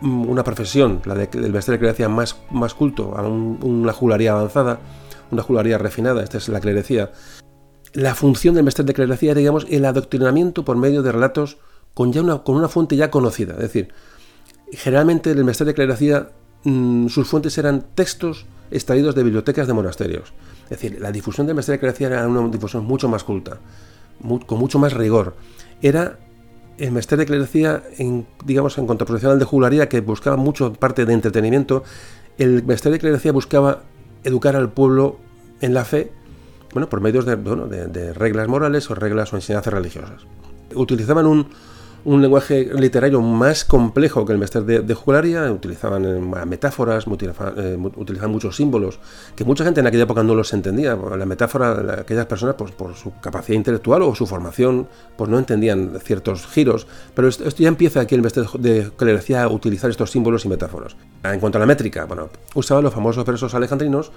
una profesión, la del vestir de clerecía más, más culto, a una jularía avanzada, una jularía refinada, esta es la clerecía. La función del mestre de clerecía era, digamos, el adoctrinamiento por medio de relatos con, ya una, con una fuente ya conocida. Es decir, generalmente el mestre de clerecía, mm, sus fuentes eran textos extraídos de bibliotecas de monasterios. Es decir, la difusión del mestre de clerecía era una difusión mucho más culta, con mucho más rigor. Era el Mester de Clerecía, digamos, en contraposición al de Jugularía, que buscaba mucho parte de entretenimiento, el Mester de Clerecía buscaba educar al pueblo en la fe, bueno, por medios de, de reglas morales o reglas o enseñanzas religiosas. Utilizaban un, un lenguaje literario más complejo que el Mester de, de Jugularia, utilizaban eh, metáforas, eh, utilizaban, muchos símbolos, que mucha gente en aquella época no los entendía. La metáfora, aquellas personas, pues, por su capacidad intelectual o su formación, pues no entendían ciertos giros. Pero esto, ya empieza aquí el Mester de Jugularia a utilizar estos símbolos y metáforas. En cuanto a la métrica, bueno, usaba los famosos versos alejandrinos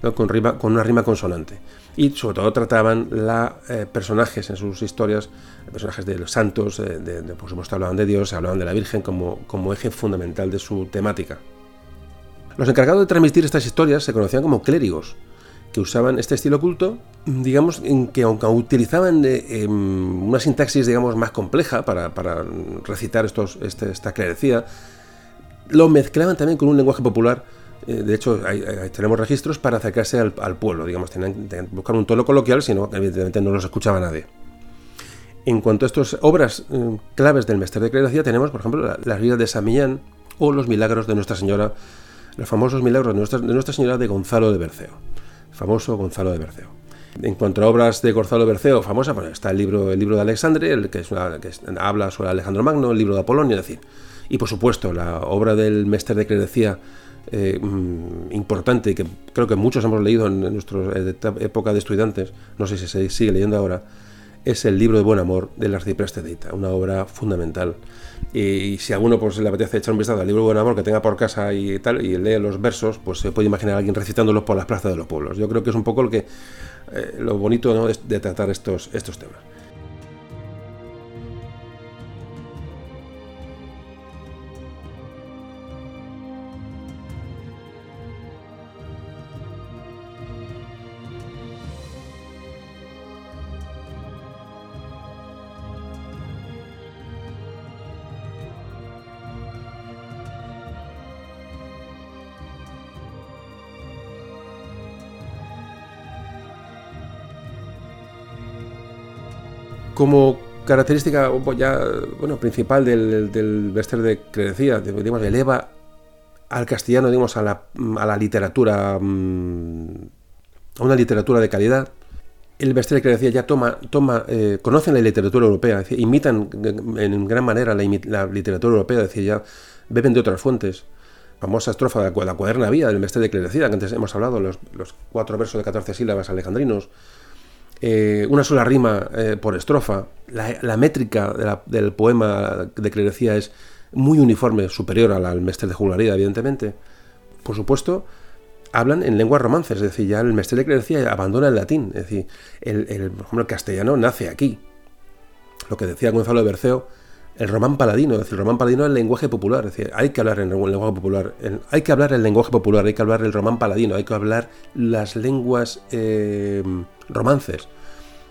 con, una rima consonante. Y sobre todo trataban la, eh, personajes en sus historias, personajes de los santos, eh, de, por supuesto hablaban de Dios, hablaban de la Virgen como, como eje fundamental de su temática. Los encargados de transmitir estas historias se conocían como clérigos, que usaban este estilo culto, digamos, en que aunque utilizaban eh, em, una sintaxis, digamos, más compleja para, recitar estos, este, esta clerecía, lo mezclaban también con un lenguaje popular de hecho, tenemos registros para acercarse al, pueblo, digamos, buscar un tono coloquial, si no, evidentemente no los escuchaba nadie. En cuanto a estas obras eh, claves del Mester de Clerecía, tenemos, por ejemplo, las vidas de San Millán o los milagros de Nuestra Señora, los famosos milagros de Nuestra, Señora de Gonzalo de Berceo, famoso Gonzalo de Berceo. En cuanto a obras de Gonzalo de Berceo, famosa, pues está el libro, el libro de Alexandre, el que, es que habla sobre Alejandro Magno, el libro de Apolonio, es decir, y por supuesto la obra del Mester de Clerecía eh, mm, importante que creo que muchos hemos leído en, nuestra época de estudiantes, no sé si se sigue leyendo ahora, es el libro de Buen Amor del arcipreste de una obra fundamental. Y, si a alguno pues, le apetece echar un vistazo al libro de Buen Amor que tenga por casa y tal, y lee los versos, pues se puede imaginar a alguien recitándolos por las plazas de los pueblos. Yo creo que es un poco lo, que, eh, lo bonito de tratar estos, estos temas. Como característica ya, bueno, principal del, del de Credecía, digamos, eleva al castellano, digamos, a la, a la literatura, mm, a una literatura de calidad. El Bester de Credecía ya toma, toma eh, conocen la literatura europea, imitan en gran manera la, literatura europea, es decir, ya beben de otras fuentes. Famosa estrofa de la, cuaderna vía del Bester de Credecía, que antes hemos hablado, los, los cuatro versos de 14 sílabas alejandrinos eh, una sola rima eh, por estrofa. La, métrica del poema de Clerecía es muy uniforme, superior al, al Mestre de Jugularía, evidentemente. Por supuesto, hablan en lenguas romances, es decir, ya el Mestre de Clerecía abandona el latín, es decir, el, por ejemplo, el castellano nace aquí. Lo que decía Gonzalo de Berceo, el román paladino, es decir, el román paladino es el lenguaje popular, es decir, hay que hablar el lenguaje popular, hay que hablar el lenguaje popular, hay que hablar el román paladino, hay que hablar las lenguas eh, romances.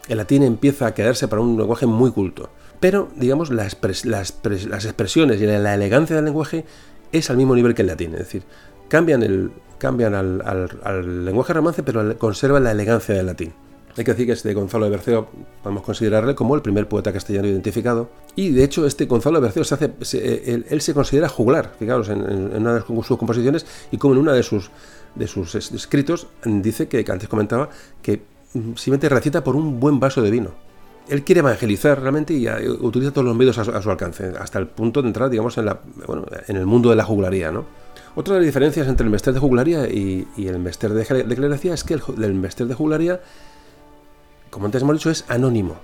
El latín empieza a quedarse para un lenguaje muy culto. Pero, digamos, las, expresiones y la, elegancia del lenguaje es al mismo nivel que el latín. Es decir, cambian, el, cambian al, al lenguaje romance, pero conservan la elegancia del latín. Hay que decir que este Gonzalo de Berceo podemos considerarle como el primer poeta castellano identificado. Y de hecho, este Gonzalo de Berceo se hace, él, se considera juglar, fijaros, en, una de sus composiciones y como en una de sus, de sus escritos dice que, antes comentaba, que mm, simplemente recita por un buen vaso de vino. Él quiere evangelizar realmente y eh, utiliza todos los medios a su, alcance, hasta el punto de entrar, digamos, en, la, en el mundo de la juglaría, ¿no? Otra de las diferencias entre el mester de juglaría y, el mester de, de es que el, el mester de juglaría como antes hemos dicho, es anónimo.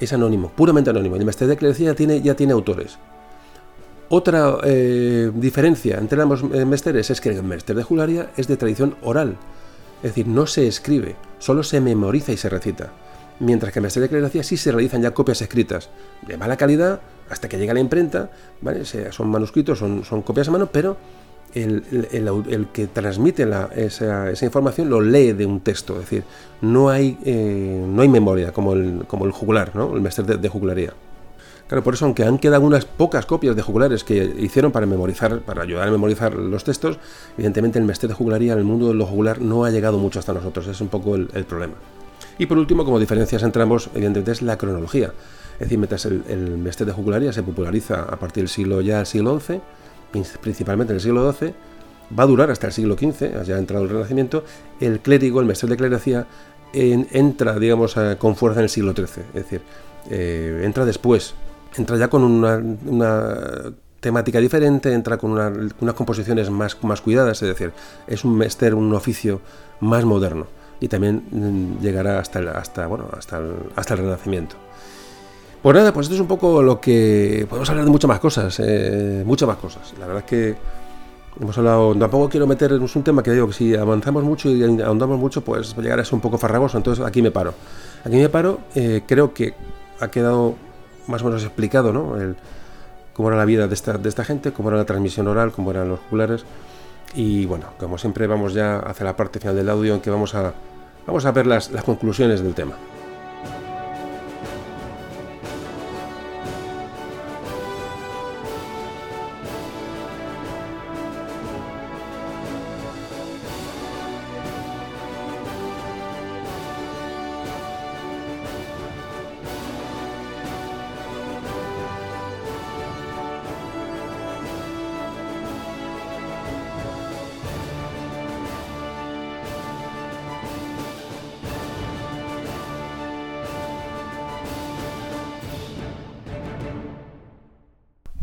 Es anónimo, puramente anónimo. El Mester de Clerecía ya tiene, ya tiene autores. Otra eh, diferencia entre ambos eh, mesteres es que el Mester de Jularia es de tradición oral. Es decir, no se escribe, solo se memoriza y se recita. Mientras que el Mester de Clerecía sí se realizan ya copias escritas de mala calidad hasta que llega la imprenta. ¿vale? Son manuscritos, son copias a mano, pero el, que transmite esa, información lo lee de un texto, es decir, no hay, eh, no hay memoria como el, como el jugular, ¿no? el mestre de, jugularía. Claro, por eso, aunque han quedado unas pocas copias de jugulares que hicieron para memorizar, para ayudar a memorizar los textos, evidentemente el mestre de jugularía en el mundo de lo jugular no ha llegado mucho hasta nosotros, es un poco el, problema. Y por último, como diferencias entre ambos, evidentemente es la cronología. Es decir, mientras el, el mestre de jugularía se populariza a partir del siglo ya del siglo XI, principalmente en el siglo XII, va a durar hasta el siglo XV, ya ha entrado el Renacimiento, el clérigo, el mestre de clerecía, entra, digamos, con fuerza en el siglo XIII, es decir, eh, entra después, entra ya con una, temática diferente, entra con unas composiciones más, más cuidadas, es decir, es un mester, un oficio más moderno y también mm, llegará hasta hasta, bueno, hasta hasta el Renacimiento. Pues nada, pues esto es un poco lo que. Podemos hablar de muchas más cosas, eh, muchas más cosas. La verdad es que hemos hablado. Tampoco quiero meternos un tema que digo que si avanzamos mucho y ahondamos mucho, pues llegar a ser un poco farragoso. Entonces aquí me paro. Aquí me paro, eh, creo que ha quedado más o menos explicado, ¿no? El, cómo era la vida de esta, de esta gente, cómo era la transmisión oral, cómo eran los oculares. Y bueno, como siempre, vamos ya hacia la parte final del audio en que vamos a, vamos a ver las, las conclusiones del tema.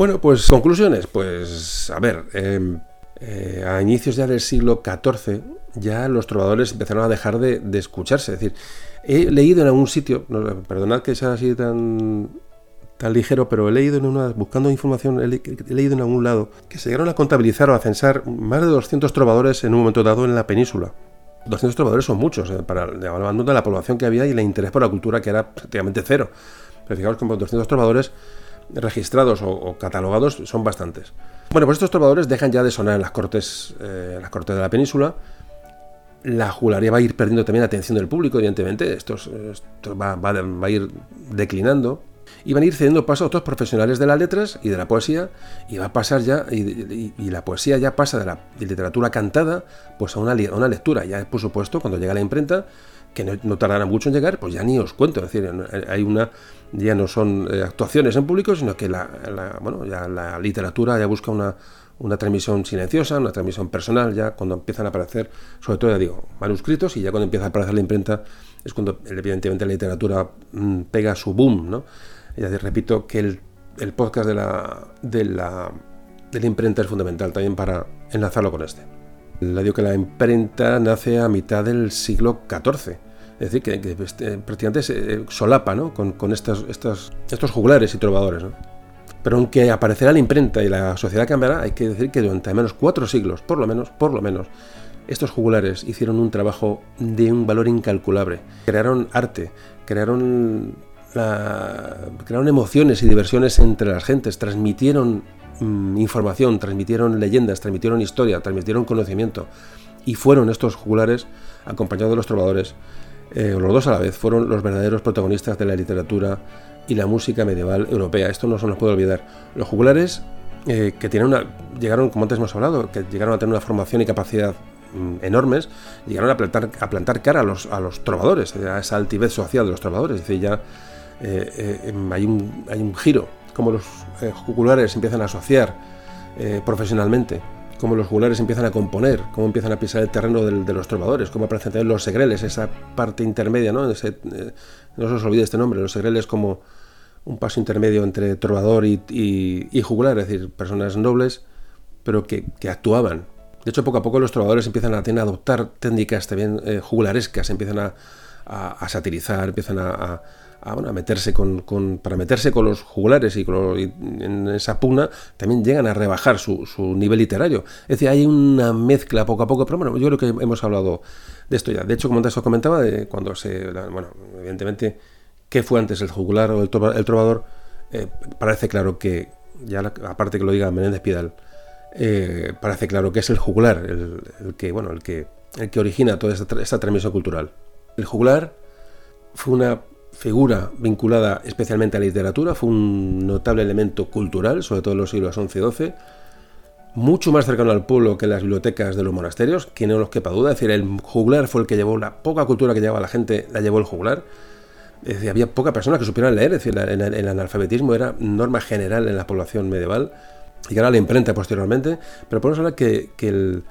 Bueno, pues conclusiones. Pues a ver, em, eh, a inicios ya del siglo XIV ya los trovadores empezaron a dejar de, escucharse. Es decir, he leído en algún sitio, perdonad que sea así tan, tan ligero, pero he leído en una, buscando información, he, leído en algún lado que se llegaron a contabilizar o a censar más de 200 trovadores en un momento dado en la península. 200 trovadores son muchos, eh, para hablando de la población que había y el interés por la cultura que era prácticamente cero. Pero fijaos que 200 trovadores registrados o, catalogados son bastantes. Bueno, pues estos trovadores dejan ya de sonar en las cortes, eh, de la península. La jugularía va a ir perdiendo también la atención del público, evidentemente. Esto, va, a ir declinando. Y van a ir cediendo paso a otros profesionales de las letras y de la poesía. Y va a pasar ya, y, la poesía ya pasa de la literatura cantada pues a una, a una lectura. Ya, por supuesto, cuando llega la imprenta, que no, tardará mucho en llegar, pues ya ni os cuento. Es decir, hay una, ya no son eh, actuaciones en público, sino que la, bueno, ya la literatura ya busca una, una transmisión silenciosa, una transmisión personal, ya cuando empiezan a aparecer, sobre todo ya digo, manuscritos, y ya cuando empieza a aparecer la imprenta es cuando evidentemente la literatura mm, pega su boom, ¿no? Y repito que el, el podcast de la, de, la, de la imprenta es fundamental también para enlazarlo con este. Le digo que la imprenta nace a mitad del siglo XIV. Es decir, que, este, prácticamente se eh, solapa ¿no? con, con estos, estos juglares y trovadores. ¿no? Pero aunque aparecerá la imprenta y la sociedad cambiará, hay que decir que durante al menos cuatro siglos, por lo menos, por lo menos, estos jugulares hicieron un trabajo de un valor incalculable. Crearon arte, crearon, crearon emociones y diversiones entre las gentes, transmitieron Mm, información, transmitieron leyendas, transmitieron historia, transmitieron conocimiento. Y fueron estos jugulares, acompañados de los trovadores, eh, los dos a la vez, fueron los verdaderos protagonistas de la literatura y la música medieval europea. Esto no se nos puede olvidar. Los jugulares, eh, que tienen una, llegaron, como antes hemos hablado, que llegaron a tener una formación y capacidad mm, enormes, llegaron a plantar, a plantar cara a los, a los trovadores, a esa altivez social de los trovadores. Es decir, ya eh, hay, un, hay un giro, como los jugulares empiezan a asociar profesionalmente cómo los jugulares empiezan a componer, cómo empiezan a pisar el terreno de los trovadores, cómo aparecen también los segreles, esa parte intermedia, ¿no? Eh, no se os olvide este nombre, los segreles como un paso intermedio entre trovador y, jugular, es decir, personas nobles, pero que, actuaban. De hecho, poco a poco los trovadores empiezan a, adoptar técnicas también eh, jugularescas, empiezan a, satirizar, empiezan a a, meterse con, para meterse con los jugulares y, en esa pugna también llegan a rebajar su, nivel literario. Es decir, hay una mezcla poco a poco, pero bueno, yo creo que hemos hablado de esto ya. De hecho, como antes os comentaba, de cuando se, bueno, evidentemente, ¿qué fue antes, el jugular o el, trovador? Eh, parece claro que, ya aparte que lo diga Menéndez Pidal, eh, parece claro que es el jugular el, que, bueno, el que, el que origina toda esta, esta transmisión cultural. El jugular fue una figura vinculada especialmente a la literatura, fue un notable elemento cultural, sobre todo en los siglos XI y XII, mucho más cercano al pueblo que las bibliotecas de los monasterios, que no nos quepa duda, es decir, el juglar fue el que llevó la poca cultura que llevaba la gente, la llevó el juglar. Es decir, había pocas personas que supieran leer, es decir, el, analfabetismo era norma general en la población medieval, y que ahora la imprenta posteriormente, pero podemos hablar que, que el,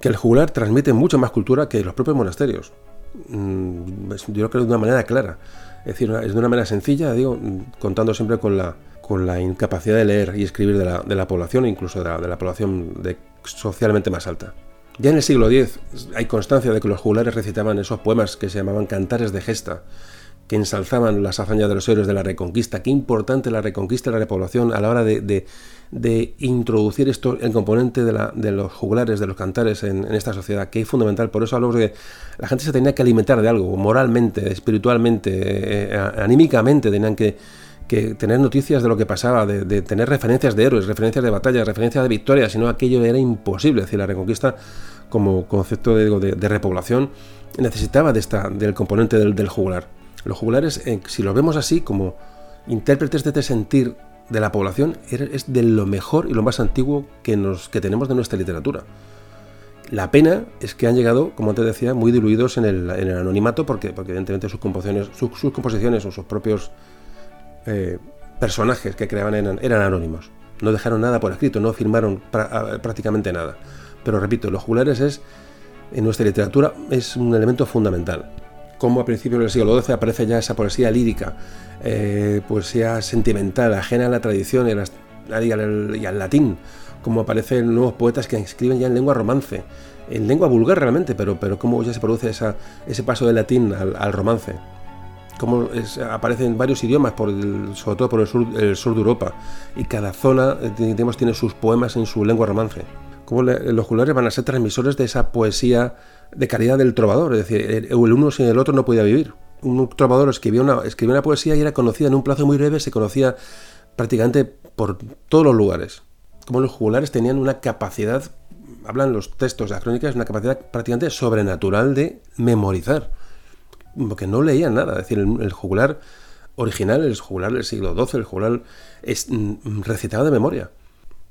que el juglar transmite mucho más cultura que los propios monasterios. Mm, yo creo que de una manera clara. Es decir, es de una manera sencilla, digo, contando siempre con la, con la incapacidad de leer y escribir de la, de la población, incluso de la, de la población socialmente más alta. Ya en el siglo X hay constancia de que los jugulares recitaban esos poemas que se llamaban cantares de gesta, que ensalzaban las hazañas de los héroes de la Reconquista. Qué importante la Reconquista y la repoblación a la hora de, introducir esto, el componente de, la, de, los jugulares, de los cantares en, esta sociedad, que es fundamental. Por eso hablamos de que la gente se tenía que alimentar de algo, moralmente, espiritualmente, eh, anímicamente, tenían que, que, tener noticias de lo que pasaba, de, tener referencias de héroes, referencias de batallas, referencias de victorias, si no aquello era imposible. Es decir, la Reconquista como concepto de, de repoblación necesitaba de esta, del componente del, del jugular. Los jugulares, eh, si los vemos así, como intérpretes de este sentir de la población, es de lo mejor y lo más antiguo que, nos, que tenemos de nuestra literatura. La pena es que han llegado, como antes decía, muy diluidos en el, anonimato, porque, porque evidentemente sus composiciones, sus, composiciones o sus propios eh, personajes que creaban eran, eran, anónimos. No dejaron nada por escrito, no firmaron prácticamente nada. Pero repito, los jugulares es, en nuestra literatura, es un elemento fundamental como a principios del siglo XII aparece ya esa poesía lírica, eh, poesía sentimental, ajena a la tradición y, al, latín, como aparecen nuevos poetas que escriben ya en lengua romance, en lengua vulgar realmente, pero, pero cómo ya se produce ese paso del latín al, romance. Cómo aparecen varios idiomas, por sobre todo por el sur, el sur de Europa, y cada zona eh, digamos, tiene sus poemas en su lengua romance. Cómo los jugulares van a ser transmisores de esa poesía de calidad del trovador, es decir, el, uno sin el otro no podía vivir. Un trovador escribió una, poesía y era conocida en un plazo muy breve, se conocía prácticamente por todos los lugares. Como los jugulares tenían una capacidad, hablan los textos las crónicas, una capacidad prácticamente sobrenatural de memorizar, porque no leían nada, es decir, el, jugular original, el jugular del siglo XII, el jugular es mm, recitado de memoria.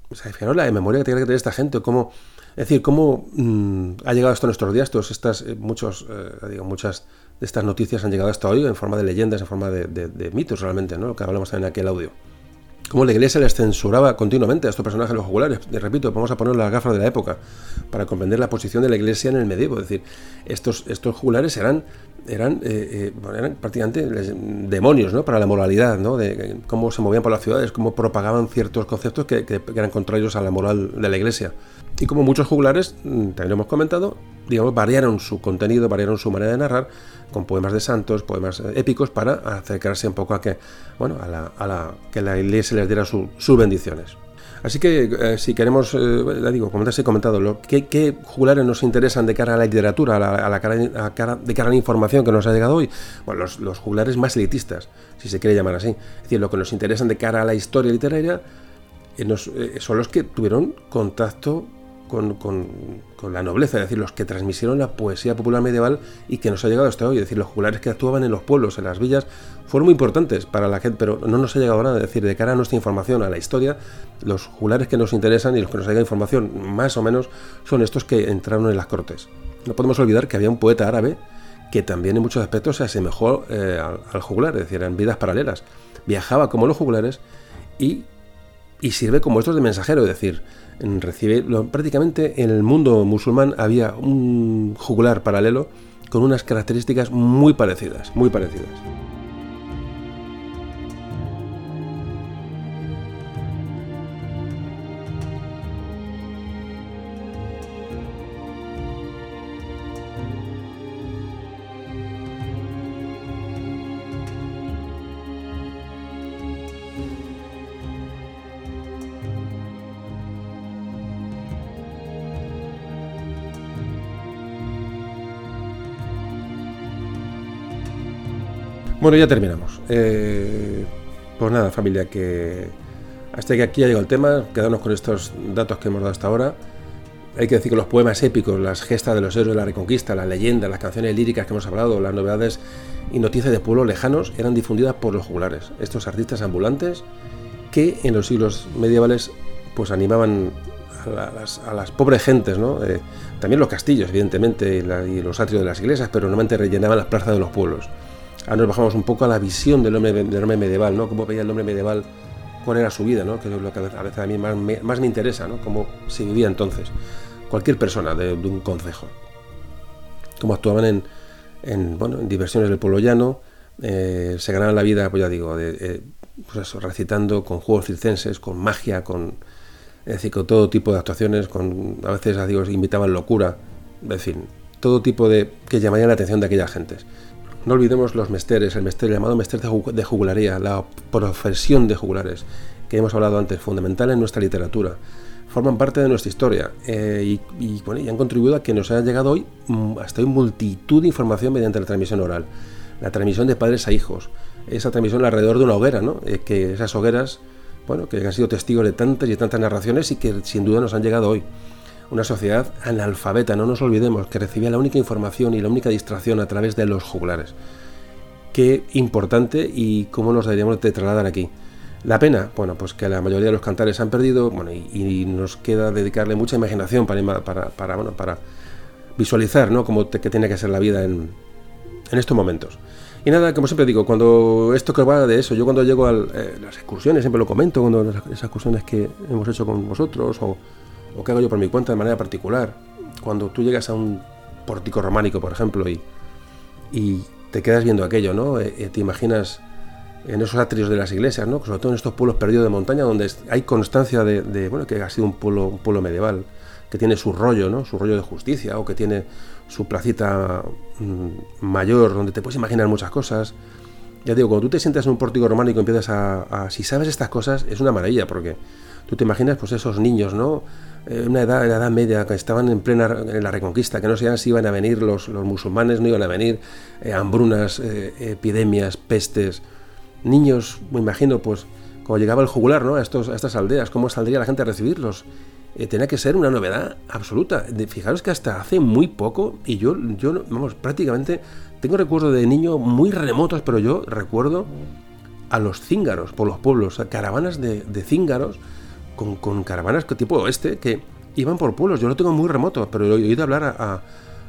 O sea, fijaros la memoria que tiene que tener esta gente, cómo es decir, cómo mm, ha llegado hasta nuestros días, todas estas, eh, muchos, eh, digo, muchas de estas noticias han llegado hasta hoy en forma de leyendas, en forma de, mitos realmente, ¿no? Lo que hablamos también en aquel audio. Cómo la iglesia les censuraba continuamente a estos personajes los jugulares. Y repito, vamos a poner las gafas de la época para comprender la posición de la iglesia en el medievo. Es decir, estos, estos jugulares eran, eran, eh, eran prácticamente demonios ¿no? para la moralidad, ¿no? de cómo se movían por las ciudades, cómo propagaban ciertos conceptos que, que eran contrarios a la moral de la iglesia. Y como muchos jugulares, mm, también lo hemos comentado, digamos, variaron su contenido, variaron su manera de narrar con poemas de santos, poemas eh, épicos para acercarse un poco a que, bueno, a la, a que la iglesia les diera sus bendiciones. Así que eh, si queremos, eh, digo, como te he comentado, lo, ¿qué, jugulares nos interesan de cara a la literatura, a la, cara, de cara a la información que nos ha llegado hoy? Bueno, los, los, jugulares más elitistas, si se quiere llamar así. Es decir, lo que nos interesan de cara a la historia literaria son los que tuvieron contacto con, la nobleza, es decir, los que transmitieron la poesía popular medieval y que nos ha llegado hasta hoy, es decir, los juglares que actuaban en los pueblos, en las villas, fueron muy importantes para la gente, pero no nos ha llegado nada, es decir, de cara a nuestra información, a la historia, los juglares que nos interesan y los que nos llega información más o menos son estos que entraron en las cortes. No podemos olvidar que había un poeta árabe que también en muchos aspectos se asemejó eh, al, juglar, es decir, eran vidas paralelas. Viajaba como los juglares y, y sirve como estos de mensajero, es decir, prácticamente en el mundo musulmán había un juglar paralelo con unas características muy parecidas, muy parecidas. Bueno, ya terminamos. Eh, pues nada, familia, que hasta que aquí ha llegado el tema, quedarnos con estos datos que hemos dado hasta ahora. Hay que decir que los poemas épicos, las gestas de los héroes de la Reconquista, las leyendas, las canciones líricas que hemos hablado, las novedades y noticias de pueblos lejanos eran difundidas por los juglares, estos artistas ambulantes que en los siglos medievales pues animaban a las, pobres gentes, ¿no? Eh, también los castillos, evidentemente, y, y, los atrios de las iglesias, pero normalmente rellenaban las plazas de los pueblos. Ahora nos bajamos un poco a la visión del hombre, del hombre medieval, ¿no? Cómo veía el hombre medieval, cuál era su vida, ¿no? Que es lo que a veces a mí más me, interesa, ¿no? Cómo se vivía entonces. Cualquier persona de, un concejo. Cómo actuaban en, en, bueno, en diversiones del pueblo llano, eh, se ganaban la vida, pues ya digo, eh, pues recitando con juegos circenses, con magia, con, es decir, con todo tipo de actuaciones, con, a veces digo, invitaban locura, en fin, todo tipo de que llamarían la atención de aquellas gentes. No olvidemos los mesteres, el mester llamado mester de jugularía, la profesión de jugulares, que hemos hablado antes, fundamental en nuestra literatura. Forman parte de nuestra historia eh, y, y han contribuido a que nos haya llegado hoy mm, hasta hoy multitud de información mediante la transmisión oral. La transmisión de padres a hijos, esa transmisión alrededor de una hoguera, ¿no? Eh, que esas hogueras, bueno, que han sido testigos de tantas y tantas narraciones y que sin duda nos han llegado hoy una sociedad analfabeta, no nos olvidemos, que recibía la única información y la única distracción a través de los juglares. Qué importante y cómo nos deberíamos de trasladar aquí. La pena, bueno, pues que la mayoría de los cantares han perdido, bueno, y, nos queda dedicarle mucha imaginación para, para, bueno, para visualizar, ¿no? Cómo que tiene que ser la vida en, en estos momentos. Y nada, como siempre digo, cuando esto que va de eso, yo cuando llego a eh, las excursiones, siempre lo comento, cuando esas excursiones que hemos hecho con vosotros, o o que hago yo por mi cuenta de manera particular. Cuando tú llegas a un pórtico románico, por ejemplo, y, te quedas viendo aquello, ¿no? Eh, eh, te imaginas en esos atrios de las iglesias, ¿no? Sobre todo en estos pueblos perdidos de montaña donde hay constancia de, bueno, que ha sido un pueblo, medieval, que tiene su rollo, ¿no? Su rollo de justicia o que tiene su placita mm, mayor donde te puedes imaginar muchas cosas. Ya digo, cuando tú te sientas en un pórtico románico y empiezas a, si sabes estas cosas, es una maravilla porque tú te imaginas pues esos niños, ¿no? Eh, una edad, la edad media, que estaban en plena en la reconquista, que no sabían si iban a venir los, los musulmanes, no iban a venir, eh, hambrunas, eh, epidemias, pestes, niños, me imagino, pues, cuando llegaba el jugular, ¿no? A, estos, a estas aldeas, cómo saldría la gente a recibirlos. tenía que ser una novedad absoluta. fijaros que hasta hace muy poco, y yo, yo, vamos, prácticamente tengo recuerdos de niños muy remotos, pero yo recuerdo a los cíngaros por los pueblos, caravanas de, de cíngaros con, con caravanas tipo oeste que iban por pueblos. Yo lo tengo muy remoto, pero he oído hablar a,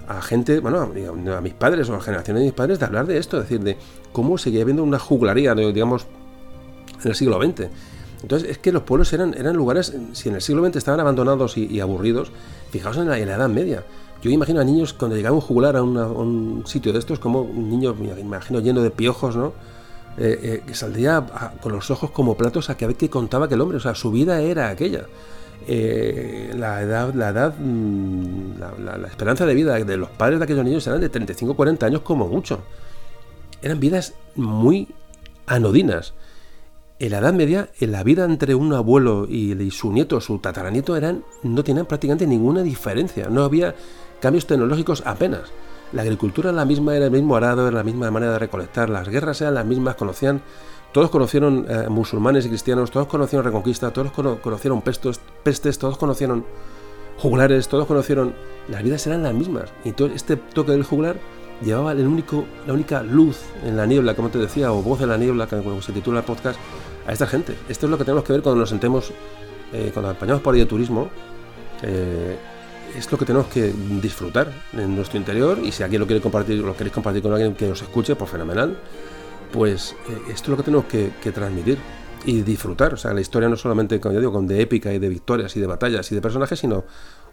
a, gente, bueno, a, mis padres o a generaciones de mis padres de hablar de esto, es decir, de cómo seguía habiendo una juglaría, digamos, en el siglo XX. Entonces, es que los pueblos eran, eran lugares, si en el siglo XX estaban abandonados y, aburridos, fijaos en la, Edad Media. Yo imagino a niños cuando llegaba un juglar a, un sitio de estos, como un niño, me imagino lleno de piojos, ¿no? Eh, eh, que saldría con los ojos como platos a que qué contaba aquel hombre. O sea, su vida era aquella. Eh, la edad, la edad, mm, la, esperanza de vida de los padres de aquellos niños eran de 35-40 años como mucho. Eran vidas muy anodinas. En la Edad Media, en la vida entre un abuelo y, su nieto, su tataranieto, eran, no tenían prácticamente ninguna diferencia. No había cambios tecnológicos apenas. La agricultura era la misma, era el mismo arado, era la misma manera de recolectar, las guerras eran las mismas, conocían, todos conocieron eh, musulmanes y cristianos, todos conocieron reconquista, todos conocieron pestos, pestes, todos conocieron juglares, todos conocieron, las vidas eran las mismas. Y entonces este toque del juglar llevaba el único, la única luz en la niebla, como te decía, o voz en la niebla, como se titula el podcast, a esta gente. Esto es lo que tenemos que ver cuando nos sentemos, eh, cuando acompañamos por ahí de turismo. Eh, es lo que tenemos que disfrutar en nuestro interior y si alguien lo quiere compartir, lo queréis compartir con alguien que nos escuche, pues fenomenal. Pues eh, esto es lo que tenemos que, transmitir y disfrutar. O sea, la historia no solamente, como digo, con de épica y de victorias y de batallas y de personajes, sino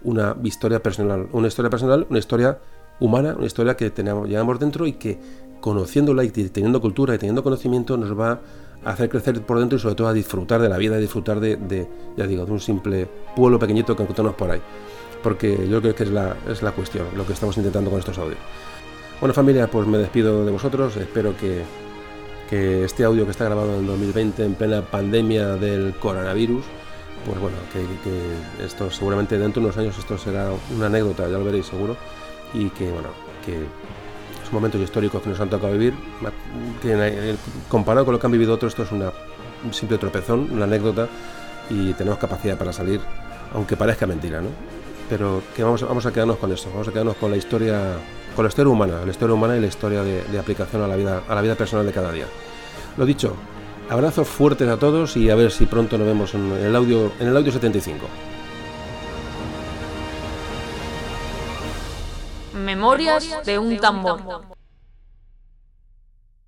una historia personal, una historia personal, una historia humana, una historia que tenemos, llevamos dentro y que conociéndola y teniendo cultura y teniendo conocimiento nos va a hacer crecer por dentro y sobre todo a disfrutar de la vida, a disfrutar de, ya digo, de un simple pueblo pequeñito que encontramos por ahí porque yo creo que es la, es la cuestión, lo que estamos intentando con estos audios. Bueno familia, pues me despido de vosotros, espero que, que este audio que está grabado en 2020 en plena pandemia del coronavirus, pues bueno, que, esto seguramente dentro de unos años esto será una anécdota, ya lo veréis seguro, y que bueno, que son momentos históricos que nos han tocado vivir, que comparado con lo que han vivido otros, esto es una, un simple tropezón, una anécdota, y tenemos capacidad para salir, aunque parezca mentira, ¿no? Pero que vamos, vamos a quedarnos con eso, vamos a quedarnos con la historia, con la historia humana, la historia humana y la historia de, aplicación a la vida, a la vida personal de cada día. Lo dicho, abrazos fuertes a todos y a ver si pronto nos vemos en el audio, en el audio 75. Memorias de un tambor.